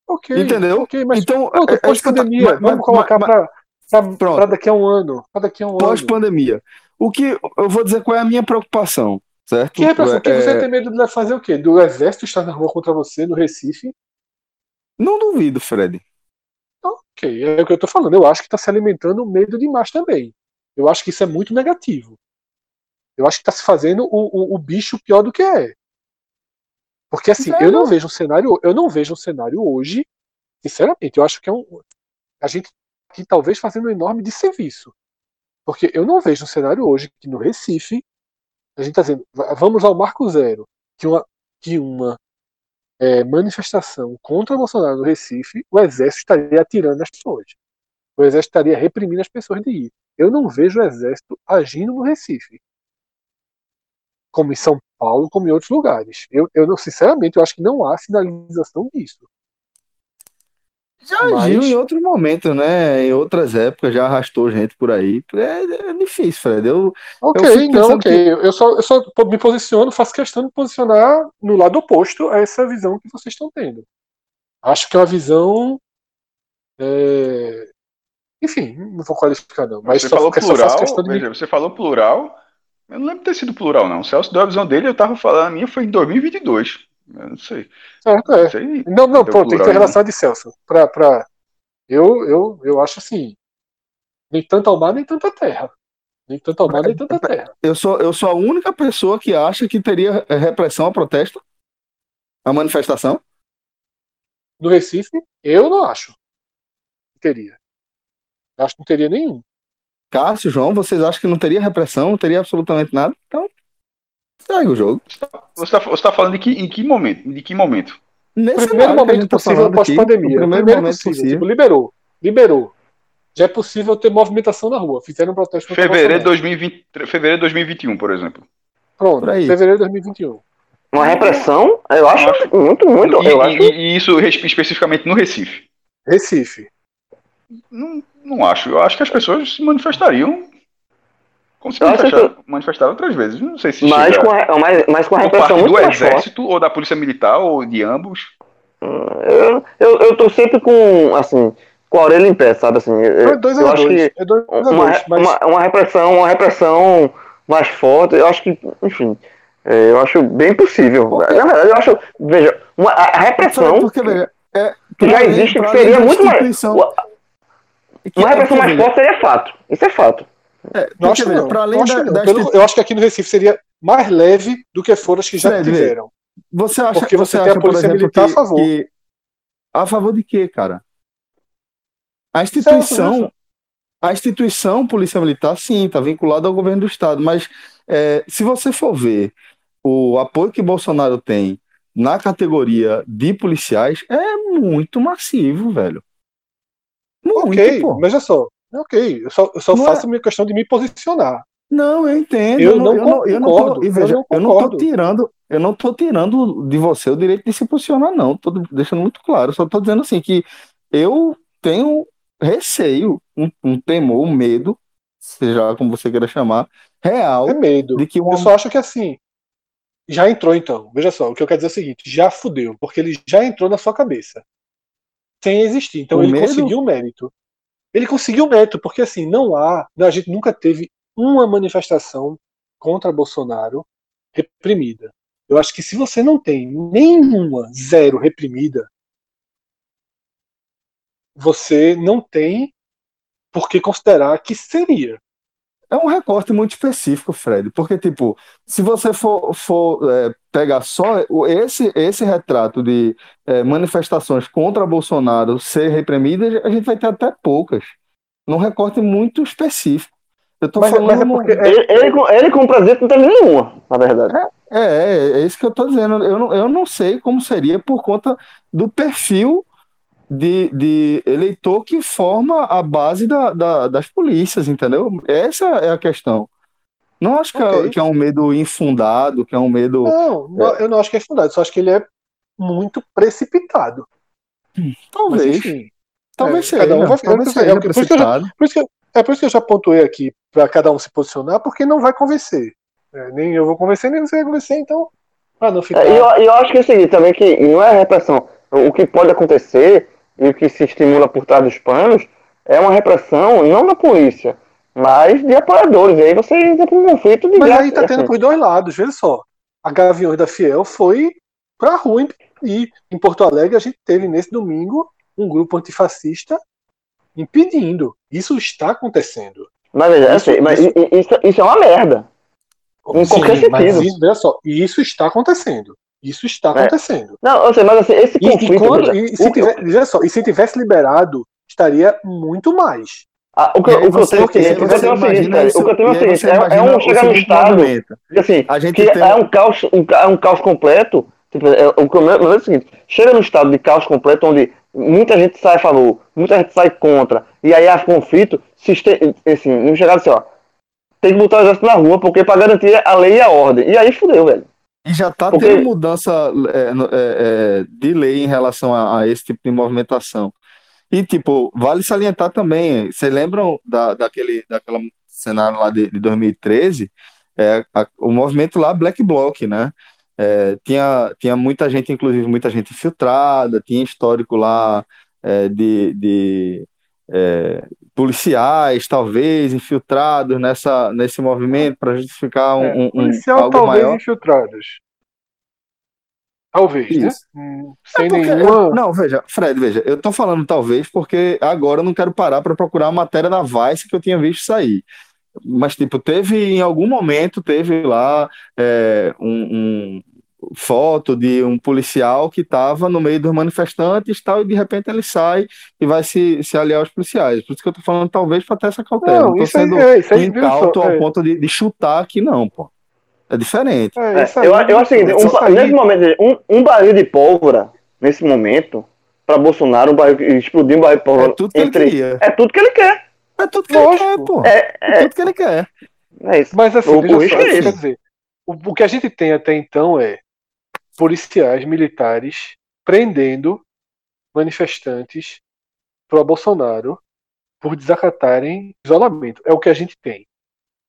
Ok. Entendeu? Ok, mas então, pós-pandemia, tá, vamos colocar para daqui a um ano. Pra daqui a um Pós-pandemia. O que eu vou dizer qual é a minha preocupação, certo? Que repressão? Que você tem medo de fazer o quê? Do exército estar na rua contra você no Recife? Não duvido, Fred. Ok, é o que eu tô falando. Eu acho que está se alimentando medo demais também. Eu acho que isso é muito negativo. Eu acho que está se fazendo o, o, o, bicho pior do que é. Porque assim, eu não vejo um cenário, eu não vejo um cenário hoje, sinceramente, eu acho que é um. A gente que talvez fazendo um enorme desserviço. Porque eu não vejo um cenário hoje que no Recife, a gente está dizendo, vamos ao marco zero, que uma, que uma é, manifestação contra Bolsonaro no Recife, o exército estaria atirando nas pessoas. O exército estaria reprimindo as pessoas de ir. Eu não vejo o exército agindo no Recife. Como em São Paulo, como em outros lugares. Eu, eu sinceramente, eu acho que não há sinalização disso. Já Mas... agiu em outro momento, né? Em outras épocas, já arrastou gente por aí. É, é difícil, Fred. Eu, ok, eu não, ok. Que... Eu, só, eu só me posiciono, faço questão de posicionar no lado oposto a essa visão que vocês estão tendo. Acho que é uma visão. É... Enfim, não vou qualificar, não. Mas você falou plural, veja, você falou plural. Eu não lembro de ter sido plural, não. O Celso deu a visão dele, eu tava falando, a minha foi em 2022. Eu não sei. Certo, é. Não, sei, não, não pronto, tem que ter relação de Celso. Pra, pra... Eu, eu, eu acho assim. Nem tanto ao mar, nem tanto à terra. Nem tanto ao mar, nem tanto à terra. Eu sou, eu sou a única pessoa que acha que teria repressão a protesto? A manifestação? No Recife, eu não acho. Que teria. Acho que não teria nenhum. Cássio, João, vocês acham que não teria repressão, não teria absolutamente nada? Então, segue o jogo. Você está tá falando de que, em que momento? De que momento? Nesse primeiro momento tá possível pós-pandemia. Primeiro, primeiro momento possível. possível. Tipo, liberou. Liberou. Já é possível ter movimentação na rua. Fizeram um protesto fevereiro de 2020, Fevereiro de 2021, por exemplo. Pronto, fevereiro de 2021. Uma repressão? Eu acho, eu acho muito, muito. E, eu acho... e, isso especificamente no Recife. Recife. Não, não acho. Eu acho que as pessoas se manifestariam como se manifestaram, que... manifestaram outras vezes. Não sei se. Mas, com a, mas, mas com a repressão muito do exército forte. ou da polícia militar ou de ambos. Eu, eu, eu tô sempre com, assim, com a orelha em pé, sabe? Assim, é dois eu acho dois. que é dois uma, dois, mas... uma, uma, repressão, uma repressão mais forte, eu acho que, enfim, é, eu acho bem possível. Na verdade, eu acho, veja, uma, a repressão porque, veja, é, que já existe que seria muito mais. Uma, uma repressão mais forte seria fato. Isso é fato. É, eu, acho não, para além da, da Pelo, eu acho que aqui no Recife seria mais leve do que foram as que já tiveram. Você acha, Porque você, você tem acha, a polícia exemplo, militar que, a favor. Que, a favor de quê, cara? A instituição, a instituição polícia militar, sim, está vinculada ao governo do estado, mas é, se você for ver o apoio que Bolsonaro tem na categoria de policiais, é muito massivo, velho. Muito, ok, pô. é só, ok, eu só, eu só faço é... minha questão de me posicionar. Não, eu entendo. Eu, não, eu não, eu não tô, veja, eu não, tô tirando, eu não tô tirando de você o direito de se posicionar, não. Tô deixando muito claro. Só tô dizendo assim que eu tenho receio, um, um temor, um medo, seja como você queira chamar, real. É medo. De que uma... Eu só acho que assim, já entrou então. Veja só, o que eu quero dizer é o seguinte: já fudeu, porque ele já entrou na sua cabeça. Sem existir. Então o ele medo? conseguiu o mérito. Ele conseguiu o mérito, porque assim, não há. A gente nunca teve uma manifestação contra Bolsonaro reprimida. Eu acho que se você não tem nenhuma zero reprimida, você não tem por que considerar que seria. É um recorte muito específico, Fred, porque, tipo, se você for, for é, pegar só esse, esse retrato de é, manifestações contra Bolsonaro ser reprimidas, a gente vai ter até poucas. Num recorte muito específico. Eu tô mas, falando. Mas é ele, ele, ele, com presidente não teve nenhuma, na verdade. É, é, é, isso que eu tô dizendo. Eu não, eu não sei como seria por conta do perfil de, de eleitor que forma a base da, da, das polícias, entendeu? Essa é a questão. Não acho que, okay. é, que é um medo infundado, que é um medo. Não, é... eu não acho que é fundado, só acho que ele é muito precipitado. Talvez. Mas, talvez é, seja. Cada um vai, é, por, isso que eu já, por isso que eu, é por isso que eu já pontuei aqui para cada um se posicionar, porque não vai convencer. É, nem eu vou convencer, nem você vai convencer, então. Ah, não ficar. É, eu, eu acho que é o seguinte, também que não é repressão. O que pode acontecer e o que se estimula por trás dos panos é uma repressão não da polícia, mas de apoiadores. E aí você entra para um conflito de Mas graça, aí tá tendo assim. por dois lados, veja só. A Gaviões da Fiel foi para a rua e em Porto Alegre a gente teve nesse domingo um grupo antifascista impedindo. Isso está acontecendo. Mas, isso, assim, mas isso, isso, isso, é uma merda. Em Sim, qualquer sentido. Isso, veja só, isso está acontecendo. Isso está é. acontecendo. Não, eu sei, mas assim, esse conflito. E, quando, e, se tivesse, só, e se tivesse liberado, estaria muito mais. Ah, o que, o que eu tenho, eu é o seguinte, o que eu tenho é o seguinte, é, é um chegar no estado, assim, a gente que tem... é um caos, um, é um caos completo, tipo, é, o que eu é o seguinte, chega no estado de caos completo onde muita gente sai a favor, muita gente sai contra, e aí há conflito, se assim, não chegar assim, ó, tem que botar o exército na rua, porque para garantir a lei e a ordem, e aí fudeu, velho. E já está Porque... tendo mudança é, é, é, de lei em relação a, a, esse tipo de movimentação. E, tipo, vale salientar também, vocês lembram da, daquele daquela cenário lá de, de 2013? É, a, o movimento lá, Black Bloc, né? É, tinha, tinha muita gente, inclusive muita gente infiltrada, tinha histórico lá é, de, de é, policiais, talvez, infiltrados nessa, nesse movimento para justificar um, é, um, policial, algo talvez maior. infiltrados. Talvez, né? Isso. né? Hum, sem é nenhuma. não, veja, Fred, veja, eu tô falando talvez porque agora eu não quero parar para procurar a matéria da Vice que eu tinha visto sair. Mas, tipo, teve em algum momento, teve lá é, um, um foto de um policial que estava no meio dos manifestantes tal, e de repente ele sai e vai se, se aliar aos policiais. Por isso que eu tô falando, talvez, para ter essa cautela. Não, não tô sendo é, isso aí, incauto ao é. ponto de, de, chutar aqui, não, pô. É diferente. É, é aí, eu, eu acho que um, nesse momento, um, um barril de pólvora, nesse momento, para Bolsonaro, um barril, explodir um barril de pólvora. É tudo que entre, ele queria. É tudo que ele quer. É tudo que Lógico. ele quer, pô. É, é, tudo que ele quer. É isso. Mas assim, o, só, quer dizer, o, o que a gente tem até então é policiais militares prendendo manifestantes pro Bolsonaro por desacatarem isolamento. É o que a gente tem.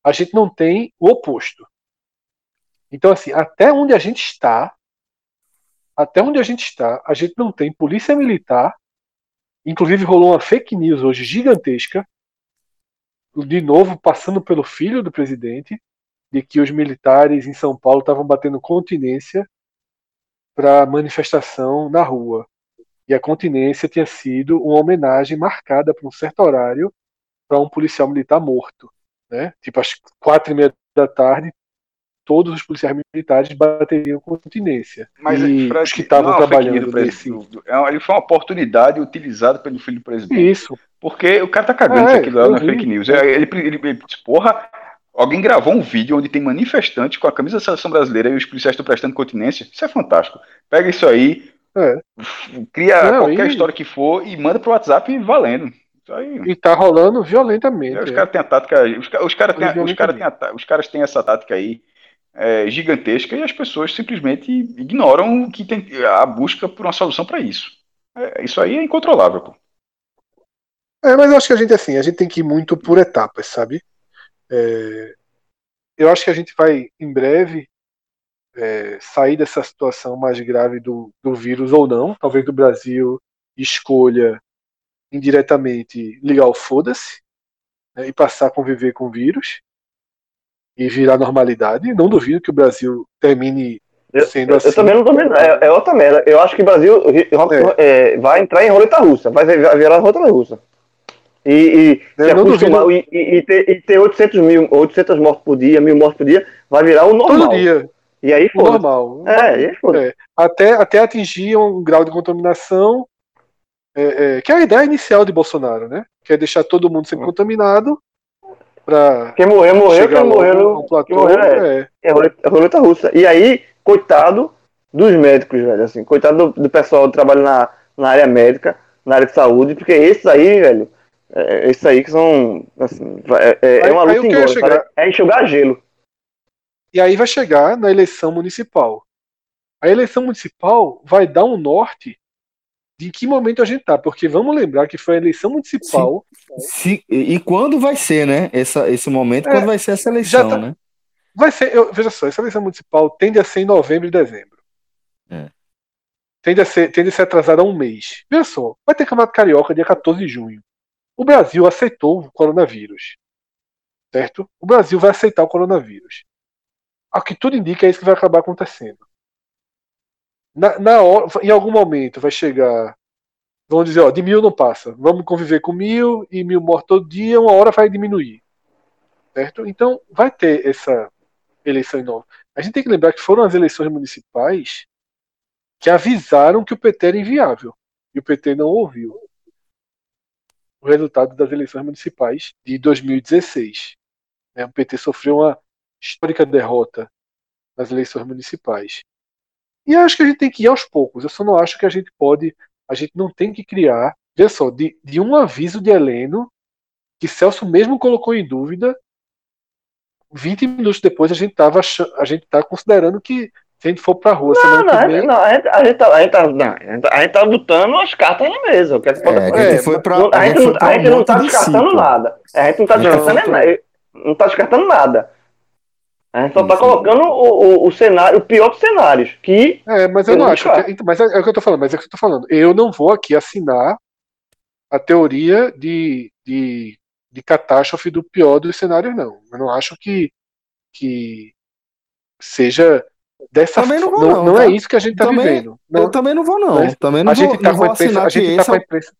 A gente não tem o oposto. Então, assim, até onde a gente está, até onde a gente está, a gente não tem polícia militar. Inclusive rolou uma fake news hoje gigantesca, de novo passando pelo filho do presidente, de que os militares em São Paulo estavam batendo continência para manifestação na rua. E a continência tinha sido uma homenagem marcada para um certo horário para um policial militar morto. Né? Tipo, às quatro e meia da tarde, todos os policiais militares bateriam continência. Mas e Fred, os que estavam trabalhando nesse... É ele foi uma oportunidade utilizada pelo filho do presidente. Isso. Porque o cara tá cagando é, aquilo lá na fake news. Ele, ele, ele, ele porra, Alguém gravou um vídeo onde tem manifestante com a camisa da seleção brasileira e os policiais estão prestando continência. Isso é fantástico. Pega isso aí, é. cria Não, qualquer e... história que for e manda pro WhatsApp valendo. Aí... E tá rolando violentamente. É, os caras têm a tática. Os, os caras têm, os cara têm, os caras têm essa tática aí é, gigantesca e as pessoas simplesmente ignoram que tem a busca por uma solução para isso. É, isso aí é incontrolável. Pô. É, mas eu acho que a gente assim, a gente tem que ir muito por etapas, sabe? É, eu acho que a gente vai, em breve, é, sair dessa situação mais grave do, do vírus ou não. Talvez o Brasil escolha indiretamente ligar o foda-se né, e passar a conviver com o vírus e virar normalidade. Não duvido que o Brasil termine sendo eu, assim. Eu também não duvido. É, é outra merda. Eu acho que o Brasil é. é. vai entrar em roleta russa. Vai virar roleta russa. E, e, se acostumar, e, e, ter, e ter 800 mil, 800 mortes por dia, mil mortes por dia, vai virar o normal. Todo dia. E aí foi. Normal. É, aí é. Até, até atingir um grau de contaminação, é, é, que é a ideia inicial de Bolsonaro, né? Que é deixar todo mundo sempre contaminado. Pra quem morreu, morreu, quem morreu, um platô, quem morreu é, é. é, é roleta russa. E aí, coitado dos médicos, velho, assim, coitado do, do pessoal que trabalha na, na área médica, na área de saúde, porque esses aí, velho, é, isso aí que são. Assim, é, é, é uma luta em chegar... É enxugar gelo. E aí vai chegar na eleição municipal. A eleição municipal vai dar um norte de em que momento a gente tá, porque vamos lembrar que foi a eleição municipal. Se, e quando vai ser, né? Essa, esse momento, é, quando vai ser essa eleição, tá, né? Vai ser, eu, veja só, essa eleição municipal tende a ser em novembro e dezembro. É. Tende a ser, tende a ser atrasada um mês. Veja só, vai ter Campeonato Carioca dia 14 de junho. O Brasil aceitou o coronavírus. Certo? O Brasil vai aceitar o coronavírus. O que tudo indica é isso que vai acabar acontecendo. Na, na hora, em algum momento vai chegar. Vamos dizer, ó, de mil não passa. Vamos conviver com mil e mil mortos todo dia, uma hora vai diminuir. Certo? Então, vai ter essa eleição nova. A gente tem que lembrar que foram as eleições municipais que avisaram que o PT era inviável. E o PT não ouviu o resultado das eleições municipais de 2016. Né? O PT sofreu uma histórica derrota nas eleições municipais. E acho que a gente tem que ir aos poucos. Eu só não acho que a gente pode, a gente não tem que criar, veja só, de, de um aviso de Heleno, que Celso mesmo colocou em dúvida, 20 minutos depois a gente estava a gente tá considerando que se a gente for pra rua não, não, que vem... Não, a gente, a gente, tá, a gente, tá, não, a gente tá botando as cartas na mesa. Que a gente, é, a gente foi pra, a gente, não, a gente não tá descartando nada. A gente não tá descartando nada. Não tá descartando nada. A gente só tá colocando o, o, o, cenário, o pior dos cenários. Que é, mas eu não acho. Que, mas é, é, o que eu tô falando, mas é o que eu tô falando. Eu não vou aqui assinar a teoria de, de, de catástrofe do pior dos cenários, não. Eu não acho que, que seja Dessa também não vou, não. Não, não tá? é isso que a gente está vivendo. Não. Eu também não vou, não. Mas também não a gente está com a imprensa. A gente está com a imprensa.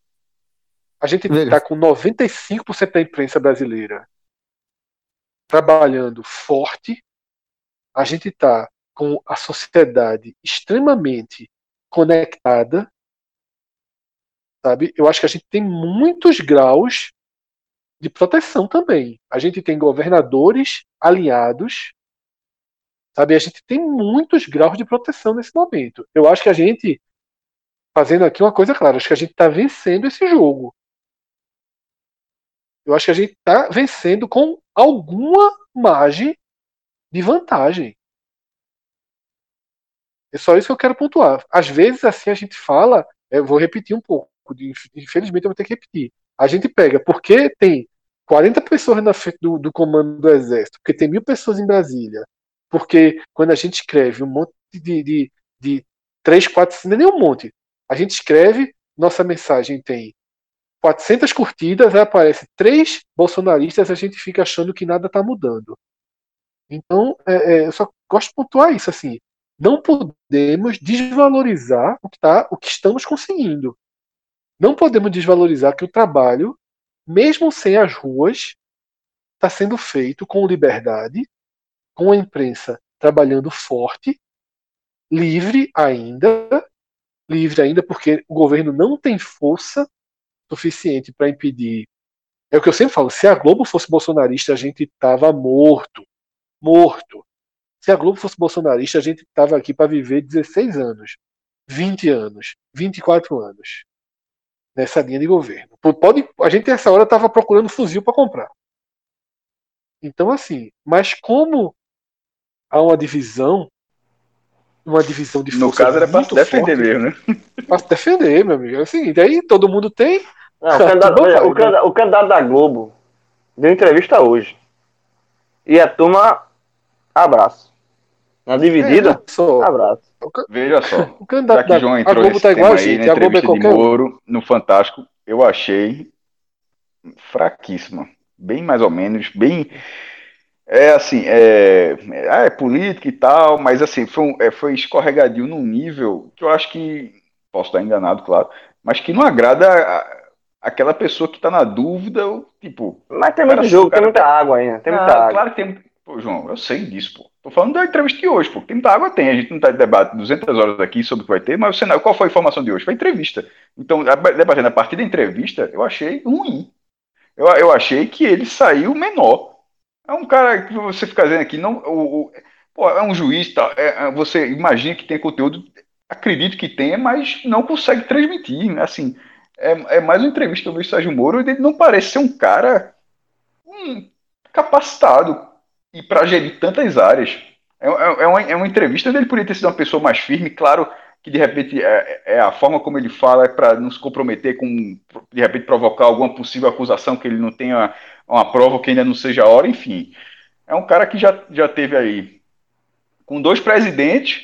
A gente está com 95% da imprensa brasileira trabalhando forte. A gente está com a sociedade extremamente conectada, sabe? Eu acho que a gente tem muitos graus de proteção também. A gente tem governadores alinhados, sabe? A gente tem muitos graus de proteção nesse momento. Eu acho que a gente, fazendo aqui uma coisa clara, acho que a gente está vencendo esse jogo. Eu acho que a gente está vencendo com alguma margem de vantagem. É só isso que eu quero pontuar. Às vezes, assim, a gente fala, eu vou repetir um pouco, infelizmente eu vou ter que repetir. A gente pega, porque tem 40 pessoas na frente do, do comando do exército, porque tem mil pessoas em Brasília, porque quando a gente escreve um monte de, de, de 3, 4, não é nem um monte. A gente escreve, nossa mensagem tem 400 curtidas, aí aparece três bolsonaristas, a gente fica achando que nada está mudando. Então, é, é, eu só gosto de pontuar isso assim. Não podemos desvalorizar o que, tá, o que estamos conseguindo. Não podemos desvalorizar que o trabalho, mesmo sem as ruas, está sendo feito com liberdade, com a imprensa trabalhando forte, livre ainda, livre ainda porque o governo não tem força suficiente para impedir. É o que eu sempre falo: se a Globo fosse bolsonarista, a gente estava morto. Morto. Se a Globo fosse bolsonarista, a gente estava aqui para viver 16 anos, 20 anos, 24 anos nessa linha de governo. Pode, a gente nessa hora estava procurando fuzil para comprar. Então assim, mas como há uma divisão, uma divisão de força. No caso era para se defender forte, mesmo, né? Para se defender, meu amigo. É o seguinte, aí todo mundo tem. Não, o, candidato, veja, o, candidato, o candidato da Globo deu entrevista hoje. E a turma abraço. Na dividida, é, só, abraço. Veja só. O candidato já que João entrou a Globo tá igual a gente, a Globo é qualquer de Moro, no Fantástico, eu achei fraquíssima. Bem mais ou menos, bem. É assim, é, é, é política e tal, mas assim, foi, um, é, foi escorregadio num nível que eu acho que, posso estar enganado, claro, mas que não agrada a, aquela pessoa que está na dúvida, tipo. Mas tem muito jogo, tem muita água ainda, tem muita ah, água. Claro que tem. Pô, João, eu sei disso, pô. Tô falando da entrevista de hoje, pô. Tem muita água, tem. A gente não tá de debate 200 horas aqui sobre o que vai ter, mas o cenário, qual foi a informação de hoje? Foi entrevista. Então, debatendo a partir da entrevista, eu achei ruim. Eu, eu achei que ele saiu menor. É um cara que você fica dizendo aqui, não, o, o pô, é um juiz, tá, é, é, você imagina que tem conteúdo, acredito que tenha, mas não consegue transmitir. Assim, é, é mais uma entrevista do Sérgio Moro e ele não parece ser um cara hum, capacitado e para gerir tantas áreas. É, é, é, uma, é uma entrevista onde ele poderia ter sido uma pessoa mais firme, claro que de repente é, é a forma como ele fala é para não se comprometer com, de repente, provocar alguma possível acusação que ele não tenha uma prova que ainda não seja a hora, enfim. É um cara que já, já teve aí com dois presidentes,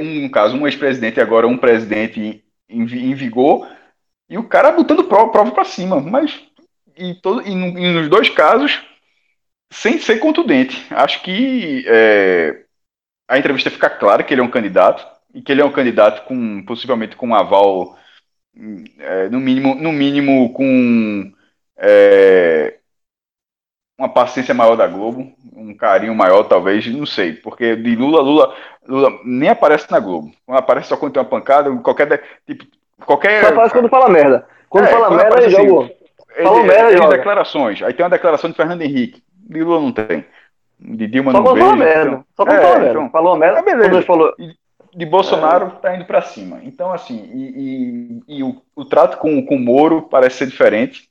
um, no caso, um ex-presidente e agora um presidente em, em, vigor, e o cara botando prova, prova para cima, mas e, todo, e, e nos dois casos sem ser contundente. Acho que é, a entrevista fica clara que ele é um candidato e que ele é um candidato com possivelmente com um aval é, no mínimo no mínimo com é, uma paciência maior da Globo, um carinho maior talvez, não sei, porque de Lula Lula Lula nem aparece na Globo. Quando aparece só quando tem uma pancada, qualquer tipo qualquer só aparece quando fala merda. Quando é, fala quando merda, ele joga. Assim, Falou merda, ele declarações. Aí tem uma declaração de Fernando Henrique. De Lula não tem. De Dilma Só não veio. Merda. Então, Só é, falou merda. Falou merda. É. Falou... De Bolsonaro é. tá indo para cima. Então, assim, e, e, e o, o, trato com, com o Moro parece ser diferente,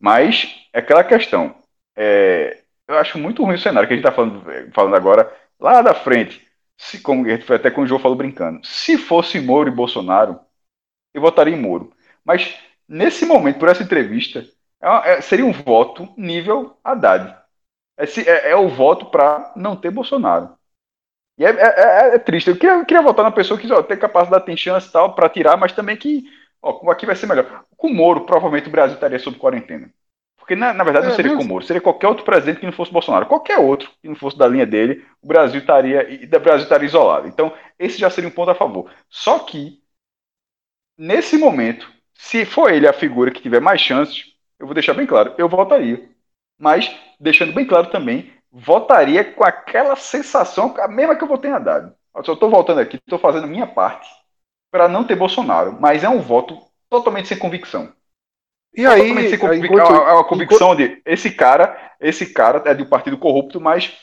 mas é aquela questão. É, eu acho muito ruim o cenário que a gente está falando, falando agora, lá da frente. Se, como até com o João falou brincando, se fosse Moro e Bolsonaro, eu votaria em Moro. Mas nesse momento, por essa entrevista, é, é, seria um voto nível Haddad. É, é, é o voto para não ter Bolsonaro. E é, é, é, é, triste. Eu queria, queria votar na pessoa que ó, tem capacidade, tem chance e tal para tirar, mas também que ó, aqui vai ser melhor. Com o Moro, provavelmente o Brasil estaria sob quarentena. Porque na, na verdade não seria com o Moro, seria qualquer outro presidente que não fosse Bolsonaro. Qualquer outro que não fosse da linha dele, o Brasil estaria, o Brasil estaria isolado. Então, esse já seria um ponto a favor. Só que, nesse momento, se for ele a figura que tiver mais chances, eu vou deixar bem claro, eu votaria. Mas deixando bem claro também votaria com aquela sensação, a mesma que eu votei em Haddad. Eu estou voltando aqui, estou fazendo minha parte para não ter Bolsonaro, mas é um voto totalmente sem convicção. E aí, totalmente sem convic... enquanto, é uma convicção enquanto... de esse cara, esse cara é de um partido corrupto, mas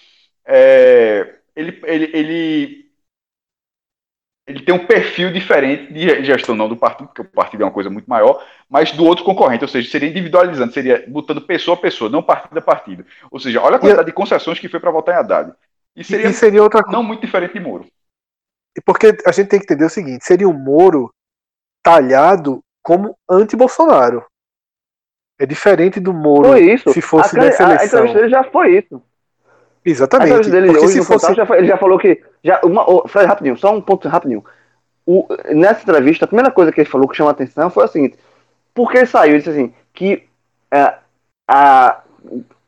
é, ele, ele, ele ele tem um perfil diferente de gestão, não do partido, porque o partido é uma coisa muito maior, mas do outro concorrente, ou seja, seria individualizando, seria botando pessoa a pessoa, não partido a partido. Ou seja, olha a quantidade de concessões que foi para votar em Haddad. E seria, e seria outra não muito diferente de Moro. Porque a gente tem que entender o seguinte: seria o Moro talhado como anti-Bolsonaro. É diferente do Moro foi isso. se fosse a, dessa eleição. A entrevista dele já foi isso. Exatamente. Dele, porque se fosse... já, ele já falou que. Já, uma, oh, rapidinho, só um ponto rapidinho. O, nessa entrevista, a primeira coisa que ele falou que chamou a atenção foi a seguinte: porque ele saiu, ele disse assim, que é, a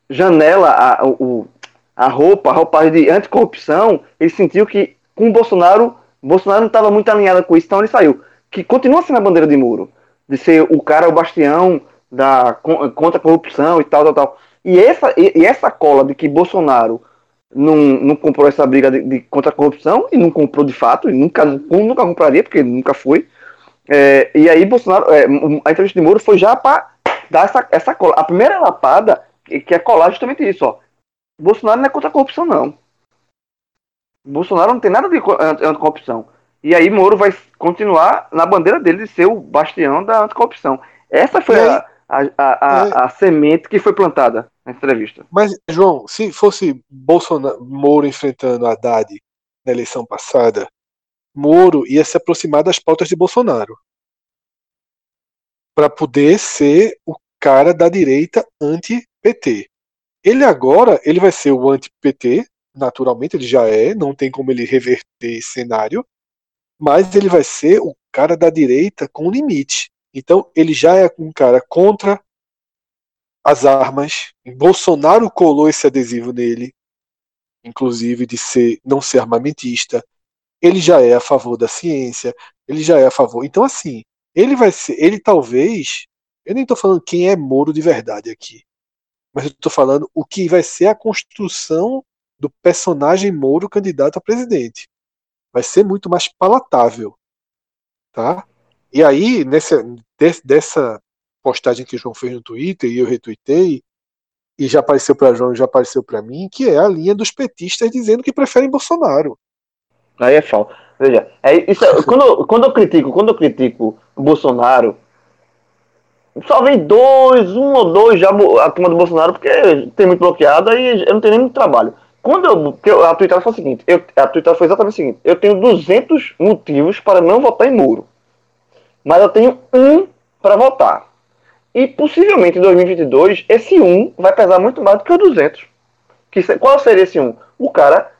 janela, a, o, a roupa, a roupa de anticorrupção, ele sentiu que com o Bolsonaro, Bolsonaro não estava muito alinhado com isso, então ele saiu. Que continua sendo a bandeira de muro, de ser o cara, o bastião da, contra a corrupção e tal, tal, tal. E essa, e, essa cola de que Bolsonaro não, não comprou essa briga de, de, contra a corrupção e não comprou de fato, e nunca, nunca compraria, porque nunca foi. É, e aí Bolsonaro, é, a entrevista de Moro foi já para dar essa, essa cola. A primeira lapada, que é colar justamente isso, ó. Bolsonaro não é contra a corrupção, não. Bolsonaro não tem nada de anticorrupção. E aí Moro vai continuar na bandeira dele de ser o bastião da anticorrupção. Essa foi a, a, a, a, a semente que foi plantada na entrevista. Mas, João, se fosse Bolsonaro, Moro enfrentando Haddad na eleição passada, Moro ia se aproximar das pautas de Bolsonaro para poder ser o cara da direita anti-PT. Ele agora ele vai ser o anti-PT, naturalmente ele já é, não tem como ele reverter esse cenário, mas ele vai ser o cara da direita com limite. Então ele já é um cara contra as armas. Bolsonaro colou esse adesivo nele, inclusive de ser não ser armamentista. Ele já é a favor da ciência, ele já é a favor. Então assim, ele vai ser, ele talvez, eu nem estou falando quem é Moro de verdade aqui, mas eu estou falando o que vai ser a construção do personagem Moro candidato a presidente. Vai ser muito mais palatável, tá? E aí, nessa, dessa postagem que o João fez no Twitter e eu retuitei, e já apareceu para João, já apareceu para mim, que é a linha dos petistas dizendo que preferem Bolsonaro. Aí é falta. Veja, é, isso é, quando, quando eu critico, quando eu critico o Bolsonaro, só vem dois, um ou dois já a turma do Bolsonaro, porque tem muito bloqueado e eu não tenho nem muito trabalho. Quando eu, porque a Twitter foi o seguinte, eu, a Twitter foi exatamente o seguinte, eu tenho 200 motivos para não votar em Muro, mas eu tenho um para votar. E possivelmente em 2022, esse 1 vai pesar muito mais do que o 200. Que, qual seria esse 1? O cara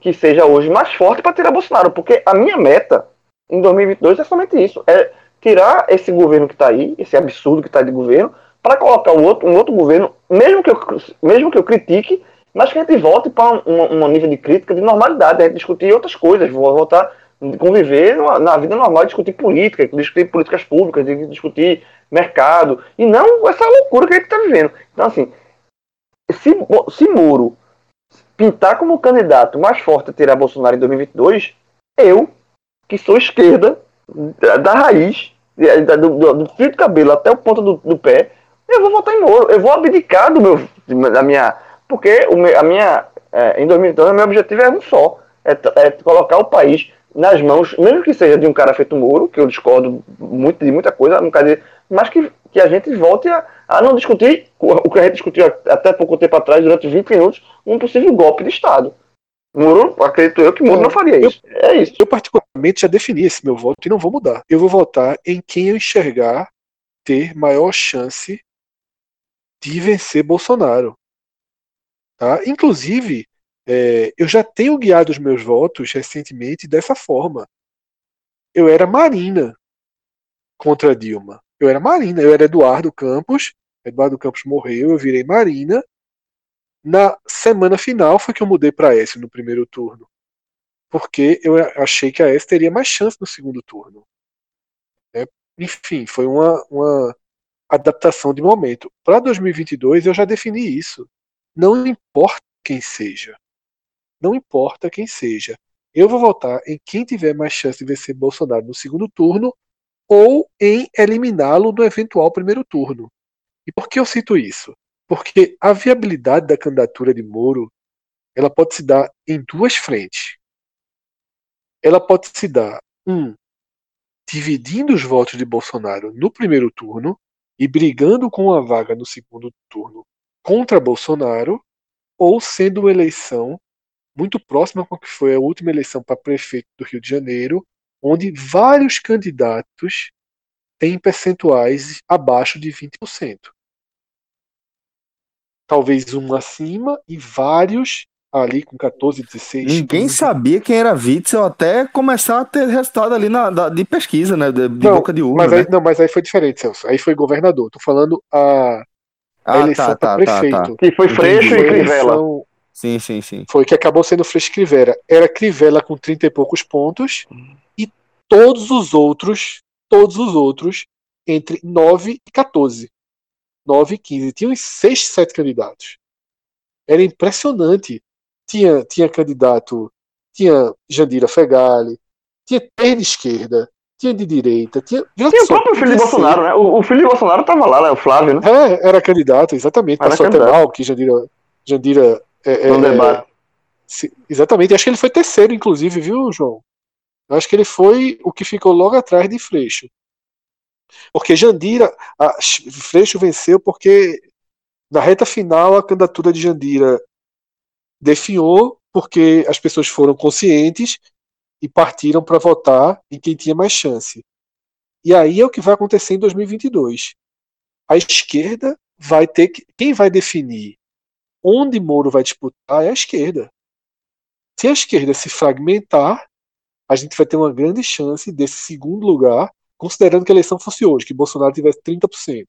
que seja hoje mais forte para tirar Bolsonaro. Porque a minha meta em 2022 é somente isso: é tirar esse governo que está aí, esse absurdo que está de governo, para colocar um outro, um outro governo, mesmo que, eu, mesmo que eu critique, mas que a gente volte para um, um, nível de crítica de normalidade, a gente discutir outras coisas, voltar conviver na vida normal, discutir política, discutir políticas públicas, discutir mercado, e não essa loucura que a gente está vivendo. Então, assim, se, se Moro pintar como candidato mais forte a tirar Bolsonaro em 2022, eu, que sou esquerda, da, da raiz, do, do, do, fio de cabelo até o ponto do, do, pé, eu vou votar em Moro. Eu vou abdicar do meu, da minha. Porque meu, a minha. É, em 2022, o meu objetivo é um só: é, é colocar o país nas mãos, mesmo que seja de um cara feito Moro, que eu discordo muito de muita coisa, quer dizer, mas que, que a gente volte a, a não discutir o que a gente discutiu até pouco tempo atrás, durante 20 minutos, um possível golpe de Estado. Moro, acredito eu que Moro não faria isso. Eu, é isso. Eu, particularmente, já defini esse meu voto e não vou mudar. Eu vou votar em quem eu enxergar ter maior chance de vencer Bolsonaro. Tá? Inclusive, é, eu já tenho guiado os meus votos recentemente dessa forma. Eu era Marina contra Dilma. Eu era Marina, eu era Eduardo Campos. Eduardo Campos morreu, eu virei Marina. Na semana final foi que eu mudei para S no primeiro turno. Porque eu achei que a S teria mais chance no segundo turno. É, enfim, foi uma, uma adaptação de momento. Para 2022 eu já defini isso. Não importa quem seja. Não importa quem seja. Eu vou votar em quem tiver mais chance de vencer Bolsonaro no segundo turno ou em eliminá-lo no eventual primeiro turno. E por que eu cito isso? Porque a viabilidade da candidatura de Moro ela pode se dar em duas frentes. Ela pode se dar, um, dividindo os votos de Bolsonaro no primeiro turno e brigando com a vaga no segundo turno contra Bolsonaro, ou sendo uma eleição muito próxima com a que foi a última eleição para prefeito do Rio de Janeiro, onde vários candidatos têm percentuais abaixo de 20%. Talvez um acima e vários ali com 14, 16. Ninguém 15. sabia quem era Witzel até começar a ter resultado ali na, da, de pesquisa, né? De, de não, boca de urna. Mas, né? não, mas aí foi diferente, Celso. Aí foi governador. Tô falando a, a ah, eleição tá, tá, prefeito. Tá, tá. Que foi Freixo e Crivella. Sim, sim, sim. Foi que acabou sendo Freixo e Crivella. Era Crivella com 30 e poucos pontos e todos os outros, todos os outros, entre 9 e 14. 9 e 15. Tinham 6, 7 candidatos. Era impressionante tinha, tinha candidato, tinha Jandira Fegali, tinha perna esquerda, tinha de direita, tinha. Tinha o próprio filho de Bolsonaro, né? O, o, filho de Bolsonaro estava lá, né? O Flávio, né? É, era candidato, exatamente. Era Passou candidato. até mal que Jandira. Jandira é, no é, debate. Se, exatamente. Acho que ele foi terceiro, inclusive, viu, João? Eu acho que ele foi o que ficou logo atrás de Freixo. Porque Jandira. A, Freixo venceu porque na reta final a candidatura de Jandira definhou porque as pessoas foram conscientes e partiram para votar em quem tinha mais chance. E aí é o que vai acontecer em 2022. A esquerda vai ter que. Quem vai definir onde Moro vai disputar é a esquerda. Se a esquerda se fragmentar, a gente vai ter uma grande chance desse segundo lugar, considerando que a eleição fosse hoje, que Bolsonaro tivesse 30%.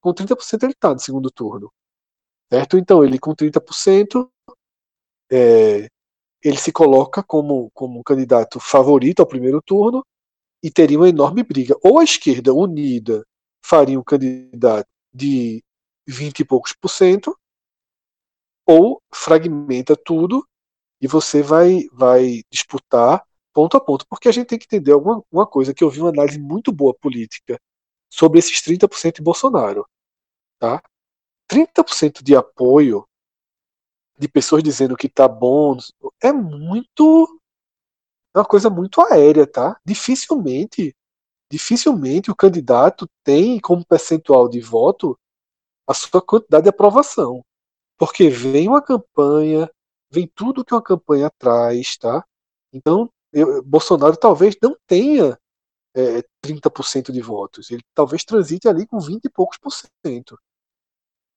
Com 30% ele está no segundo turno. Certo? Então, ele com 30%, é, ele se coloca como, como um candidato favorito ao primeiro turno e teria uma enorme briga. Ou a esquerda unida faria um candidato de 20 e poucos por cento, ou fragmenta tudo e você vai, vai disputar ponto a ponto. Porque a gente tem que entender alguma uma coisa que eu vi uma análise muito boa política sobre esses 30% de Bolsonaro. Tá? 30% de apoio de pessoas dizendo que tá bom, é muito. É uma coisa muito aérea, tá? Dificilmente, dificilmente o candidato tem como percentual de voto a sua quantidade de aprovação. Porque vem uma campanha, vem tudo que uma campanha traz, tá? Então, eu, Bolsonaro talvez não tenha é, 30% de votos. Ele talvez transite ali com 20 e poucos por cento.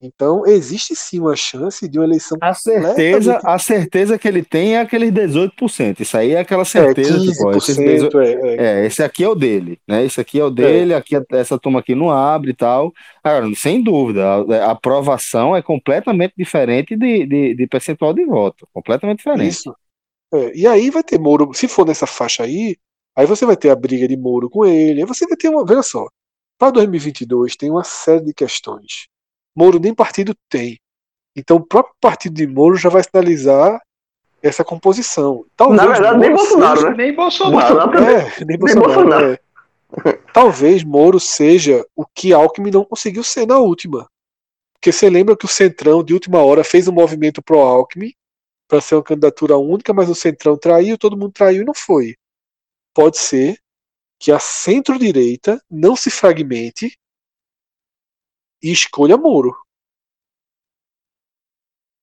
Então, existe sim uma chance de uma eleição. A certeza, a certeza que ele tem é aqueles 18%. Isso aí é aquela é, certeza. É, 15%, tipo, esse, 18... é, é. é, esse aqui é o dele, né? Esse aqui é o dele, é. aqui essa turma aqui não abre e tal. Agora, sem dúvida, a, a aprovação é completamente diferente de, de, de, percentual de voto. Completamente diferente. Isso. É, e aí vai ter Moro, se for nessa faixa aí, aí você vai ter a briga de Moro com ele, aí você vai ter uma. Veja só, para 2022 tem uma série de questões Moro nem partido tem. Então o próprio partido de Moro já vai sinalizar essa composição. Talvez Na verdade, Moro nem Bolsonaro, seja... né? Nem Bolsonaro. É, nem Bolsonaro. Nem Bolsonaro. É. Talvez Moro seja o que Alckmin não conseguiu ser na última. Porque você lembra que o Centrão, de última hora, fez um movimento pro Alckmin para ser uma candidatura única, mas o Centrão traiu, todo mundo traiu e não foi. Pode ser que a centro-direita não se fragmente e escolha Moro.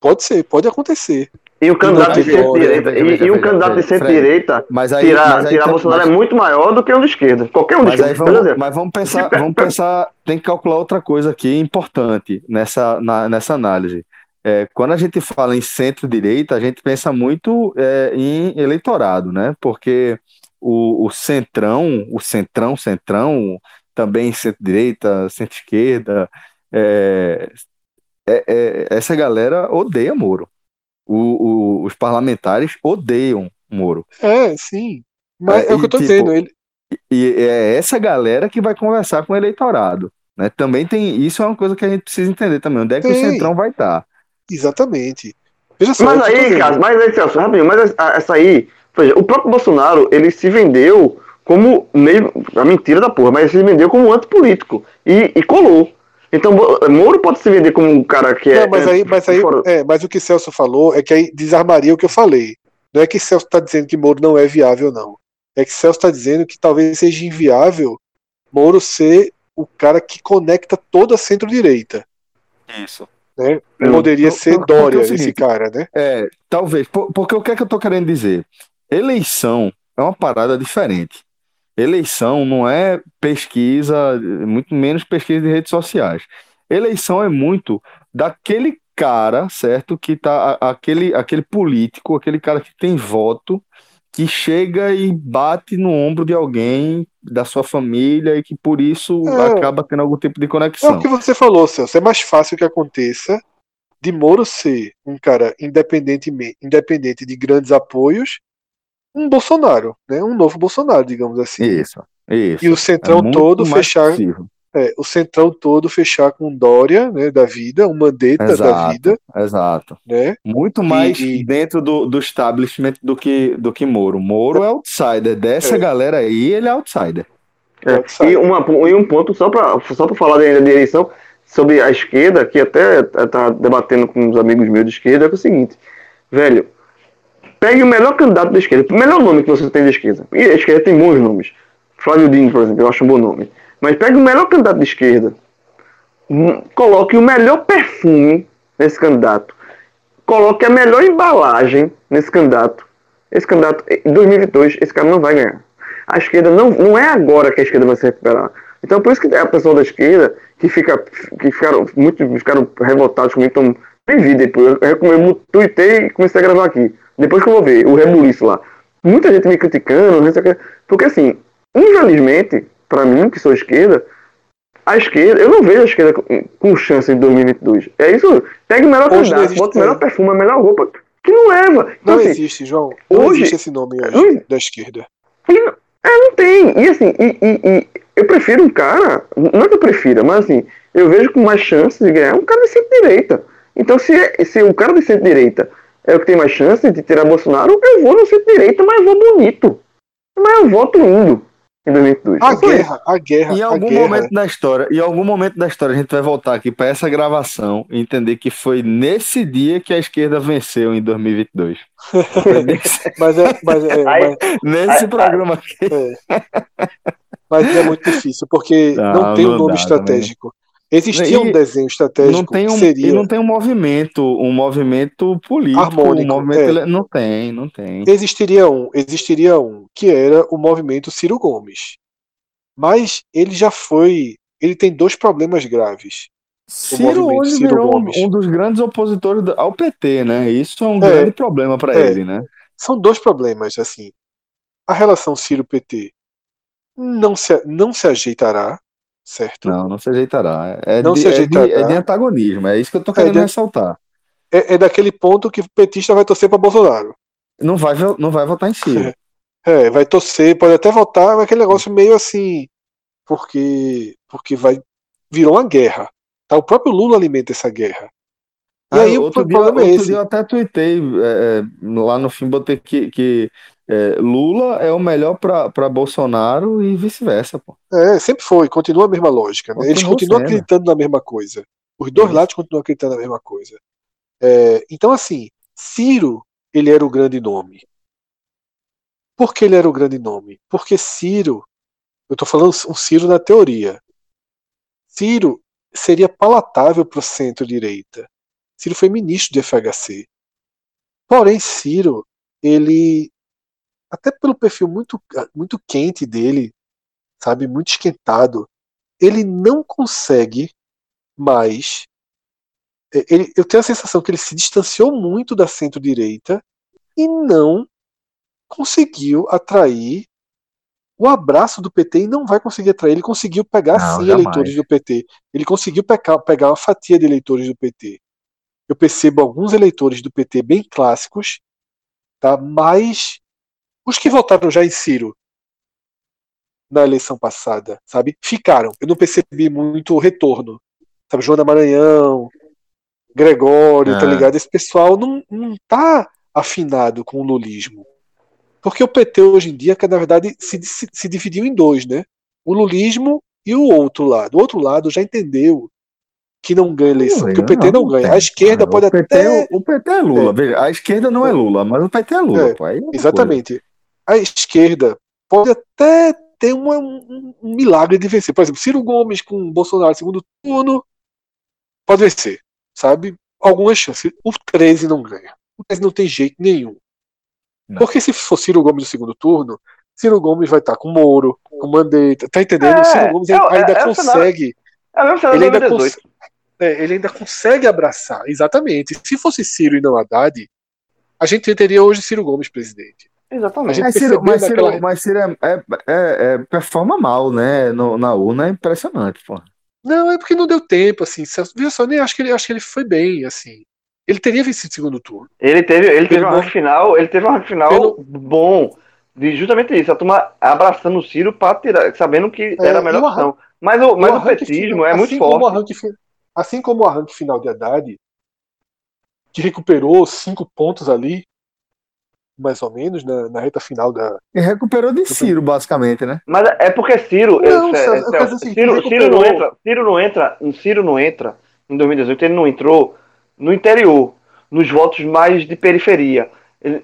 Pode ser, pode acontecer. E o candidato de centro-direita, e, e o candidato de centro-direita tirar, tirar Bolsonaro mas, é muito maior do que um de esquerda. Qualquer um de esquerda. Vamos, mas vamos pensar, vamos pensar, tem que calcular outra coisa aqui importante nessa, na, nessa análise. É, quando a gente fala em centro-direita, a gente pensa muito é, em eleitorado, né? Porque o, o centrão, o centrão, centrão, também centro-direita, centro-esquerda, é, é, é, essa galera odeia Moro. O, o, os parlamentares odeiam Moro. É, sim. Mas é, é o que eu tô tipo, dizendo. Ele... E é essa galera que vai conversar com o eleitorado. Né? Também tem. Isso é uma coisa que a gente precisa entender também. Onde é que tem. o Centrão vai estar? Tá? Exatamente. Só, mas aí, cara, mas aí, Celso, rapidinho, mas essa aí, seja, o próprio Bolsonaro, ele se vendeu como meio. A mentira da porra, mas ele se vendeu como antipolítico. E, e colou. Então, Moro pode se vender como um cara que é. Não, mas aí, mas, aí é, mas o que Celso falou é que aí desarmaria o que eu falei. Não é que Celso está dizendo que Moro não é viável, não. É que Celso está dizendo que talvez seja inviável Moro ser o cara que conecta toda a centro-direita. Isso. Né? Poderia ser por, Dória, é seguinte, esse cara, né? É, talvez. porque o que é que eu tô querendo dizer? Eleição é uma parada diferente. Eleição não é pesquisa, muito menos pesquisa de redes sociais. Eleição é muito daquele cara, certo? Que tá aquele, aquele político, aquele cara que tem voto, que chega e bate no ombro de alguém da sua família e que por isso é, acaba tendo algum tipo de conexão. É o que você falou, Celso. É mais fácil que aconteça de Moro ser um cara independente, independente de grandes apoios um Bolsonaro, né? Um novo Bolsonaro, digamos assim. Isso, isso. E o centrão é todo fechar. É, o centrão todo fechar com Dória, né, da vida, o Mandetta exato, da vida. Exato. Né? Muito mais e, dentro do, do establishment do que, do que Moro. Moro é outsider. Dessa é. galera aí, ele é outsider. É, é e, uma, e um ponto, só para só falar da eleição, sobre a esquerda, que até tá debatendo com uns amigos meus de esquerda, é, é o seguinte, velho, Pegue o melhor candidato da esquerda, o melhor nome que você tem da esquerda. E a esquerda tem bons nomes. Flávio Dino, por exemplo, eu acho um bom nome. Mas pegue o melhor candidato da esquerda, hum, coloque o melhor perfume nesse candidato, coloque a melhor embalagem nesse candidato. Esse candidato, em 2022, esse cara não vai ganhar. A esquerda não, não é agora que a esquerda vai se recuperar. Então, por isso que a pessoa da esquerda que, fica, que ficaram muito ficaram revoltados comigo, então, vi depois. Eu, eu, eu tuitei e comecei a gravar aqui. Depois que eu vou ver o rebuliço lá. Muita gente me criticando, porque assim, infelizmente, para mim, que sou esquerda, a esquerda, eu não vejo a esquerda com, chance em 2022. É isso. Pega o melhor candidato, bota o melhor perfume, a melhor roupa, que não leva. Então, não assim, existe, João. Não hoje, existe esse nome hoje, não, da esquerda. É, não tem. E assim, e, e, e, eu prefiro um cara, não é que eu prefira, mas assim, eu vejo com mais chances de ganhar um cara de centro-direita. Então, se, se o cara de centro-direita é o que tem mais chance de tirar Bolsonaro, eu vou no centro-direita, mas vou bonito. Mas eu voto indo em 2022. A guerra, a guerra. Em algum guerra. momento da história, em algum momento da história, a gente vai voltar aqui para essa gravação e entender que foi nesse dia que a esquerda venceu em 2022. nesse... mas é, mas é, mas... nesse programa aqui. É. Mas é muito difícil, porque não, não tem um nome estratégico. Existia e um desenho estratégico não tem um, seria... E não tem um movimento, um movimento político. Harmônico, um movimento é. Não tem, não tem. Existiria um, existiria um, que era o movimento Ciro Gomes. Mas ele já foi. Ele tem dois problemas graves. Ciro hoje Ciro virou Gomes. um dos grandes opositores ao PT, né? Isso é um é, grande problema para é. ele, né? São dois problemas, assim. A relação Ciro-PT não se, não se ajeitará, certo? Não, não se ajeitará. É, não de, se ajeitará. É, de, é de antagonismo, é isso que eu tô querendo é de, ressaltar. É, é, daquele ponto que o petista vai torcer para Bolsonaro. Não vai, não vai votar em si. É, vai torcer, pode até votar, mas aquele negócio meio assim, porque porque vai virou uma guerra. Tá? O próprio Lula alimenta essa guerra. E ah, aí o problema dia, é esse. Eu até tuitei é, é, lá no fim, botei que, que é, Lula é o melhor para Bolsonaro e vice-versa. É, sempre foi, continua a mesma lógica. Né? Eles continuam sendo. acreditando na mesma coisa. Os dois Isso. lados continuam acreditando na mesma coisa. É, então, assim, Ciro, ele era o grande nome. Por que ele era o grande nome? Porque Ciro, eu estou falando um Ciro na teoria. Ciro seria palatável para o centro-direita. Ciro foi ministro de FHC. Porém, Ciro, ele até pelo perfil muito, muito quente dele, sabe, muito esquentado, ele não consegue mais. É, ele, eu tenho a sensação que ele se distanciou muito da centro-direita e não conseguiu atrair o abraço do PT e não vai conseguir atrair. Ele conseguiu pegar não, sim jamais. eleitores do PT. Ele conseguiu pegar, pegar uma fatia de eleitores do PT. Eu percebo alguns eleitores do PT bem clássicos, tá? Mas os que votaram já em Ciro na eleição passada, sabe? Ficaram. Eu não percebi muito o retorno. Sabe, Joana Maranhão, Gregório, tá ligado? Esse pessoal não, não tá afinado com o lulismo. Porque o PT hoje em dia, que na verdade se, se, se dividiu em dois, né? O lulismo e o outro lado. O outro lado já entendeu que não ganha eleição, não, que o PT não, não ganha. A esquerda pode o PT, até. O PT é Lula, é. veja, a esquerda não é Lula, mas o PT é Lula. É, pô, é exatamente. Coisa. A esquerda pode até ter uma, um, um, milagre de vencer. Por exemplo, Ciro Gomes com Bolsonaro no segundo turno, pode vencer, sabe? Algumas chances. O 13 não ganha. O 13 não tem jeito nenhum. Não. Porque se for Ciro Gomes no segundo turno, Ciro Gomes vai estar com Moro, com Mandetta, tá entendendo? É, Ciro Gomes é, ainda é, consegue. É ele, ainda cons é, ele ainda consegue abraçar, exatamente. Se fosse Ciro e não Haddad, a gente teria hoje Ciro Gomes presidente. Exatamente. Mas Ciro, mas, Ciro, mas Ciro é, é, é, performa mal, né? No, na urna é impressionante, pô. Não, é porque não deu tempo, assim. Viu só, nem acho que ele acho que ele foi bem, assim. Ele teria vencido o segundo turno. Ele teve, ele teve uma final, ele teve uma final pelo... bom. De justamente isso, a turma abraçando o Ciro para tirar, sabendo que é, era a melhor opção. Mas o, mas o, o petismo é muito forte. Arranque, assim como o arranque final de Haddad, que recuperou cinco pontos ali, mais ou menos, na, na reta final da. E recuperou de Ciro, basicamente, né? Mas é porque Ciro. Não, é, é, é, assim, Ciro, Ciro, não entra. Ciro não entra. Ciro não entra em 2018, ele não entrou no interior, nos votos mais de periferia.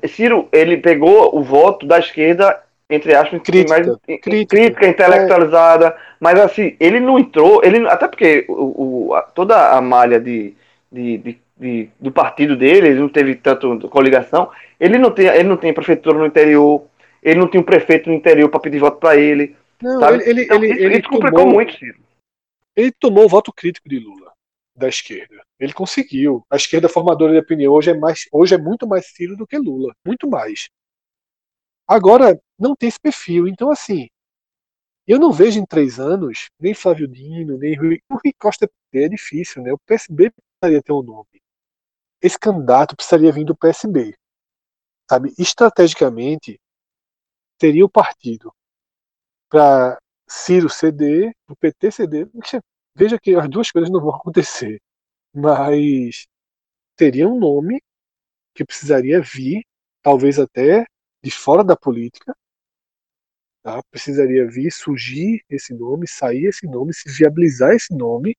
Ciro, ele pegou o voto da esquerda, entre aspas, crítica, mais, crítica, crítica intelectualizada, é. mas assim, ele não entrou, ele até porque o, o a, toda a malha de, de, de, de, do partido dele, ele não teve tanto coligação, ele não tem, ele não tem prefeitura no interior, ele não tem um prefeito no interior para pedir voto para ele. Não, sabe? ele, então, ele, isso, ele isso complicou tomou, muito, Ciro. Ele tomou o voto crítico de Lula da esquerda. Ele conseguiu. A esquerda formadora de opinião hoje é, mais, hoje é muito mais Ciro do que Lula. Muito mais. Agora, não tem esse perfil. Então, assim, eu não vejo em três anos nem Flávio Dino, nem Rui. O Rui Costa é difícil, né? O PSB precisaria ter um nome. Esse candidato precisaria vir do PSB. Sabe? Estrategicamente, teria o partido para Ciro ceder, o PT ceder. Veja que as duas coisas não vão acontecer, mas teria um nome que precisaria vir, talvez até de fora da política, tá? precisaria vir, surgir esse nome, sair esse nome, se viabilizar esse nome,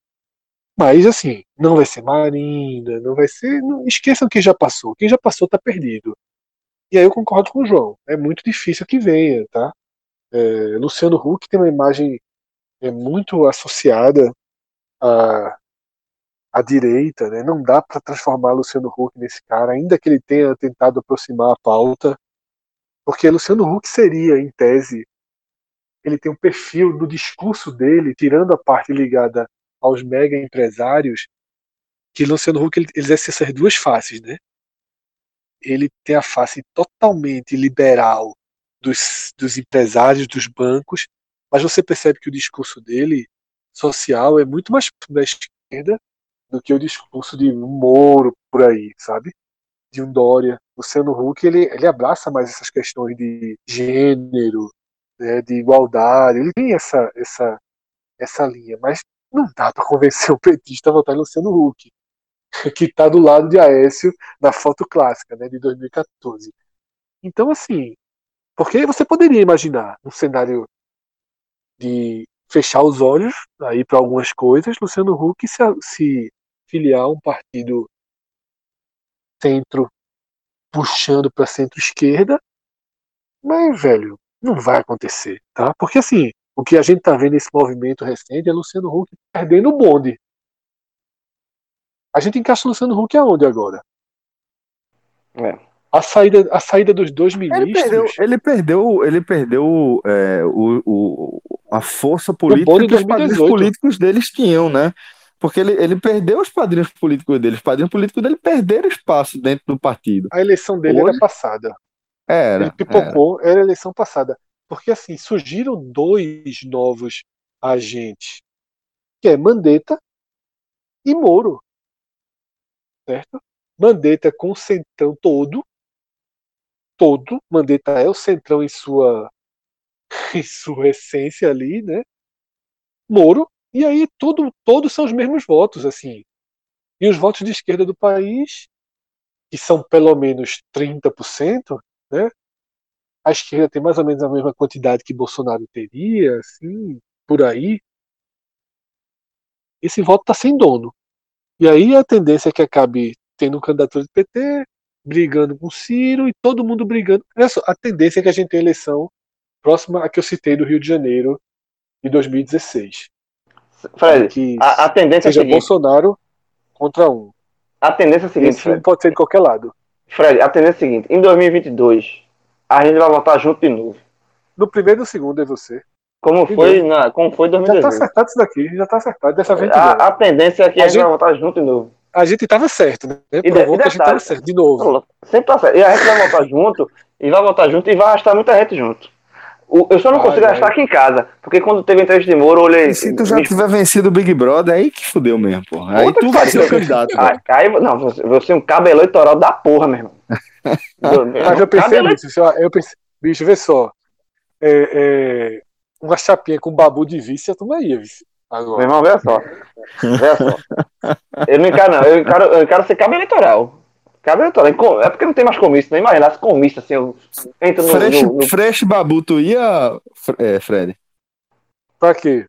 mas assim, não vai ser Marina, não vai ser. Não, esqueçam que já passou. Quem já passou está perdido. E aí eu concordo com o João. É muito difícil que venha, tá? É, Luciano Huck tem uma imagem é, muito associada a, a direita, né? não dá para transformar Luciano Huck nesse cara, ainda que ele tenha tentado aproximar a pauta, porque Luciano Huck seria, em tese, ele tem um perfil no discurso dele, tirando a parte ligada aos mega empresários, que Luciano Huck ele, ele essas duas faces, né? Ele tem a face totalmente liberal dos, dos empresários, dos bancos, mas você percebe que o discurso dele social é muito mais da esquerda do que o discurso de um Moro por aí, sabe? De um Dória. Luciano Huck ele, ele abraça mais essas questões de gênero, né, de igualdade. Ele tem essa, essa, essa linha, mas não dá para convencer o petista a votar em Luciano Huck, que está do lado de Aécio na foto clássica, né, de 2014. Então, assim, porque você poderia imaginar um cenário de fechar os olhos aí para algumas coisas, Luciano Huck se, se filiar a um partido centro puxando para centro-esquerda, mas velho, não vai acontecer, tá? Porque assim, o que a gente tá vendo nesse movimento recente é Luciano Huck perdendo o bonde. A gente encaixa o Luciano Huck aonde agora? É. A saída, a saída dos dois ministros. Ele perdeu, ele perdeu, ele perdeu é, o, o, a força política que os padrinhos políticos deles tinham, né? Porque ele, ele perdeu os padrinhos políticos dele. Os padrinhos políticos dele perderam espaço dentro do partido. A eleição dele Hoje... era passada. Era. Ele pipocou, era. era a eleição passada. Porque assim, surgiram dois novos agentes, que é Mandetta e Moro. Certo? Mandetta com o centrão todo, todo. Mandetta é o centrão em sua em sua essência ali, né? Moro. E aí tudo, todos são os mesmos votos, assim. E os votos de esquerda do país, que são pelo menos 30%, né? A esquerda tem mais ou menos a mesma quantidade que Bolsonaro teria, assim, por aí. Esse voto está sem dono. E aí a tendência é que acabe tendo candidatura do PT, brigando com Ciro e todo mundo brigando. A tendência é que a gente tenha eleição próxima a que eu citei do Rio de Janeiro de 2016. Fred, a, a, tendência seja é Bolsonaro contra um. A tendência é a seguinte, Esse Fred. pode ser de qualquer lado. Fred, a tendência é a seguinte: em 2022, a gente vai votar junto de novo. No primeiro e no segundo é você. Como foi, na, como foi em 2018. Já tá acertado isso daqui, já tá acertado. Dessa vez a, a tendência é que a, a gente, votar junto de novo. A gente tava certo, né? E Provou de, que a gente tava certo, de novo. Sempre tá certo. E a gente vai votar junto, e vai votar junto, e vai arrastar muita gente junto. Eu só não consigo ai, achar aqui em casa. Porque quando teve entrevista de Moro, eu olhei. E se tu já me... tiver vencido o Big Brother, aí que fudeu mesmo, porra. Aí tu vai ser o candidato. Aí, aí, não, você é um cabelo eleitoral da porra, meu irmão. Mas eu pensei nisso. Eu pensei, bicho, vê só. É, é, uma chapinha com babu de vice, a turma ia, vice. Agora. Meu irmão, vê só. Vê só. Eu não encaro, não. Eu encaro, eu encaro ser cabo eleitoral. Cabo eleitoral. É porque não tem mais comício, não imagina se comício assim. Eu entro no. Fresh, no, no... Fresh Babu, tu ia, é, Fred? Pra quê?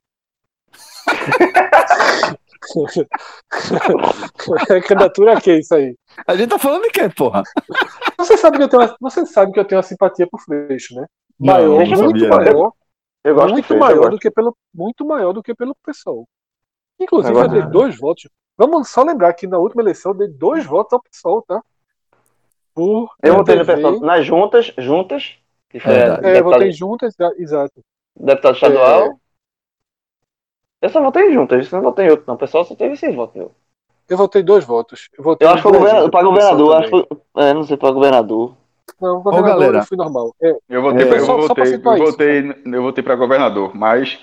é candidatura que isso aí? A gente tá falando de quê, porra? Você sabe que eu tenho uma, você sabe que eu tenho uma simpatia por Freixo, né? Maior, não, muito maior. Eu muito maior do que pelo muito maior do que pelo pessoal. Inclusive eu, eu dei dois votos. Vamos só lembrar que na última eleição eu dei dois votos ao pessoal, tá? Por eu votei no pessoal nas juntas, juntas. Que foi é, deputado, eu votei juntas, exato. Deputado estadual. É, eu só votei juntas, não votei outro, não. O pessoal só teve seis votos. Eu, eu votei dois votos. Eu, votei eu acho que para governador. Acho é, não sei, para governador. Não, governador Ô, galera, foi normal. É, eu votei, é, eu, só, votei, só eu, votei, eu votei para governador, mas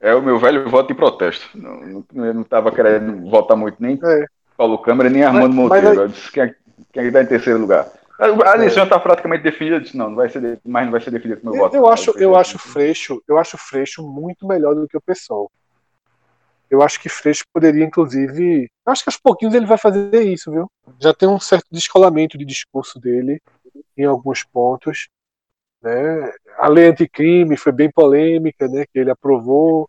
é o meu velho voto de protesto. Não, não estava querendo votar muito nem é. Paulo Câmara, nem Armando mas, Monteiro. Mas, eu disse quem, quem está em terceiro lugar. A eleição está é. praticamente definida, eu disse, não, não vai ser, mas não vai ser definida com meu voto. Eu acho, eu acho Freixo, eu acho Freixo muito melhor do que o pessoal. Eu acho que Freixo poderia, inclusive. Eu acho que aos pouquinhos ele vai fazer isso, viu? Já tem um certo descolamento de discurso dele em alguns pontos. Né? A lei anticrime foi bem polêmica, né? Que ele aprovou.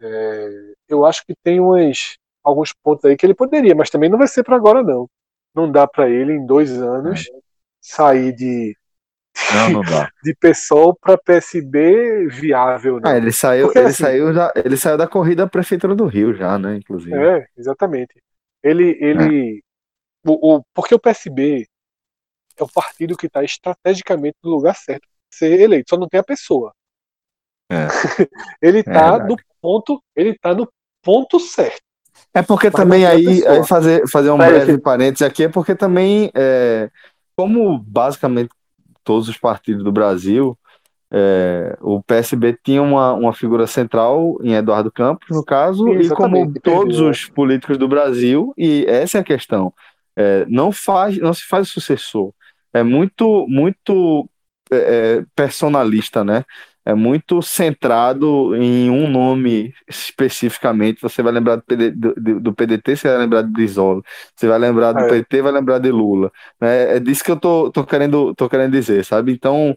É, eu acho que tem umas, alguns pontos aí que ele poderia, mas também não vai ser para agora, não. Não dá para ele, em dois anos, sair de não, não dá. de PSOL para PSB viável. Né? Ah, ele saiu, porque, ele assim, saiu já, ele saiu da corrida prefeitura do Rio já, né, inclusive. É, exatamente. Ele, ele, é. o, o, porque o PSB é o partido que está estrategicamente no lugar certo para ser eleito, só não tem a pessoa. É. ele está é no ponto, ele tá no ponto certo. É porque Mas também aí, aí, fazer, fazer um breve parênteses aqui é porque também é, como basicamente todos os partidos do Brasil, é, o PSB tinha uma, uma figura central em Eduardo Campos, no caso, Sim, e como todos os políticos do Brasil, e essa é a questão, é, não, faz, não se faz sucessor. É muito, muito é, é, personalista, né? É muito centrado em um nome especificamente. Você vai lembrar do, PD, do, do PDT, você vai lembrar de Brizola. Você vai lembrar do é. PT, vai lembrar de Lula. É, é disso que eu tô, tô, querendo, tô querendo dizer, sabe? Então,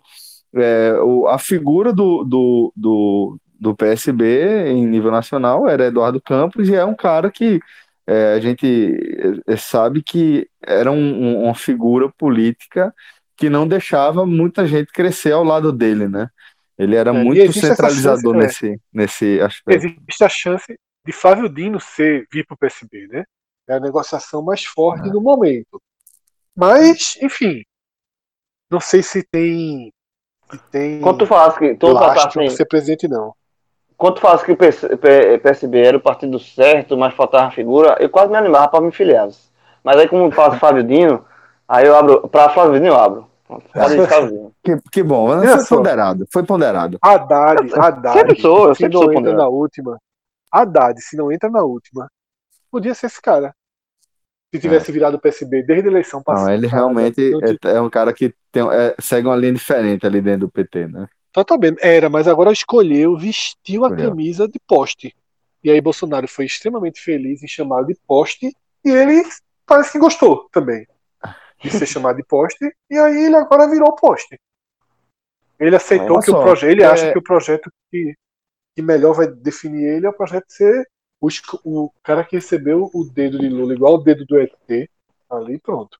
é, o, a figura do, do, do, do PSB em nível nacional era Eduardo Campos e é um cara que é, a gente é, sabe que era um, uma figura política que não deixava muita gente crescer ao lado dele, né? Ele era é, muito centralizador chance, nesse, é. nesse aspecto. Existe a chance de Flávio Dino ser, vir para o PSB, né? É a negociação mais forte é. no momento. Mas, enfim, não sei se tem. Se tem Quando tu falas que. Tu assim, ser presidente, não. Quando tu falas que o PSB era o partido certo, mas faltava figura, eu quase me animava para me filiar. Mas aí, como faz Flávio Dino, aí eu abro. Para Flávio Dino, eu abro. Que, que bom, foi só. ponderado, foi ponderado. Haddad, Haddad, sempre sou, eu se não entra ponderado. na última, Haddad, se não entra na última, podia ser esse cara. Se tivesse é. virado o PSB desde a eleição passada. Não, ele realmente é, é, um cara que tem, é, segue uma linha diferente ali dentro do PT, né? Totalmente, era, mas agora escolheu, vestiu a camisa de poste. E aí Bolsonaro foi extremamente feliz em chamá-lo de poste E ele parece que gostou também de ser chamado de poste, e aí ele agora virou poste. Ele aceitou que só, o projeto, ele é... acha que o projeto que, que melhor vai definir ele é o projeto ser o, o cara que recebeu o dedo de Lula igual o dedo do ET, ali pronto.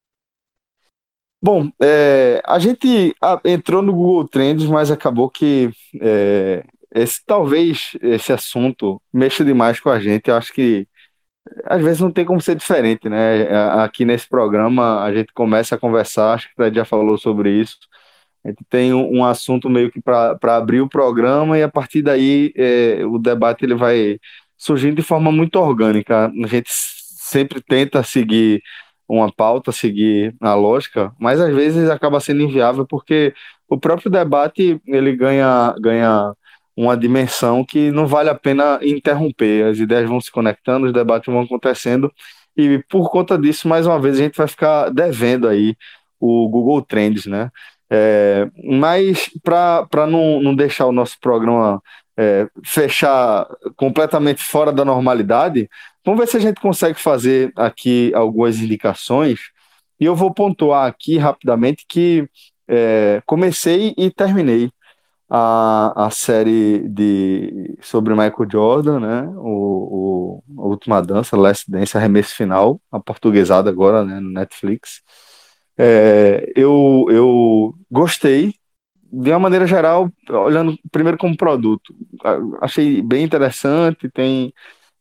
Bom, é, a gente entrou no Google Trends, mas acabou que é, esse, talvez esse assunto mexa demais com a gente. Eu acho que às vezes não tem como ser diferente, né? Aqui nesse programa a gente começa a conversar, acho que o Fred já falou sobre isso. A gente tem um, um assunto meio que para abrir o programa e a partir daí é, o debate ele vai surgindo de forma muito orgânica. A gente sempre tenta seguir uma pauta, seguir a lógica, mas às vezes acaba sendo inviável porque o próprio debate ele ganha, ganha uma dimensão que não vale a pena interromper. As ideias vão se conectando, os debates vão acontecendo e por conta disso, mais uma vez, a gente vai ficar devendo aí o Google Trends, né? É, mas para não, não deixar o nosso programa é, fechar completamente fora da normalidade, vamos ver se a gente consegue fazer aqui algumas indicações. E eu vou pontuar aqui rapidamente que é, comecei e terminei a, a série de, sobre Michael Jordan, né? O, o a Última Dança, Last Dance, Arremesso Final, a portuguesada agora né, no Netflix. É, eu, eu gostei, de uma maneira geral, olhando primeiro como produto, achei bem interessante, tem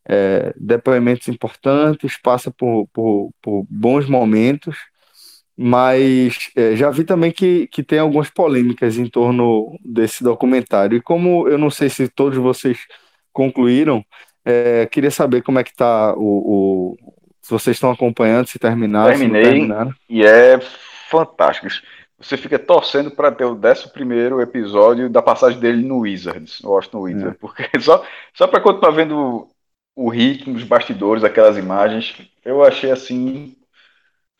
é, depoimentos importantes, passa por, por, por bons momentos, mas é, já vi também que, que tem algumas polêmicas em torno desse documentário. E como eu não sei se todos vocês concluíram, é, queria saber como é que está o, o, se vocês estão acompanhando, se terminaram. Terminei e é fantástico você fica torcendo para ter o 11 episódio da passagem dele no Wizards, no Washington Wizards, é. porque só, só para continuar vendo o ritmo, os bastidores, aquelas imagens, eu achei assim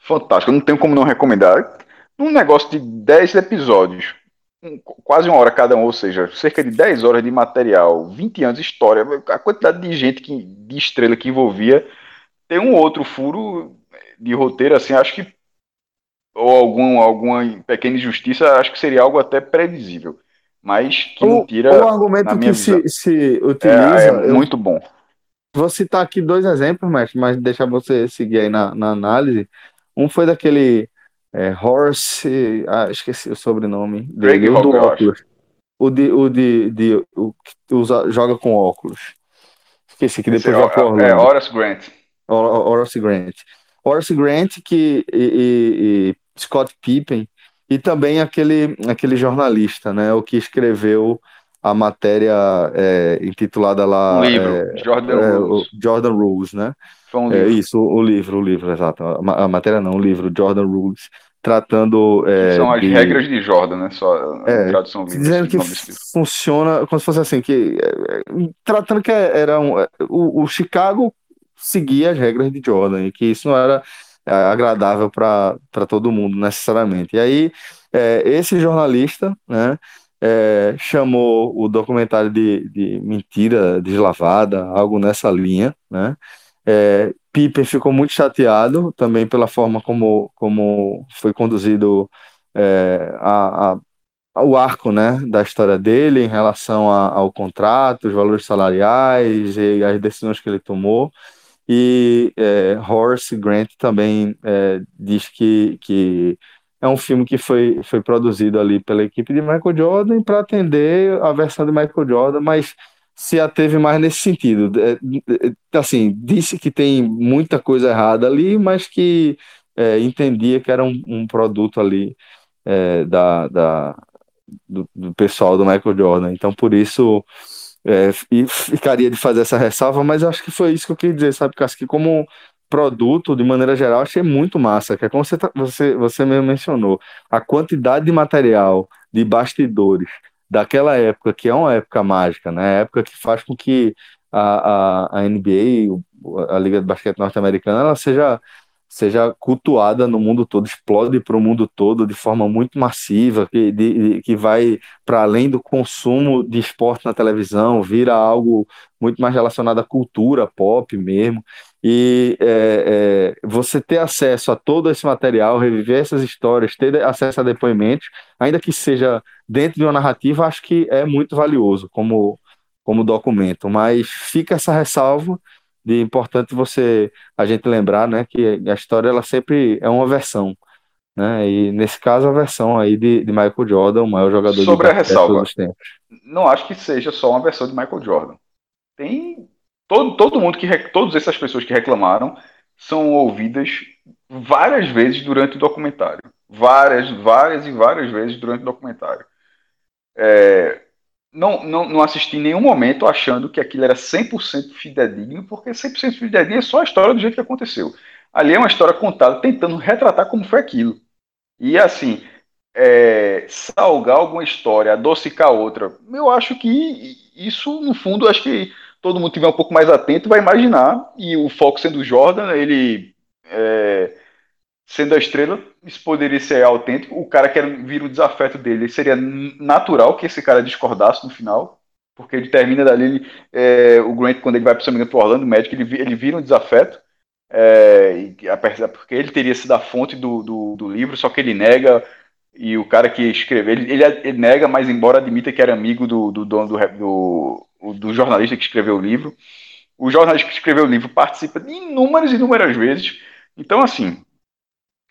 fantástico. Eu não tenho como não recomendar. Um negócio de 10 episódios, um, quase uma hora cada um, ou seja, cerca de 10 horas de material, 20 anos de história, a quantidade de gente, que, de estrela que envolvia, tem um outro furo de roteiro, assim, acho que ou algum, alguma pequena injustiça, acho que seria algo até previsível. Mas que não tira. O argumento que se, se utiliza. É, é muito bom. Vou citar aqui dois exemplos, mestre, mas deixar você seguir aí na, na análise. Um foi daquele é, Horse. Ah, esqueci o sobrenome dele. o do óculos. O de, o de, de o que usa, joga com óculos. Esqueci que depois vai pro É, Horace Grant. Horace Grant. Horace Grant que, e, e, Scott Pippen, e também aquele, aquele jornalista, né, o que escreveu a matéria é, intitulada lá um livro, é, Jordan, é, Rules. Jordan Rules, né? Um é, isso, o livro, o livro, exato. A, a, matéria não, o livro Jordan Rules, tratando. É, são as de, regras de Jordan, né? Só é, tradução livre, Dizendo que funciona como se fosse assim, que é, tratando que era um, o, o Chicago seguia as regras de Jordan e que isso não era é, agradável para todo mundo, necessariamente. E aí, é, esse jornalista, né, é, chamou o documentário de, de mentira deslavada, algo nessa linha, né, é, Pippen ficou muito chateado também pela forma como, como foi conduzido é, a, a, o arco né, da história dele em relação a, ao contrato, os valores salariais e as decisões que ele tomou. E é, Horace Grant também é, diz que, que é um filme que foi, foi produzido ali pela equipe de Michael Jordan para atender a versão de Michael Jordan, mas se ateve mais nesse sentido. É, é, assim, disse que tem muita coisa errada ali, mas que é, entendia que era um, um produto ali é, da, da do, do, pessoal do Michael Jordan. Então, por isso, é, ficaria de fazer essa ressalva, mas acho que foi isso que eu queria dizer, sabe, Cássio, que como produto, de maneira geral, achei muito massa, que é como você, tá, você, você mesmo mencionou, a quantidade de material, de bastidores, daquela época, que é uma época mágica, né, a época que faz com que a, a, a NBA, a Liga de Basquete Norte-Americana, ela seja seja cultuada no mundo todo, explode para o mundo todo de forma muito massiva, que, de, que vai para além do consumo de esporte na televisão, vira algo muito mais relacionado à cultura pop mesmo. E é, é, você ter acesso a todo esse material, reviver essas histórias, ter acesso a depoimentos, ainda que seja dentro de uma narrativa, acho que é muito valioso como, como documento. Mas fica essa ressalva de importante você a gente lembrar, né, que a história ela sempre é uma versão, né? E nesse caso a versão aí de, de Michael Jordan, o maior jogador Sobre de a ressalva, todos os tempos. Não acho que seja só uma versão de Michael Jordan. Tem todo, todo mundo que todas essas pessoas que reclamaram são ouvidas várias vezes durante o documentário. Várias, várias e várias vezes durante o documentário. É, não, não, não assisti em nenhum momento achando que aquilo era 100% fidedigno, porque 100% fidedigno é só a história do jeito que aconteceu. Ali é uma história contada tentando retratar como foi aquilo. E assim, é, salgar alguma história, adocicar outra, eu acho que isso, no fundo, acho que todo mundo tiver um pouco mais atento vai imaginar. E o foco sendo o Jordan, ele é, sendo a estrela, isso poderia ser autêntico. O cara quer vir o desafeto dele, seria natural que esse cara discordasse no final, porque ele termina dali. Ele, é, o Grant, quando ele vai para o Orlando Magic, ele, ele vira um desafeto. É, porque ele teria sido a fonte do, do, do, livro, só que ele nega. E o cara que escreveu, ele, ele, ele nega, mas embora admita que era amigo do, do dono do, do, do jornalista que escreveu o livro. O jornalista que escreveu o livro participa de inúmeras e inúmeras vezes. Então, assim,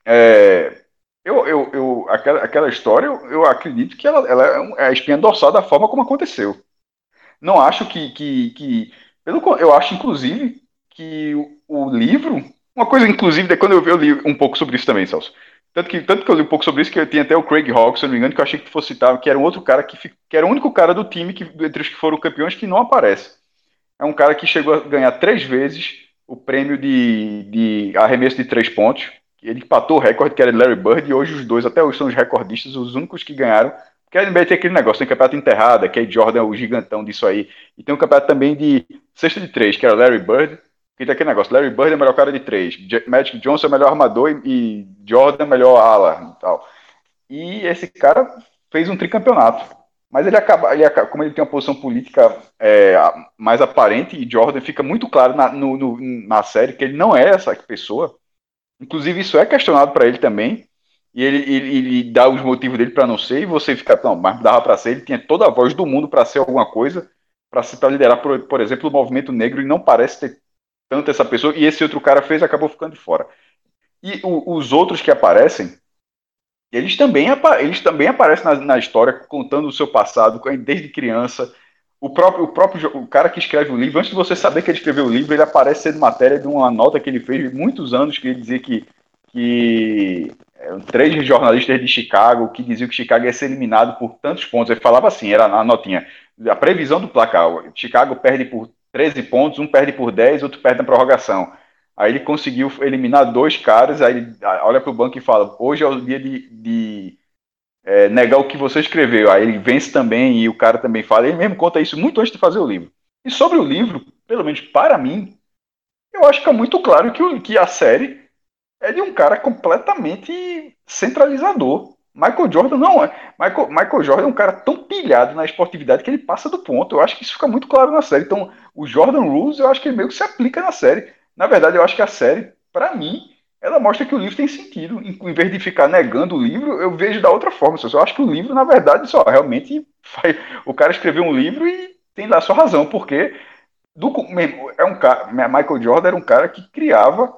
é, eu, eu, eu, aquela, aquela história, eu, eu acredito que ela, ela é, é a espinha dorsal da forma como aconteceu. Não acho que. que, que pelo, eu acho, inclusive, que o, o livro. Uma coisa, inclusive, quando eu, eu li um pouco sobre isso também, Celso. Tanto que, tanto que eu li um pouco sobre isso, que eu tinha até o Craig Hawks, se não me engano, que eu achei que tu fosse citar, que era um outro cara que, que era o único cara do time, que, entre os que foram campeões, que não aparece. É um cara que chegou a ganhar três vezes o prêmio de, de arremesso de três pontos. Ele empatou o recorde, que era de Larry Bird, e hoje os dois, até hoje, são os recordistas, os únicos que ganharam. Porque a NBA tem aquele negócio, tem campeonato enterrado, que é Jordan o gigantão disso aí. E tem um campeonato também de sexta de três, que era Larry Bird, que tem aquele negócio, Larry Bird é o melhor cara de três, Magic Johnson é o melhor armador e, Jordan é o melhor ala e tal. E esse cara fez um tricampeonato. Mas ele acaba, ele acaba, como ele tem uma posição política é, mais aparente, e Jordan fica muito claro na, no, no, na série que ele não é essa pessoa. Inclusive, isso é questionado para ele também. E ele, ele, ele, dá os motivos dele para não ser, e você fica, não, mas dava para ser, ele tinha toda a voz do mundo para ser alguma coisa, para liderar, por, por exemplo, o movimento negro, e não parece ter tanto essa pessoa, e esse outro cara fez acabou ficando de fora. E o, os outros que aparecem, eles também, eles também aparecem na, na, história, contando o seu passado, desde criança. O próprio, o próprio o cara que escreve o livro, antes de você saber que ele escreveu o livro, ele aparece sendo matéria de uma nota que ele fez muitos anos, que ele dizia que, que é, três jornalistas de Chicago que diziam que Chicago ia ser eliminado por tantos pontos. Ele falava assim, era a notinha. A previsão do placar. Chicago perde por 13 pontos, um perde por 10, outro perde na prorrogação. Aí ele conseguiu eliminar dois caras, aí ele olha para o banco e fala: hoje é o dia de, de é, negar o que você escreveu. Aí ele vence também e o cara também fala. Ele mesmo conta isso muito antes de fazer o livro. E sobre o livro, pelo menos para mim, eu acho que é muito claro que, que a série é de um cara completamente centralizador. Michael Jordan não é. Michael, Michael Jordan é um cara tão pilhado na esportividade que ele passa do ponto. Eu acho que isso fica muito claro na série. Então, o Jordan Rules, eu acho que ele meio que se aplica na série. Na verdade, eu acho que a série, para mim, ela mostra que o livro tem sentido. Em vez de ficar negando o livro, eu vejo da outra forma. Eu acho que o livro, na verdade, só realmente faz... o cara escreveu um livro e tem lá a sua razão, porque do, é um cara, Michael Jordan era um cara que criava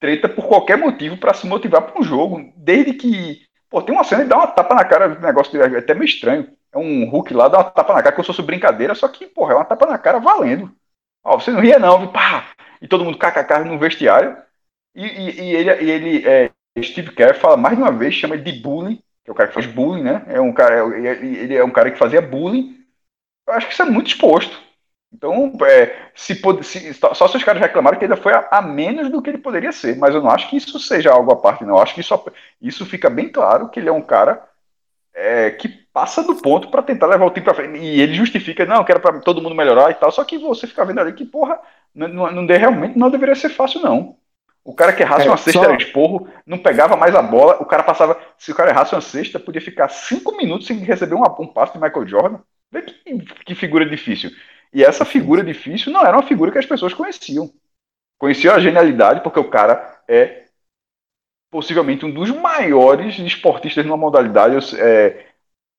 treta por qualquer motivo para se motivar para um jogo, desde que Pô, tem uma cena e dá uma tapa na cara, o negócio é até meio estranho. É um Hulk lá, dá uma tapa na cara, como se fosse brincadeira, só que, porra, é uma tapa na cara valendo. Ó, você não ria não, viu? Pá! E todo mundo kkk no vestiário. E, e, e ele, e ele é, Steve Kerr fala mais de uma vez, chama de bullying, que é o cara que faz bullying, né? É um cara, é, ele é um cara que fazia bullying. Eu acho que isso é muito exposto. Então, é, se, se, só se os caras reclamaram que ainda foi a, a, menos do que ele poderia ser, mas eu não acho que isso seja algo à parte, não. Eu acho que isso, isso fica bem claro que ele é um cara é, que passa do ponto para tentar levar o time para frente. E ele justifica, não, que era para todo mundo melhorar e tal, só que você fica vendo ali que, porra, não, não, não realmente não deveria ser fácil, não. O cara que errasse é, uma cesta só... era esporro, não pegava mais a bola, o cara passava. Se o cara errasse uma cesta, podia ficar cinco minutos sem receber um, um passo de Michael Jordan. Vê que, que figura difícil. E essa figura difícil não era uma figura que as pessoas conheciam. Conheci a genialidade porque o cara é possivelmente um dos maiores esportistas numa modalidade. É,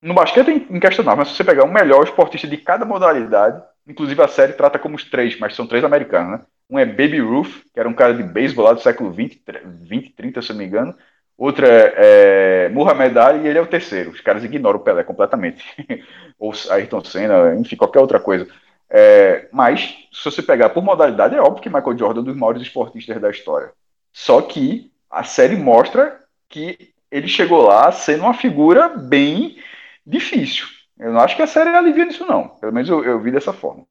no basquete é inquestionável, mas se você pegar o melhor esportista de cada modalidade, inclusive a série trata como os três, mas são três americanos, né? Um é Baby Ruth, que era um cara de beisebol lá do século 20, 20 30, se não me engano. Outro é, é Muhammad Ali e ele é o terceiro. Os caras ignoram o Pelé completamente. Ou Ayrton Senna, enfim, qualquer outra coisa. É, mas, se você pegar por modalidade, é óbvio que Michael Jordan é um dos maiores esportistas da história. Só que a série mostra que ele chegou lá sendo uma figura bem difícil. Eu não acho que a série alivia nisso, não. Pelo menos eu, eu vi dessa forma.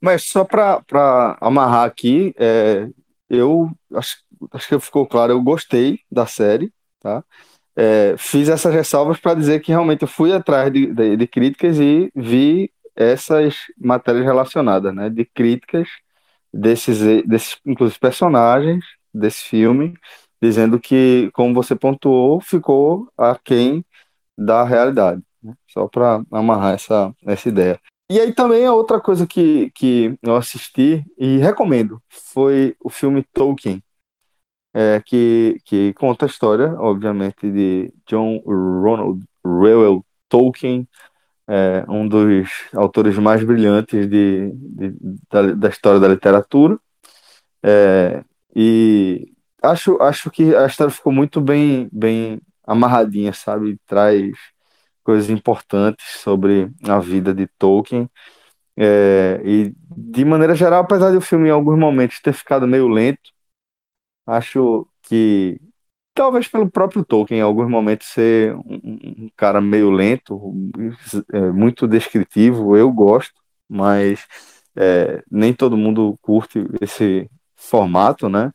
Mas só para amarrar aqui, é, eu acho, acho que ficou claro, eu gostei da série, tá? É, fiz essas ressalvas para dizer que realmente eu fui atrás de, de, de, críticas e vi essas matérias relacionadas, né? De críticas desses, desses inclusive personagens desse filme, dizendo que, como você pontuou, ficou aquém da realidade. Né? Só para amarrar essa, essa ideia. E aí também a outra coisa que, que eu assisti e recomendo foi o filme Tolkien, é, que, que conta a história, obviamente, de John Ronald Reuel Tolkien, é, um dos autores mais brilhantes de, de da, da, história da literatura. É, e acho, acho que a história ficou muito bem, bem amarradinha, sabe? Traz coisas importantes sobre a vida de Tolkien. É, e de maneira geral, apesar de o filme em alguns momentos ter ficado meio lento, acho que talvez pelo próprio Tolkien em alguns momentos ser um, um cara meio lento, é, muito descritivo, eu gosto, mas é, nem todo mundo curte esse formato, né?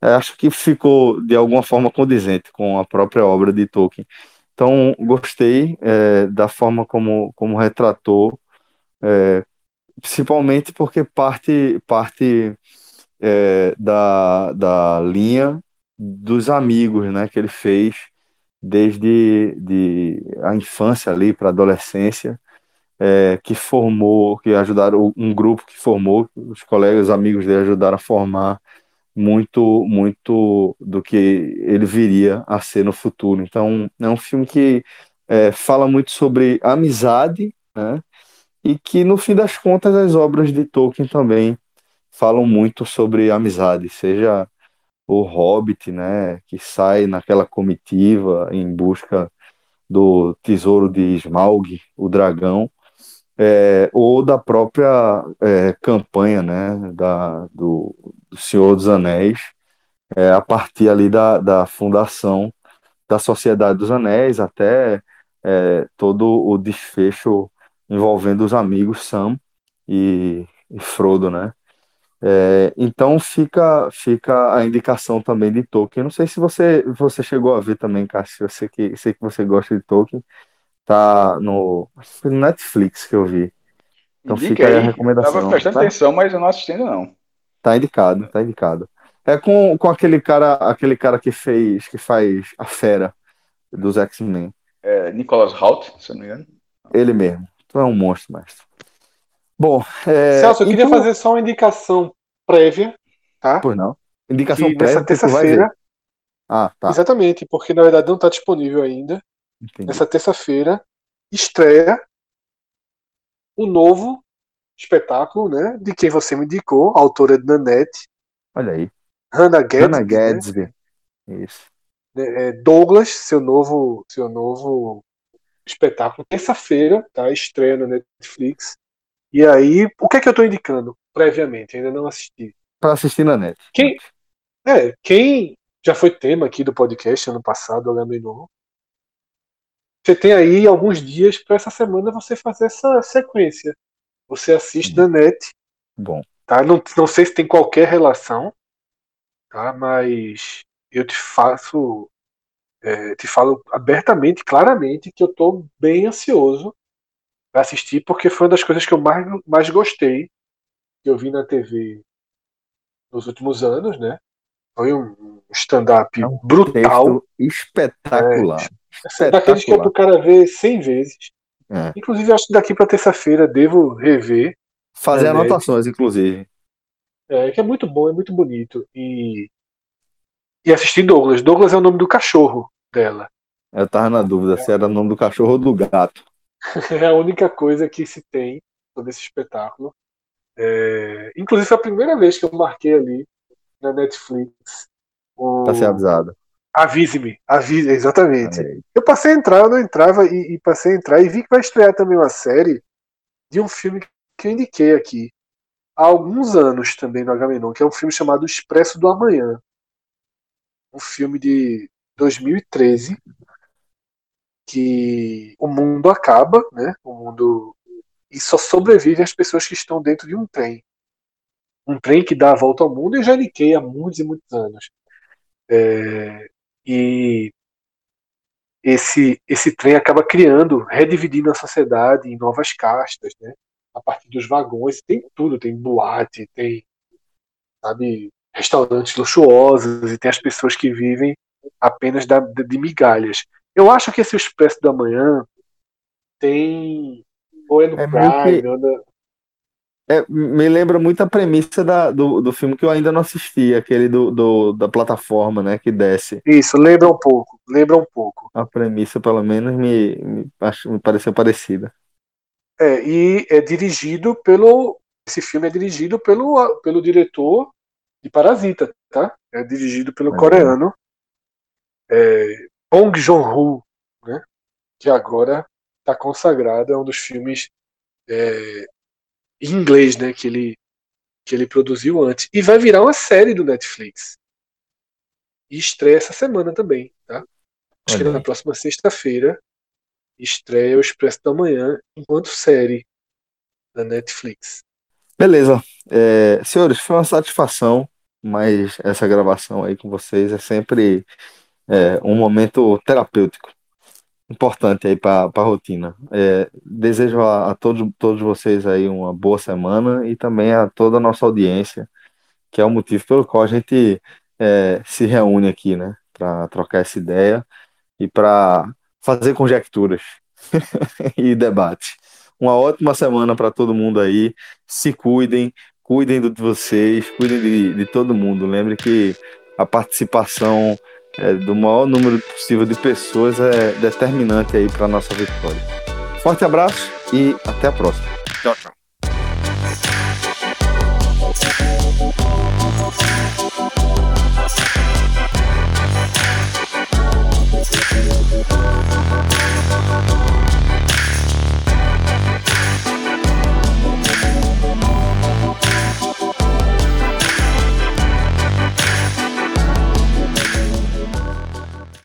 É, acho que ficou de alguma forma condizente com a própria obra de Tolkien. Então, gostei é, da forma como, como retratou, é, principalmente porque parte, parte da, da linha dos amigos né, que ele fez desde de a infância ali para a adolescência, é, que formou, que ajudaram um grupo que formou, os colegas, amigos dele ajudaram a formar muito, muito do que ele viria a ser no futuro. Então, é um filme que é, fala muito sobre amizade, né? E que, no fim das contas, as obras de Tolkien também falam muito sobre amizade, seja o Hobbit, né, que sai naquela comitiva em busca do tesouro de Smaug, o dragão, é, ou da própria é, campanha né, da, do, do Senhor dos Anéis, é, a partir ali da, da fundação da Sociedade dos Anéis até é, todo o desfecho envolvendo os amigos Sam e, e Frodo, né? É, então fica fica a indicação também de Tolkien. Não sei se você você chegou a ver também, Cássio. Eu sei que sei que você gosta de Tolkien. Tá no, no Netflix que eu vi. Então Indica fica aí a recomendação. Tava prestando tá? atenção, mas eu não assisti ainda não. Tá indicado, tá indicado. É com, com aquele cara, aquele cara que fez, que faz a fera dos X-Men. É, Nicholas Hoult, se não me engano. Ele mesmo. Tu é um monstro, mestre. Bom, é, Celso, eu queria então... fazer só uma indicação prévia, tá? Pois não. Indicação que prévia. Nessa terça-feira. Ah, tá. Exatamente, porque na verdade não está disponível ainda. Entendi. Nessa terça-feira estreia o novo espetáculo, né? De quem você me indicou, a autora de Nanette. Olha aí. Hannah Gadsby. Hannah Gadsby. Né? Isso. É, é, Douglas, seu novo, seu novo espetáculo, terça-feira, tá? Estreia no Netflix. E aí, o que é que eu estou indicando previamente? Ainda não assisti. Para assistir na net. Quem, é, quem já foi tema aqui do podcast ano passado, Agamenon, você tem aí alguns dias para essa semana você fazer essa sequência. Você assiste na net. Bom. Tá? Não, não sei se tem qualquer relação, tá? mas eu te faço. É, te falo abertamente, claramente, que eu estou bem ansioso para assistir, porque foi uma das coisas que eu mais, mais gostei que eu vi na TV nos últimos anos, né? Foi um stand-up é um brutal. Espetacular. É, é daqueles que o cara vê 100 vezes. É. Inclusive, acho que daqui para terça-feira devo rever. Fazer anotações, inclusive. É, que é muito bom, é muito bonito. E, e assistir Douglas. Douglas é o nome do cachorro dela. Eu tava na dúvida se era o nome do cachorro ou do gato. É a única coisa que se tem sobre esse espetáculo. É, inclusive foi a primeira vez que eu marquei ali na Netflix. O... Pra ser avisado. Avise-me, avise, exatamente. Aí. Eu passei a entrar, eu não entrava e, e, passei a entrar e vi que vai estrear também uma série de um filme que eu indiquei aqui há alguns anos também no Agamenon, que é um filme chamado Expresso do Amanhã. Um filme de 2013 que o mundo acaba, né? O mundo e só sobrevive as pessoas que estão dentro de um trem. Um trem que dá a volta ao mundo e já indiquei há muitos e muitos anos. É, e esse, esse trem acaba criando, redividindo a sociedade em novas castas, né? a partir dos vagões. Tem tudo, tem boate, tem sabe, restaurantes luxuosos e tem as pessoas que vivem apenas da, de migalhas. Eu acho que esse Expresso da Manhã tem ou é no é Prime, que... ou na... É, me lembra muito a premissa da, do, do filme que eu ainda não assisti, aquele do, do, da plataforma, né, que desce. Isso, lembra um pouco, lembra um pouco. A premissa, pelo menos, me, me, me pareceu parecida. É, e é dirigido pelo. Esse filme é dirigido pelo, pelo diretor de Parasita, tá? É dirigido pelo é. coreano é, Bong Joon-ho, né? Que agora está consagrado, é um dos filmes é, em inglês, né, que ele que ele produziu antes e vai virar uma série do Netflix. E estreia essa semana também, tá? Acho que na próxima sexta-feira estreia o Expresso da Manhã enquanto série da Netflix. Beleza. É, senhores, foi uma satisfação, mas essa gravação aí com vocês é sempre é, um momento terapêutico importante aí para a rotina. É, desejo a, a, todos, todos vocês aí uma boa semana e também a toda a nossa audiência, que é o motivo pelo qual a gente é, se reúne aqui, né? Para trocar essa ideia e para fazer conjecturas e debate. Uma ótima semana para todo mundo aí. Se cuidem, cuidem de vocês, cuidem de, de todo mundo. Lembre que a participação é, do maior número possível de pessoas é determinante aí para nossa vitória. Forte abraço e até a próxima. Tchau, tchau.